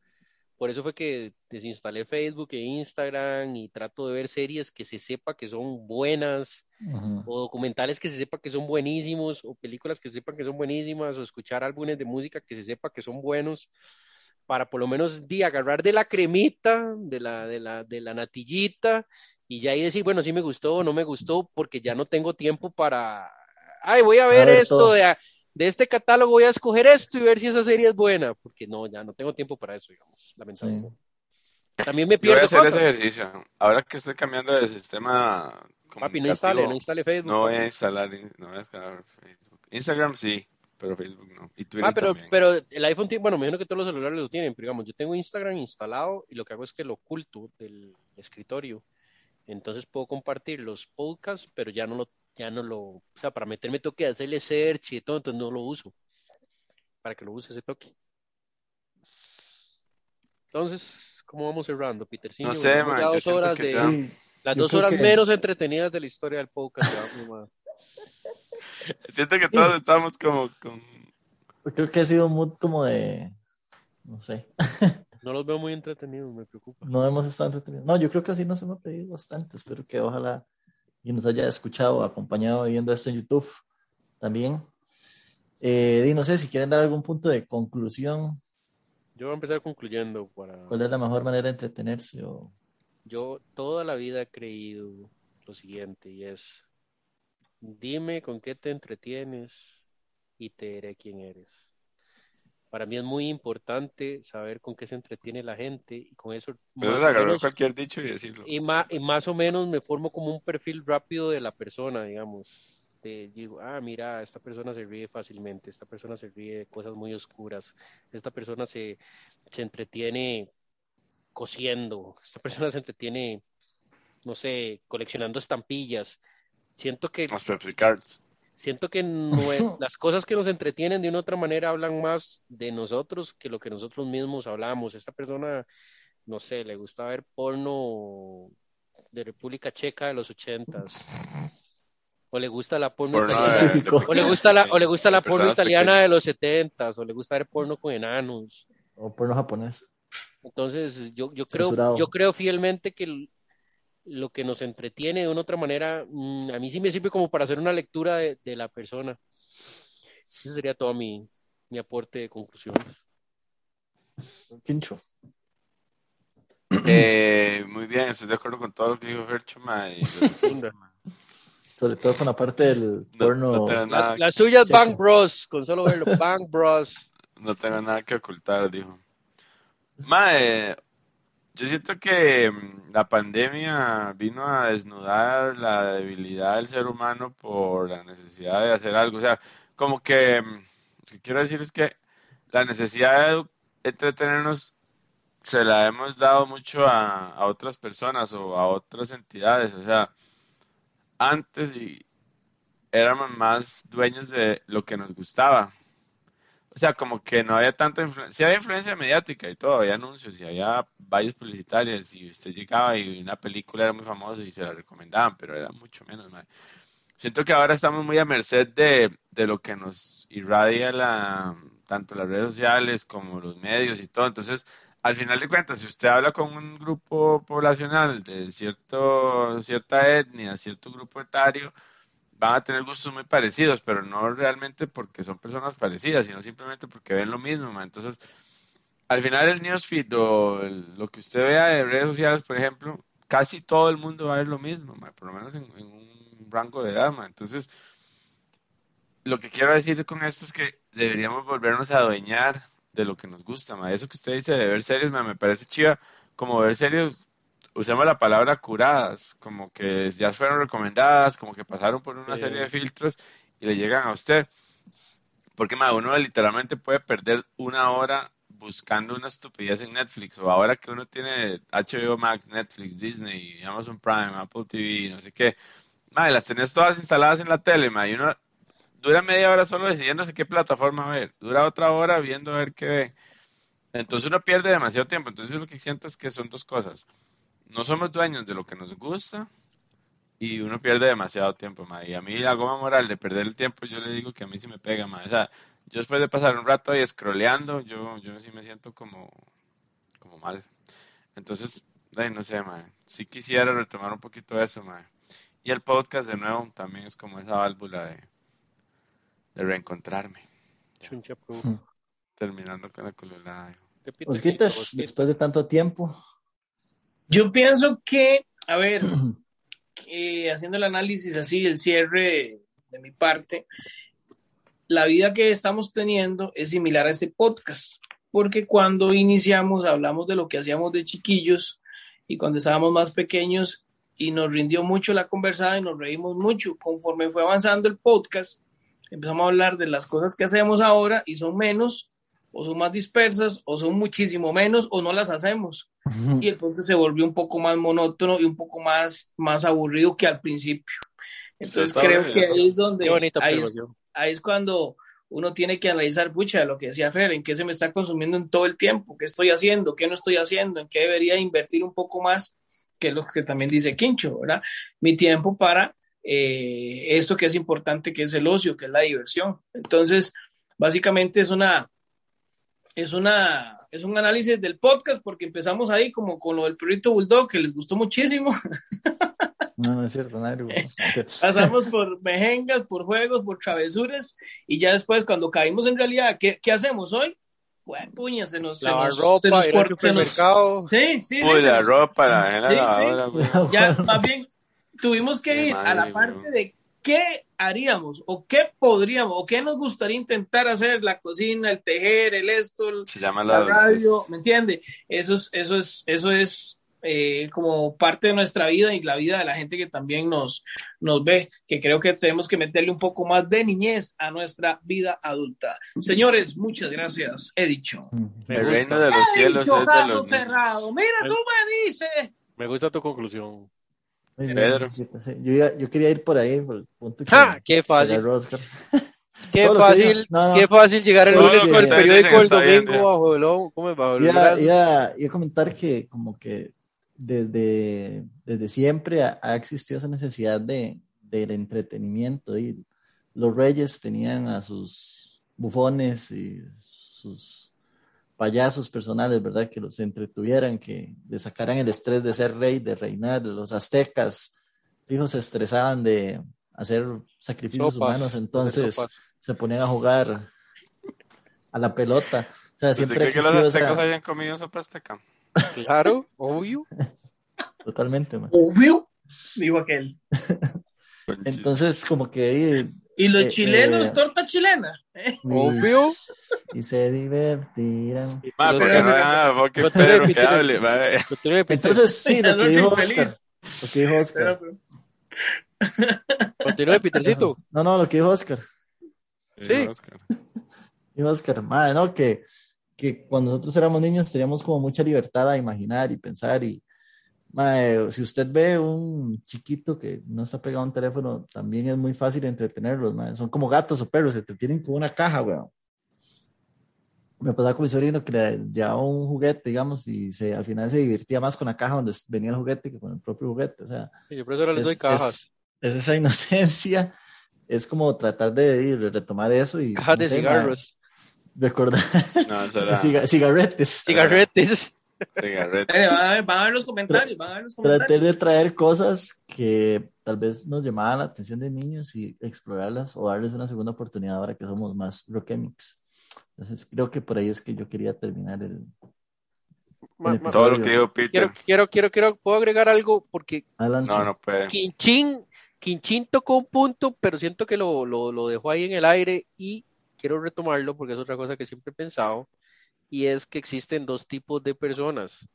por eso fue que desinstalé Facebook e Instagram y trato de ver series que se sepa que son buenas, o documentales que se sepa que son buenísimos, o películas que se sepan que son buenísimas, o escuchar álbumes de música que se sepa que son buenos, para por lo menos di, agarrar de la cremita, de la, de la, de la natillita, y ya ahí decir, bueno, sí me gustó o no me gustó, porque ya no tengo tiempo para, ay, voy a ver, ver esto todo. de, de este catálogo, voy a escoger esto y ver si esa serie es buena, porque no, ya no tengo tiempo para eso, digamos, lamentablemente. También me Yo voy a pierdo hacer cosas. ese ejercicio. Ahora que estoy cambiando de sistema Papi, no instale, no instale Facebook. no voy a instalar, no voy a instalar Facebook. Instagram sí, pero Facebook no. Y Twitter Ah, pero, también. pero el iPhone tiene, bueno, me imagino que todos los celulares lo tienen, pero digamos, yo tengo Instagram instalado y lo que hago es que lo oculto del escritorio. Entonces puedo compartir los podcasts, pero ya no lo, ya no lo, o sea, para meterme tengo que hacerle search y todo, entonces no lo uso. Para que lo use ese toque. Entonces, ¿cómo vamos cerrando, Petercillo? No sé, man, ya yo dos siento horas que de, ya- Sí, las yo dos horas que- menos entretenidas de la historia del podcast. ya. Siento que todos estamos como con... creo que ha sido un mood como de, no sé, No los veo muy entretenidos, me preocupa. no hemos estado entretenidos. No, yo creo que así nos hemos pedido bastante. Espero que ojalá y nos haya escuchado, acompañado viendo esto en YouTube también. Eh, y no sé si quieren dar algún punto de conclusión, Yo voy a empezar concluyendo para... cuál es la mejor manera de entretenerse o Yo toda la vida he creído lo siguiente y es, dime con qué te entretienes y te diré quién eres. Para mí es muy importante saber con qué se entretiene la gente y con eso Pero es agarrar menos- cualquier dicho y decirlo. y más, y más o menos me formo como un perfil rápido de la persona, digamos. Te digo, ah, mira, esta persona se ríe fácilmente, esta persona se ríe de cosas muy oscuras, esta persona se, se entretiene cosiendo, esta persona se entretiene, no sé, coleccionando estampillas. Siento que, Las Cards. Siento que las cosas que nos entretienen de una otra manera hablan más de nosotros que lo que nosotros mismos hablamos. Esta persona, no sé, le gusta ver porno de República Checa de los ochentas. O le gusta la porno Porno italiana. de- O le gusta la, o le gusta la porno italiana de los setentas, o le gusta ver porno con enanos. o porno japonés. Entonces, yo, yo creo, Censurado. yo creo fielmente que lo que nos entretiene de una otra manera, mm, a mí sí me sirve como para hacer una lectura de, de la persona. Ese sería todo mi, mi aporte de conclusión. Quincho. Eh, muy bien, estoy de acuerdo con todo lo que dijo Fercho. Sobre todo con la parte del No- porno. no tengo La, nada, la suya es. Bang Bros, con solo verlo, Bang Bros. no tengo nada que ocultar, dijo. Mae, yo siento que mm, la pandemia vino a desnudar la debilidad del ser humano por la necesidad de hacer algo. O sea, como que mm, lo que quiero decir es que la necesidad de entretenernos se la hemos dado mucho a, a otras personas o a otras entidades. O sea, antes y éramos más dueños de lo que nos gustaba. O sea, como que no había tanta influencia, sí había influencia mediática y todo, había anuncios y había vallas publicitarias y usted llegaba y una película era muy famosa y se la recomendaban, pero era mucho menos. mae. Siento que ahora estamos muy a merced de, de lo que nos irradia la, tanto las redes sociales como los medios y todo. Entonces, al final de cuentas, si usted habla con un grupo poblacional de cierto, cierta etnia, cierto grupo etario, van a tener gustos muy parecidos, pero no realmente porque son personas parecidas, sino simplemente porque ven lo mismo. Entonces, al final el newsfeed o lo que usted vea de redes sociales, por ejemplo, casi todo el mundo va a ver lo mismo, por lo menos en, un rango de edad. Entonces, lo que quiero decir con esto es que deberíamos volvernos a adueñar de lo que nos gusta. Eso que usted dice de ver series, me parece chiva, como ver series, usamos la palabra curadas, como que ya fueron recomendadas, como que pasaron por una Sí. serie de filtros y le llegan a usted. Porque uno literalmente puede perder una hora buscando una estupidez en Netflix. O ahora que uno tiene HBO Max, Netflix, Disney, Amazon Prime, Apple TV, no sé qué. Ma, las tenés todas instaladas en la tele, y uno dura media hora solo decidiéndose qué plataforma ver. Dura otra hora viendo a ver qué ve. Entonces uno pierde demasiado tiempo. Entonces lo que siento es que son dos cosas. No somos dueños de lo que nos gusta y uno pierde demasiado tiempo, ma. Y a mí la goma moral de perder el tiempo, yo le digo que a mí sí me pega, ma. O sea, yo después de pasar un rato ahí scrolleando, yo, yo sí me siento como, como mal. Entonces, ay, no sé, ma. Sí quisiera retomar un poquito eso, ma. Y el podcast de nuevo también es como esa válvula de, de reencontrarme. Chuncha, pro. Terminando con la colorada. ¿Qué pita, Osquitas, Osquita? después de tanto tiempo, Yo pienso que, a ver, que haciendo el análisis así, el cierre de mi parte, la vida que estamos teniendo es similar a este podcast, porque cuando iniciamos hablamos de lo que hacíamos de chiquillos y cuando estábamos más pequeños y nos rindió mucho la conversada y nos reímos mucho. Conforme fue avanzando el podcast, empezamos a hablar de las cosas que hacemos ahora y son menos o son más dispersas o son muchísimo menos o no las hacemos y el podcast se volvió un poco más monótono y un poco más, más aburrido que al principio. Entonces creo bien. que ahí es donde, Qué bonita ahí es, ahí es cuando uno tiene que analizar, pucha, lo que decía Fer, en qué se me está consumiendo en todo el tiempo, qué estoy haciendo, qué no estoy haciendo, en qué debería invertir un poco más, que es lo que también dice Quincho, ¿verdad? Mi tiempo para eh, esto que es importante, que es el ocio, que es la diversión. Entonces, básicamente es una, es una, es un análisis del podcast porque empezamos ahí como con lo del perrito bulldog que les gustó muchísimo. No, no es cierto, nadie. Pasamos por mejengas, por juegos, por travesuras y ya después cuando caímos en realidad, ¿qué, qué hacemos hoy? Bueno, puña, se nos, se Lavar nos, ropa, se nos ir al se nos- supermercado. Sí, sí, sí. Uy, se la nos- ropa, la, la Sí, ya más bien tuvimos que ir a la parte güey. de qué haríamos o qué podríamos o qué nos gustaría intentar hacer, la cocina, el tejer, el esto, el- Se llama la la radio, ¿me entiende? Eso es, eso es, eso es eh, como parte de nuestra vida y la vida de la gente que también nos, nos ve, que creo que tenemos que meterle un poco más de niñez a nuestra vida adulta. Señores, muchas gracias. He dicho. Me El reino de los He cielos dicho, es de los cerrado. Mira, tú me dices. Me gusta tu conclusión. Muy bien, Pedro. sí, sí. Yo, iba- yo quería ir por ahí, por el punto que ¡Ja! ¡Qué fácil! Qué fácil. No, no. qué fácil llegar el lunes lo con el periódico el bien, domingo bajo el ojo, ¿cómo es? Bajo el Iba, brazo. iba- iba a comentar que como que desde, desde siempre ha, ha existido esa necesidad de, del entretenimiento y los reyes tenían a sus bufones y sus payasos personales, ¿verdad? Que los entretuvieran, que le sacaran el estrés de ser rey, de reinar. Los aztecas, hijos, se estresaban de hacer sacrificios Sopas, humanos, entonces se ponían a jugar a la pelota. O sea, ¿Usted siempre cree que los aztecas esa... hayan comido sopa azteca? Claro, obvio. Totalmente, man. Obvio, dijo aquel. Entonces, como que eh, Y los Eh, chilenos, eh, torta chilena. ¿eh? Obvio. y se divertirán. Ma, porque no era porque Pedro que hable. Entonces, sí, lo que dijo Oscar. Lo que dijo Oscar. Continúe, Petercito. No, no, lo que dijo Oscar. Sí. Oscar. Dijo Oscar, madre, no, que, que cuando nosotros éramos niños teníamos como mucha libertad a imaginar y pensar y madre, si usted ve un chiquito que no está pegado a un teléfono, también es muy fácil entretenerlos, madre. son como gatos o perros, se te tienen como una caja, weón. Me pasaba con mi sobrino que le llevaba un juguete, digamos, y se, al final se divertía más con la caja donde venía el juguete que con el propio juguete, o sea, yo por eso ahora les es, doy cajas. es- es esa inocencia, es como tratar de, retomar eso y Cajas no de sé, cigarros. recordar No, cigarretes. Cigarretes. Van, a ver, van a ver los comentarios, van a ver los Tratar comentarios. de traer cosas que tal vez nos llamaban la atención de niños y explorarlas o darles una segunda oportunidad ahora que somos más rockemics. Entonces creo que por ahí es que yo quería terminar el, Todo lo que dijo Peter. Quiero, quiero, quiero, quiero, puedo agregar algo porque Adelante. No, no puede. Quinchín, Quinchín tocó un punto, pero siento que lo, lo, lo dejó ahí en el aire y quiero retomarlo porque es otra cosa que siempre he pensado y es que existen dos tipos de personas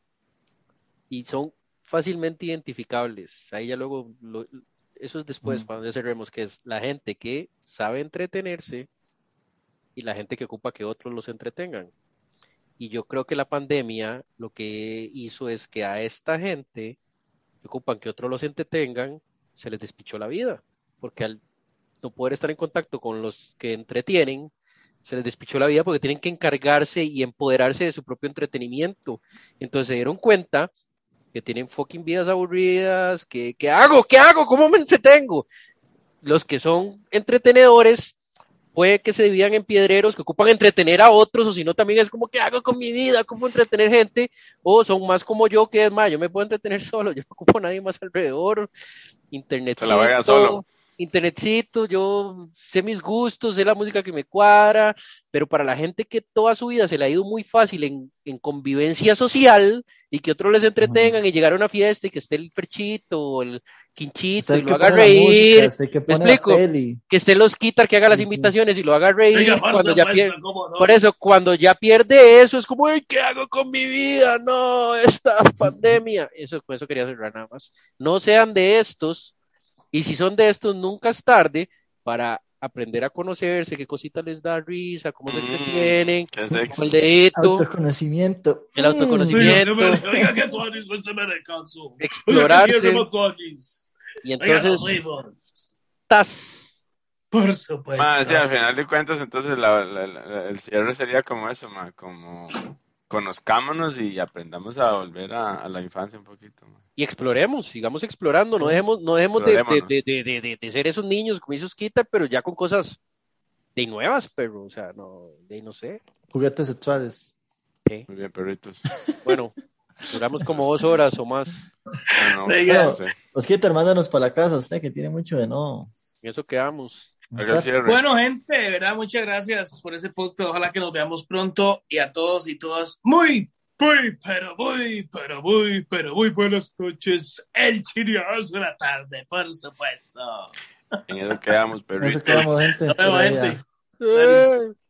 y son fácilmente identificables. Ahí ya luego, lo- eso es después, Mm. cuando ya cerremos, que es la gente que sabe entretenerse y la gente que ocupa que otros los entretengan. Y yo creo que la pandemia lo que hizo es que a esta gente que ocupan que otros los entretengan, se les despichó la vida, porque al no poder estar en contacto con los que entretienen, se les despichó la vida porque tienen que encargarse y empoderarse de su propio entretenimiento. Entonces se dieron cuenta que tienen fucking vidas aburridas, que ¿qué hago? ¿Qué hago? ¿Cómo me entretengo? Los que son entretenedores puede que se dividan en piedreros que ocupan entretener a otros, o si no, también es como, ¿qué hago con mi vida? ¿Cómo entretener gente? O son más como yo, que es más, yo me puedo entretener solo, yo no ocupo a nadie más alrededor. Internetcito, Se la solo. Internetcito, yo sé mis gustos, sé la música que me cuadra, pero para la gente que toda su vida se le ha ido muy fácil en, en convivencia social y que otros les entretengan y llegar a una fiesta y que esté el perchito o el quinchito y lo haga reír, música, que la explico? que estén los quitar que haga las Sí, sí. invitaciones y lo haga reír Oiga, por cuando ya supuesto, pierde. ¿cómo no? Por eso, cuando ya pierde eso, es como, "Ay, ¿qué hago con mi vida? No, esta pandemia. Eso, con eso quería cerrar nada más. No sean de estos, y si son de estos, nunca es tarde para aprender a conocerse, qué cositas les da risa, cómo se Mm, entretienen, sexy. el dedito, Autoconocimiento. el autoconocimiento, pues, que explorarse, y entonces, tas. Por supuesto. Ma, sí, al final de cuentas, entonces la- la- la- el cierre sería como eso, ma, como conozcámonos y aprendamos a volver a, a la infancia un poquito. ma. y exploremos, sigamos explorando, no dejemos, no dejemos de, de, de, de, de- de- de ser esos niños como esos quita, pero ya con cosas de nuevas, pero, o sea, no, de no sé. Juguetes sexuales. Muy bien, perritos. Bueno, duramos como dos horas o más. Bueno, no sé. Osquita, mándanos para la casa, usted que tiene mucho de no. En eso quedamos. Bueno, gente, de verdad, muchas gracias por ese podcast. Ojalá que nos veamos pronto y a todos y todas muy, muy, pero muy, pero muy, pero muy buenas noches. El chirioso de la tarde, por supuesto. En eso quedamos, En perritos. eso quedamos, gente. Nos vemos, gente.